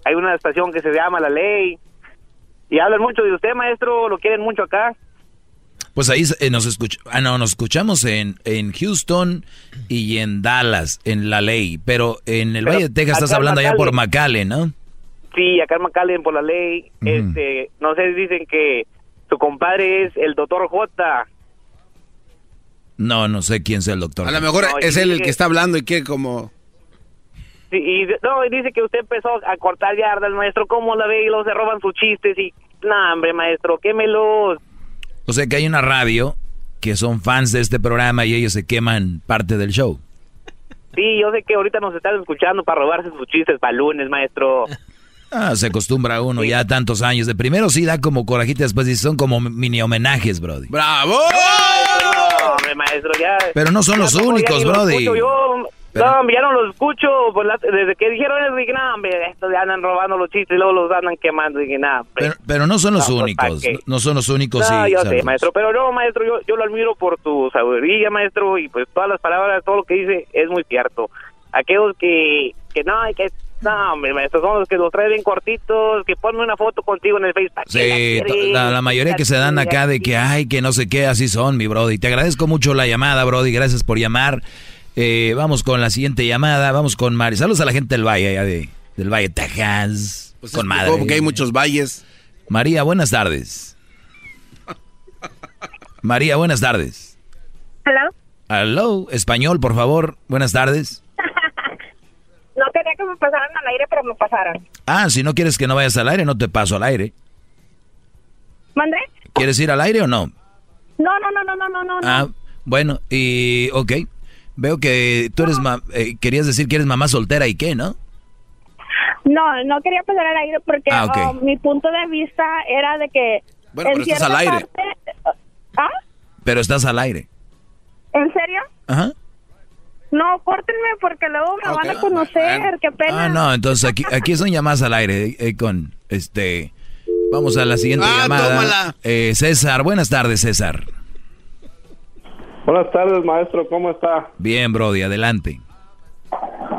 hay una estación que se llama La Ley. Y hablan mucho de usted, maestro, lo quieren mucho acá. Pues ahí eh, nos escuch ah, no, nos escuchamos en, en Houston y en Dallas, en La Ley, pero en el Pero Valle de Texas estás hablando allá por. McAllen, ¿no? Sí, acá en McAllen por La Ley. este No sé, dicen que su compadre es el doctor J. No, no sé quién sea el doctor. A lo mejor No, es él el que- que está hablando y que como... Sí, y no, y dice que usted empezó a cortar yardas, maestro. ¿Cómo la ve? Y luego se roban sus chistes y... No, hombre, maestro, quémelos. O sea que hay una radio que son fans de este programa y ellos se queman parte del show. Sí, yo sé que ahorita nos están escuchando para robarse sus chistes para lunes, maestro. Ah, se acostumbra uno ya a tantos años. De primero sí da como corajita, después dice, son como mini homenajes, Brody. ¡Bravo! No, hombre, maestro, ya... Pero no son ya los ya únicos, Brody. escucho yo. Pero- No, ya no los escucho. Pues la- desde que dijeron eso, dije, no, hombre, estos ya andan robando los chistes y luego los andan quemando. Dije, nada, hombre. Pero, pero no son los No, pues, únicos, ¿para qué? no son los únicos. No, sí, yo sé, maestro, pero no, maestro, yo, yo lo admiro por tu sabiduría, maestro, y pues todas las palabras, todo lo que dice es muy cierto. Aquellos que, que no, hay que, no, hombre, maestro, son los que los traen bien cortitos, que ponen una foto contigo en el Facebook. Sí, la, la mayoría que se dan acá de que, ay, que no sé qué, así son, mi Brody. Te agradezco mucho la llamada, Brody, gracias por llamar. Eh, vamos con la siguiente llamada, vamos con Mari. Saludos a la gente del Valle, allá de, del Valle Texas. Pues con madre. Porque hay muchos valles. María, buenas tardes. María, buenas tardes. Hello. Hello, español, por favor, buenas tardes. No quería que me pasaran al aire, pero me pasaron. Ah, si no quieres que no vayas al aire, no te paso al aire. ¿Mandé? ¿Quieres ir al aire o no? No, no, no, no, no, no, no. Ah, bueno, y ok. Veo que tú eres, ma- eh, querías decir que eres mamá soltera y qué, ¿no? No, no quería pasar al aire porque Ah, oh, mi punto de vista era de que. Bueno, en pero estás al aire. parte- ¿Ah? Pero estás al aire. ¿En serio? Ajá. No, córtenme porque luego me van a conocer. Qué pena. Ah, no, entonces aquí, aquí son llamadas al aire eh, con este. Vamos a la siguiente Ah, llamada. tómala. Eh, César, buenas tardes, César. Buenas tardes, maestro, ¿cómo está? Bien, Brody, adelante.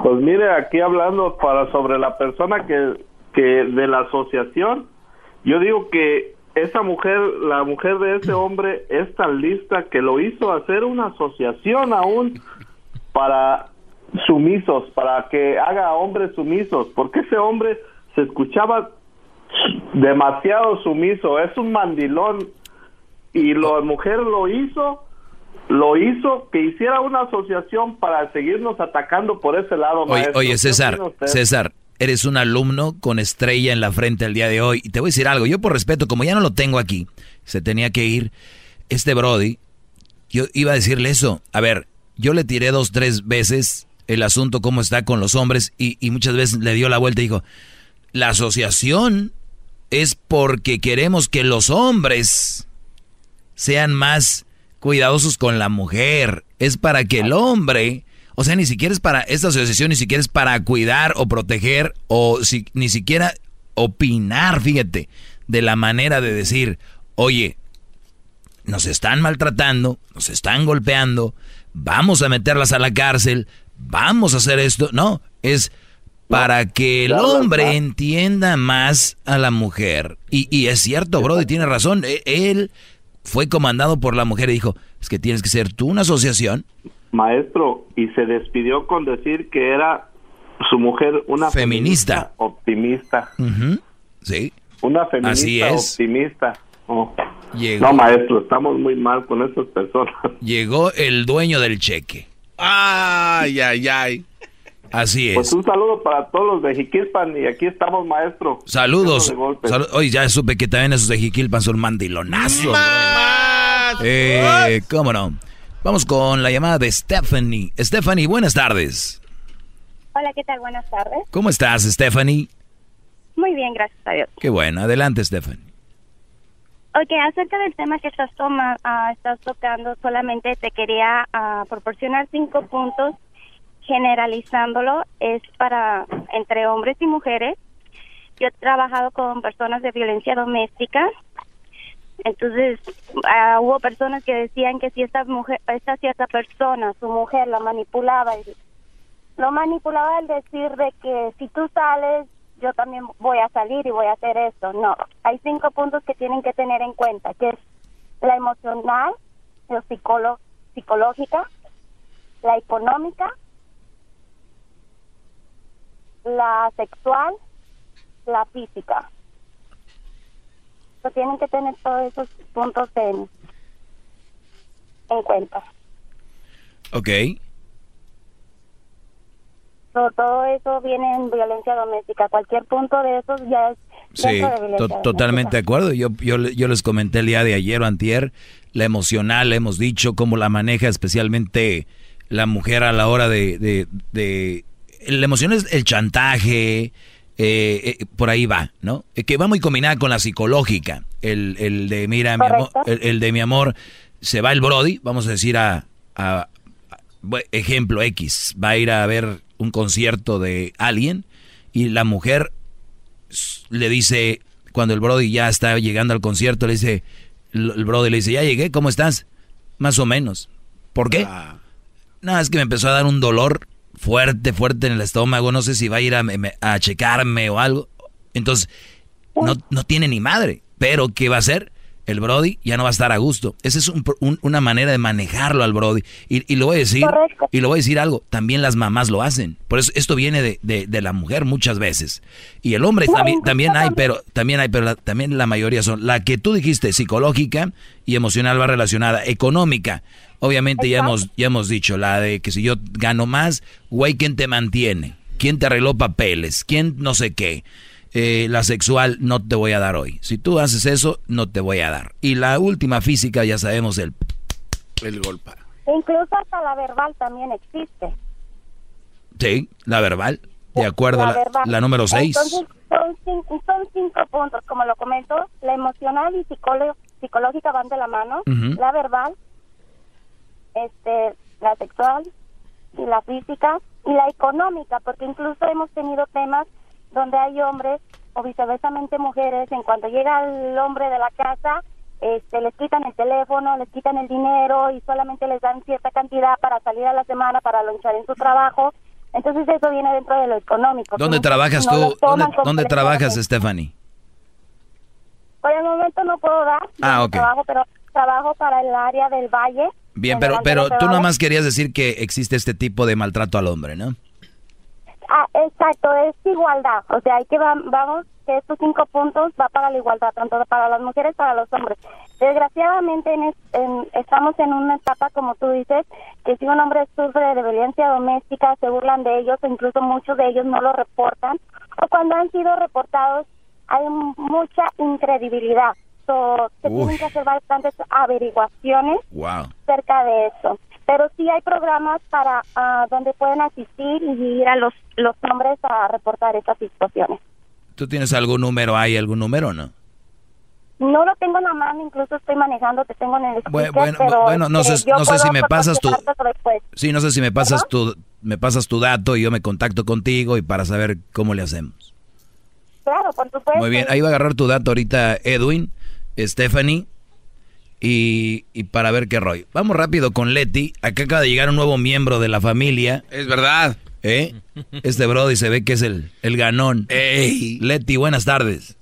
Pues mire, aquí hablando para sobre la persona que, que de la asociación, yo digo que esa mujer, la mujer de ese hombre es tan lista que lo hizo hacer una asociación aún para sumisos, para que haga hombres sumisos, porque ese hombre se escuchaba demasiado sumiso, es un mandilón y la mujer lo hizo lo hizo que hiciera una asociación para seguirnos atacando por ese lado. Oye, oye, ¿Qué César? César, eres un alumno con estrella en la frente el día de hoy. Y te voy a decir algo, yo por respeto, como ya no lo tengo aquí, se tenía que ir, este Brody, yo iba a decirle eso. A ver, yo le tiré dos, tres veces el asunto, cómo está con los hombres, y, y muchas veces le dio la vuelta y dijo, la asociación es porque queremos que los hombres sean más cuidadosos con la mujer. Es para que el hombre, o sea, ni siquiera es para esta asociación, ni siquiera es para cuidar o proteger o si, ni siquiera opinar, fíjate, de la manera de decir, oye, nos están maltratando, nos están golpeando, vamos a meterlas a la cárcel, vamos a hacer esto. No, es para que el hombre entienda más a la mujer. Y, y es cierto, Brody, tiene razón. E- Él fue comandado por la mujer y dijo, es que tienes que ser tú una asociación. Maestro, y se despidió con decir que era su mujer una Feminista. optimista. Ujú, Sí. Una feminista Así es. optimista. Oh. Llegó, No, maestro, estamos muy mal con estas personas. llegó el dueño del cheque. Ay, ay, ay. Así es. Pues un saludo para todos los de Jiquilpan y aquí estamos, maestro. Saludos. Salu- Oye, ya supe que también esos de Jiquilpan son mandilonazos. Eh, ¿Cómo no? Vamos con la llamada de Stephanie. Stephanie, buenas tardes. Hola, ¿qué tal? Buenas tardes. ¿Cómo estás, Stephanie? Muy bien, gracias a Dios. Qué bueno. Adelante, Stephanie. Ok, acerca del tema que estás, toma, ah, estás tocando, solamente te quería ah, proporcionar cinco puntos generalizándolo. Es para entre hombres y mujeres. Yo he trabajado con personas de violencia doméstica. Entonces, ah, hubo personas que decían que si esta mujer, esta cierta persona, su mujer, la manipulaba, y lo manipulaba al decir de que si tú sales, yo también voy a salir y voy a hacer esto. No, hay cinco puntos que tienen que tener en cuenta, que es la emocional, la psicológica, la económica, la sexual, la física. Tienen que tener todos esos puntos en, en cuenta. Ok. Todo eso viene en violencia doméstica. Cualquier punto de esos ya es Sí, de to- totalmente de acuerdo. Yo, yo, yo les comenté el día de ayer o antier, la emocional, hemos dicho cómo la maneja especialmente la mujer a la hora de... de, de- la emoción es el chantaje, eh, eh, por ahí va, ¿no? Eh, que va muy combinada con la psicológica. El, el de, mira, mi amor, el, el de mi amor, se va el Brody, vamos a decir a, a- ejemplo X, va a ir a ver un concierto de alguien y la mujer le dice, cuando el Brody ya está llegando al concierto, le dice, el Brody le dice, ya llegué, ¿cómo estás? Más o menos. ¿Por qué? No, es que me empezó a dar un dolor fuerte, fuerte en el estómago, no sé si va a ir a, a checarme o algo. Entonces, no, no tiene ni madre, pero ¿qué va a hacer? El Brody ya no va a estar a gusto. Esa es un- un- una manera de manejarlo al Brody. Y, y lo voy a decir, y lo voy a decir algo, también las mamás lo hacen. Por eso esto viene de, de- de la mujer muchas veces. Y el hombre también, también hay, pero también hay, pero la- también la mayoría son. La que tú dijiste, psicológica y emocional va relacionada. Económica, obviamente ya hemos, ya hemos dicho, la de que si yo gano más, güey, ¿quién te mantiene? ¿Quién te arregló papeles? ¿Quién no sé qué? Eh, la sexual no te voy a dar hoy. Si tú haces eso, no te voy a dar. Y la última física, ya sabemos el... El golpe. Incluso hasta la verbal también existe. Sí, la verbal. De acuerdo a la, verbal. la número 6. Entonces, son, cin- son cinco puntos, como lo comento. La emocional y psicológica van de la mano. Ujú. La verbal, este, la sexual y la física y la económica, porque incluso hemos tenido temas donde hay hombres o viceversamente mujeres, en cuanto llega el hombre de la casa, este, les quitan el teléfono, les quitan el dinero y solamente les dan cierta cantidad para salir a la semana, para lonchar en su trabajo. Entonces eso viene dentro de lo económico. ¿Dónde trabajas no tú? ¿Dónde, dónde trabajas, Stephanie? Por el momento no puedo dar Ah, trabajo, pero trabajo para el área del valle. Bien, en pero, pero tú Cebada. nomás querías decir que existe este tipo de maltrato al hombre, ¿no? Ah, exacto, es igualdad. O sea, hay que va- vamos que estos cinco puntos va para la igualdad, tanto para las mujeres para los hombres. Desgraciadamente en es- en- estamos en una etapa, como tú dices, que si un hombre sufre de violencia doméstica, se burlan de ellos, o incluso muchos de ellos no lo reportan, o cuando han sido reportados hay mucha incredibilidad. So, se tienen que hacer bastantes averiguaciones Wow. cerca de eso. Pero sí hay programas para ah, donde pueden asistir y ir a los, los hombres a reportar estas situaciones. ¿Tú tienes algún número? ¿Hay algún número o no? No lo tengo en la mano, incluso estoy manejando, te tengo en el speaker, bueno, pero, bueno, no sé- este, yo no sé si me pasas tu-. Sí, no sé si me pasas tu, me pasas tu dato y yo me contacto contigo y para saber cómo le hacemos. Claro, por supuesto. Muy bien, ahí va a agarrar tu dato ahorita Edwin, Stephanie y, y para ver qué rollo. Vamos rápido con Leti. Acá acaba de llegar un nuevo miembro de la familia. Es verdad. ¿Eh? Este Brody se ve que es el, el ganón. Ey. Leti, buenas tardes.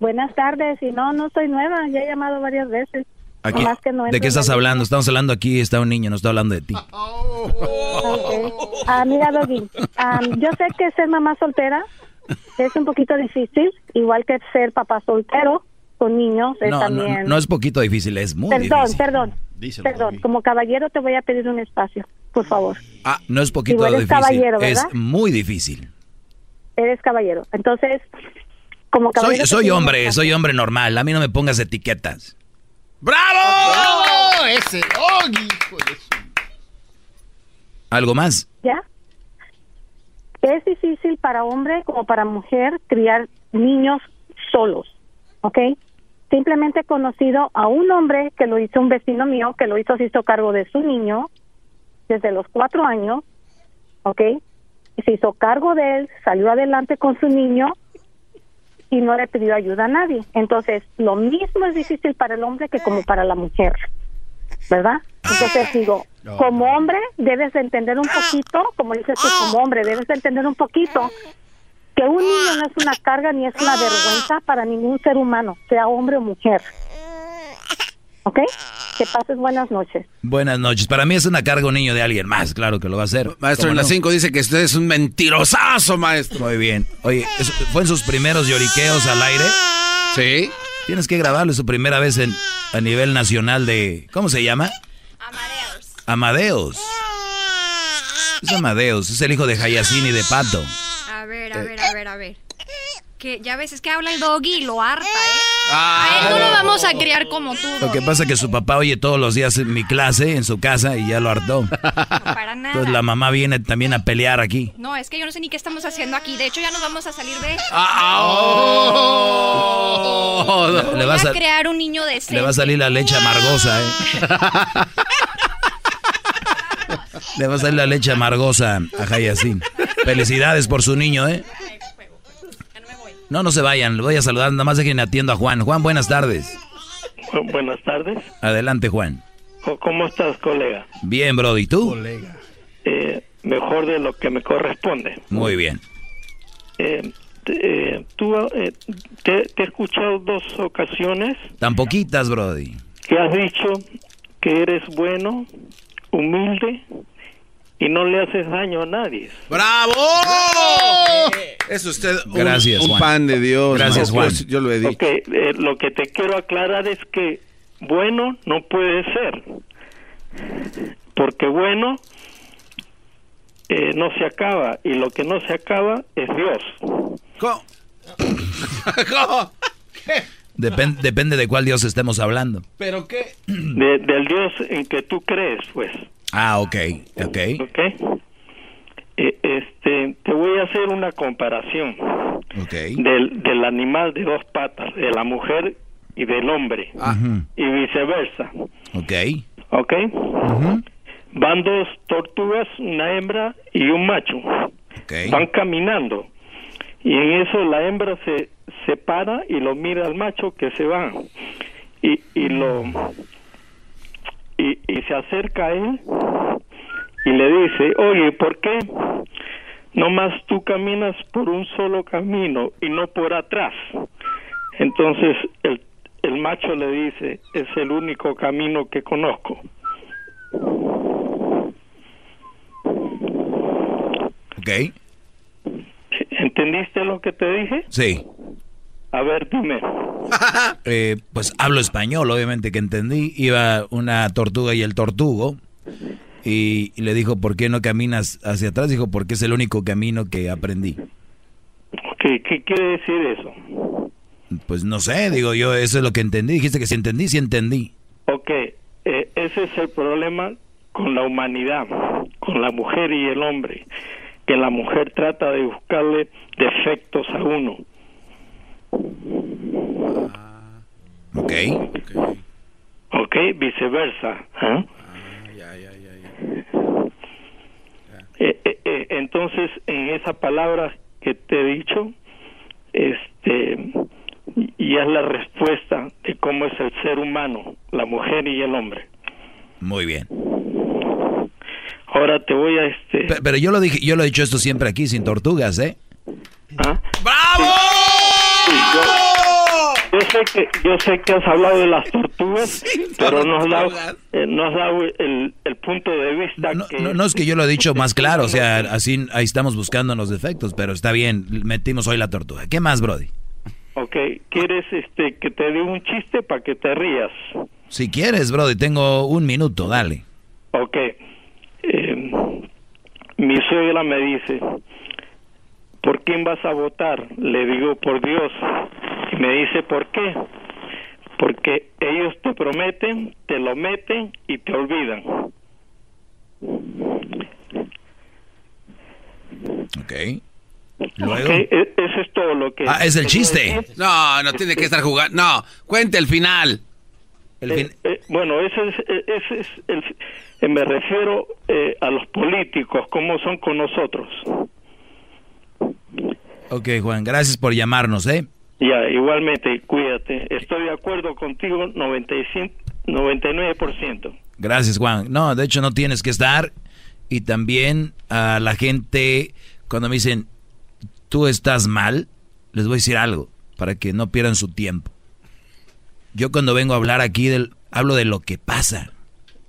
Buenas tardes, y no, no soy nueva, ya he llamado varias veces. Aquí- Nomás que no ¿De qué estás la hablando? Estamos hablando aquí, está un niño, no está hablando de ti. Ok. Ah, mira, Doggy, ah, yo sé que ser mamá soltera es un poquito difícil, igual que ser papá soltero con niños es No, también... no, no es poquito difícil, es muy perdón, difícil. perdón, Díselo, perdón. Como caballero te voy a pedir un espacio, por favor. Ah, no es poquito eres difícil, caballero, es muy difícil. Eres caballero. Entonces, como Soy, caballero... soy un hombre, soy hombre normal, a mí no me pongas etiquetas. ¡Bravo! Ese. ¡Oh, hijo de su- ¿Algo más? ¿Ya? Es difícil para hombre como para mujer criar niños solos, ¿ok? Simplemente he conocido a un hombre que lo hizo un vecino mío, que lo hizo, se hizo cargo de su niño desde los cuatro años, ¿ok? Y se hizo cargo de él, salió adelante con su niño y no le pidió ayuda a nadie. Entonces, lo mismo es difícil para el hombre que como para la mujer, ¿verdad? Entonces digo, como hombre debes de entender un poquito, como dices tú, como hombre debes de entender un poquito que un niño no es una carga ni es una vergüenza para ningún ser humano, sea hombre o mujer. ¿Ok? Que pases buenas noches. Buenas noches. Para mí es una carga un niño de alguien más, claro que lo va a hacer. Maestro, ¿Cómo en las no? 5 dice que usted es un mentirosazo, maestro. Muy bien. Oye, ¿eso- ¿fue en sus primeros lloriqueos al aire? Sí. Tienes que grabarlo, es su primera vez en, a nivel nacional de... ¿Cómo se llama? Amadeus. Es Amadeus, es el hijo de Hayasini y de Pato. A ver, a ver, a ver, a ver. Que ya ves, es que habla el doggy y lo harta, ¿eh? Ah. A él no lo vamos a criar como tú, Lo que pasa es que su papá oye todos los días mi clase en su casa y ya lo hartó. Para nada. Entonces la mamá viene también a pelear aquí. No, es que yo no sé ni qué estamos haciendo aquí. De hecho, ya nos vamos a salir de... Le, le va a Voy a crear un niño decente. le va a salir la leche amargosa, ¿eh? Le va a salir la leche amargosa a Hayasin. Felicidades por su niño, ¿eh? No, no se vayan, le voy a saludar, nada más dejen atiendo a Juan. Juan, buenas tardes. Bu- Buenas tardes. Adelante, Juan. ¿Cómo estás, colega? Bien, Brody, ¿tú? Eh, mejor de lo que me corresponde. Muy bien. Eh, eh, tú eh, te, te he escuchado dos ocasiones Tan poquitas, Brody. que has dicho que eres bueno, humilde y no le haces daño a nadie. ¡Bravo! Es usted un, Gracias, un pan de Dios. Gracias. Juan. Yo, yo lo he dicho. Ok, eh, lo que te quiero aclarar es que bueno no puede ser. Porque bueno eh, no se acaba y lo que no se acaba es Dios. ¿Cómo? Depen- depende de cuál Dios estemos hablando. ¿Pero qué? De- del Dios en que tú crees, pues. Ah, ok, ok. ¿Ok? eh, este, te voy a hacer una comparación del, del animal de dos patas, de la mujer y del hombre, y viceversa. Ok. ¿Ok? Van dos tortugas, una hembra y un macho. Van caminando. Y en eso la hembra se, se para y lo mira al macho que se va. Y, y lo y, y se acerca a él y le dice, oye, ¿por qué no más tú caminas por un solo camino y no por atrás? Entonces el, el macho le dice, es el único camino que conozco. Ok. ¿Entendiste lo que te dije? Sí. A ver, dime. Eh, pues hablo español, obviamente que entendí. Iba una tortuga y el tortugo. Y, y le dijo, ¿por qué no caminas hacia atrás? Dijo, porque es el único camino que aprendí. ¿Qué, qué quiere decir eso? Pues no sé, digo yo, eso es lo que entendí. Dijiste que si entendí, sí entendí. Ok, eh, ese es el problema con la humanidad, con la mujer y el hombre, que la mujer trata de buscarle defectos a uno. Ok. Ok, viceversa. ¿ah? Eh, eh, eh, entonces, en esa palabra que te he dicho, este, y es la respuesta de cómo es el ser humano, la mujer y el hombre. Muy bien. Ahora te voy a este. Pe- Pero, yo lo dije, yo lo he dicho esto siempre aquí, sin tortugas, ¿eh? ¡Bravo! Yo, yo sé que yo sé que has hablado de las tortugas, pero no has dado, eh, no has dado el, el punto de vista que No, no es que yo lo he dicho más claro, o sea, así ahí estamos buscando los defectos, pero está bien, metimos hoy la tortuga. ¿Qué más, Brody? Ok, ¿quieres este que te dé un chiste para que te rías? Si quieres, Brody, tengo un minuto, dale. Ok. Eh, mi suegra me dice, ¿por quién vas a votar? Le digo, por Dios. Y me dice, ¿por qué? Porque ellos te prometen, te lo meten y te olvidan. Ok. Ok, e- eso es todo lo que... Ah, es el chiste. No, no tiene que estar jugando. No, cuente el final. Eh, eh, bueno, ese es, eh, ese es el, me refiero eh, a los políticos, cómo son con nosotros. Ok, Juan, gracias por llamarnos, ¿eh? Ya, igualmente, cuídate. Estoy de acuerdo contigo 95, 99%. Gracias, Juan. No, de hecho no tienes que estar. Y también a la gente, cuando me dicen, tú estás mal, les voy a decir algo, para que no pierdan su tiempo. Yo cuando vengo a hablar aquí, del, hablo de lo que pasa,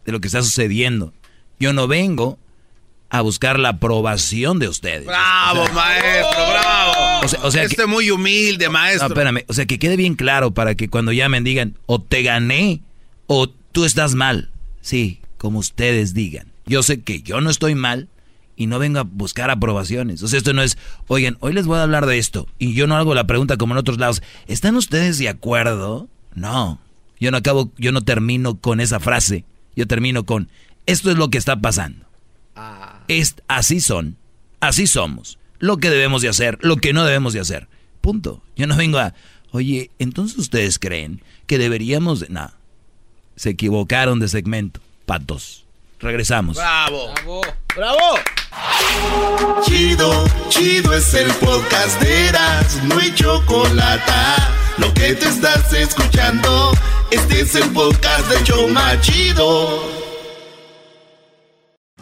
de lo que está sucediendo. Yo no vengo a buscar la aprobación de ustedes. Bravo, maestro, bravo. O sea, o sea este muy humilde, maestro. No, espérame, o sea, que quede bien claro para que cuando llamen digan, o te gané, o tú estás mal. Sí, como ustedes digan. Yo sé que yo no estoy mal y no vengo a buscar aprobaciones. O sea, esto no es, oigan, hoy les voy a hablar de esto. Y yo no hago la pregunta como en otros lados. ¿Están ustedes de acuerdo? No. Yo no acabo, yo no termino con esa frase. Yo termino con, esto es lo que está pasando. Es, así son, así somos. Lo que debemos de hacer, lo que no debemos de hacer. Punto. Yo no vengo a, oye, entonces ustedes creen que deberíamos de... No. Se equivocaron de segmento. Patos. Regresamos. Bravo. Bravo. Chido, chido es el podcast de Eras, no hay chocolate. Lo que te estás escuchando, este es el podcast de Choma Chido.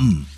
come.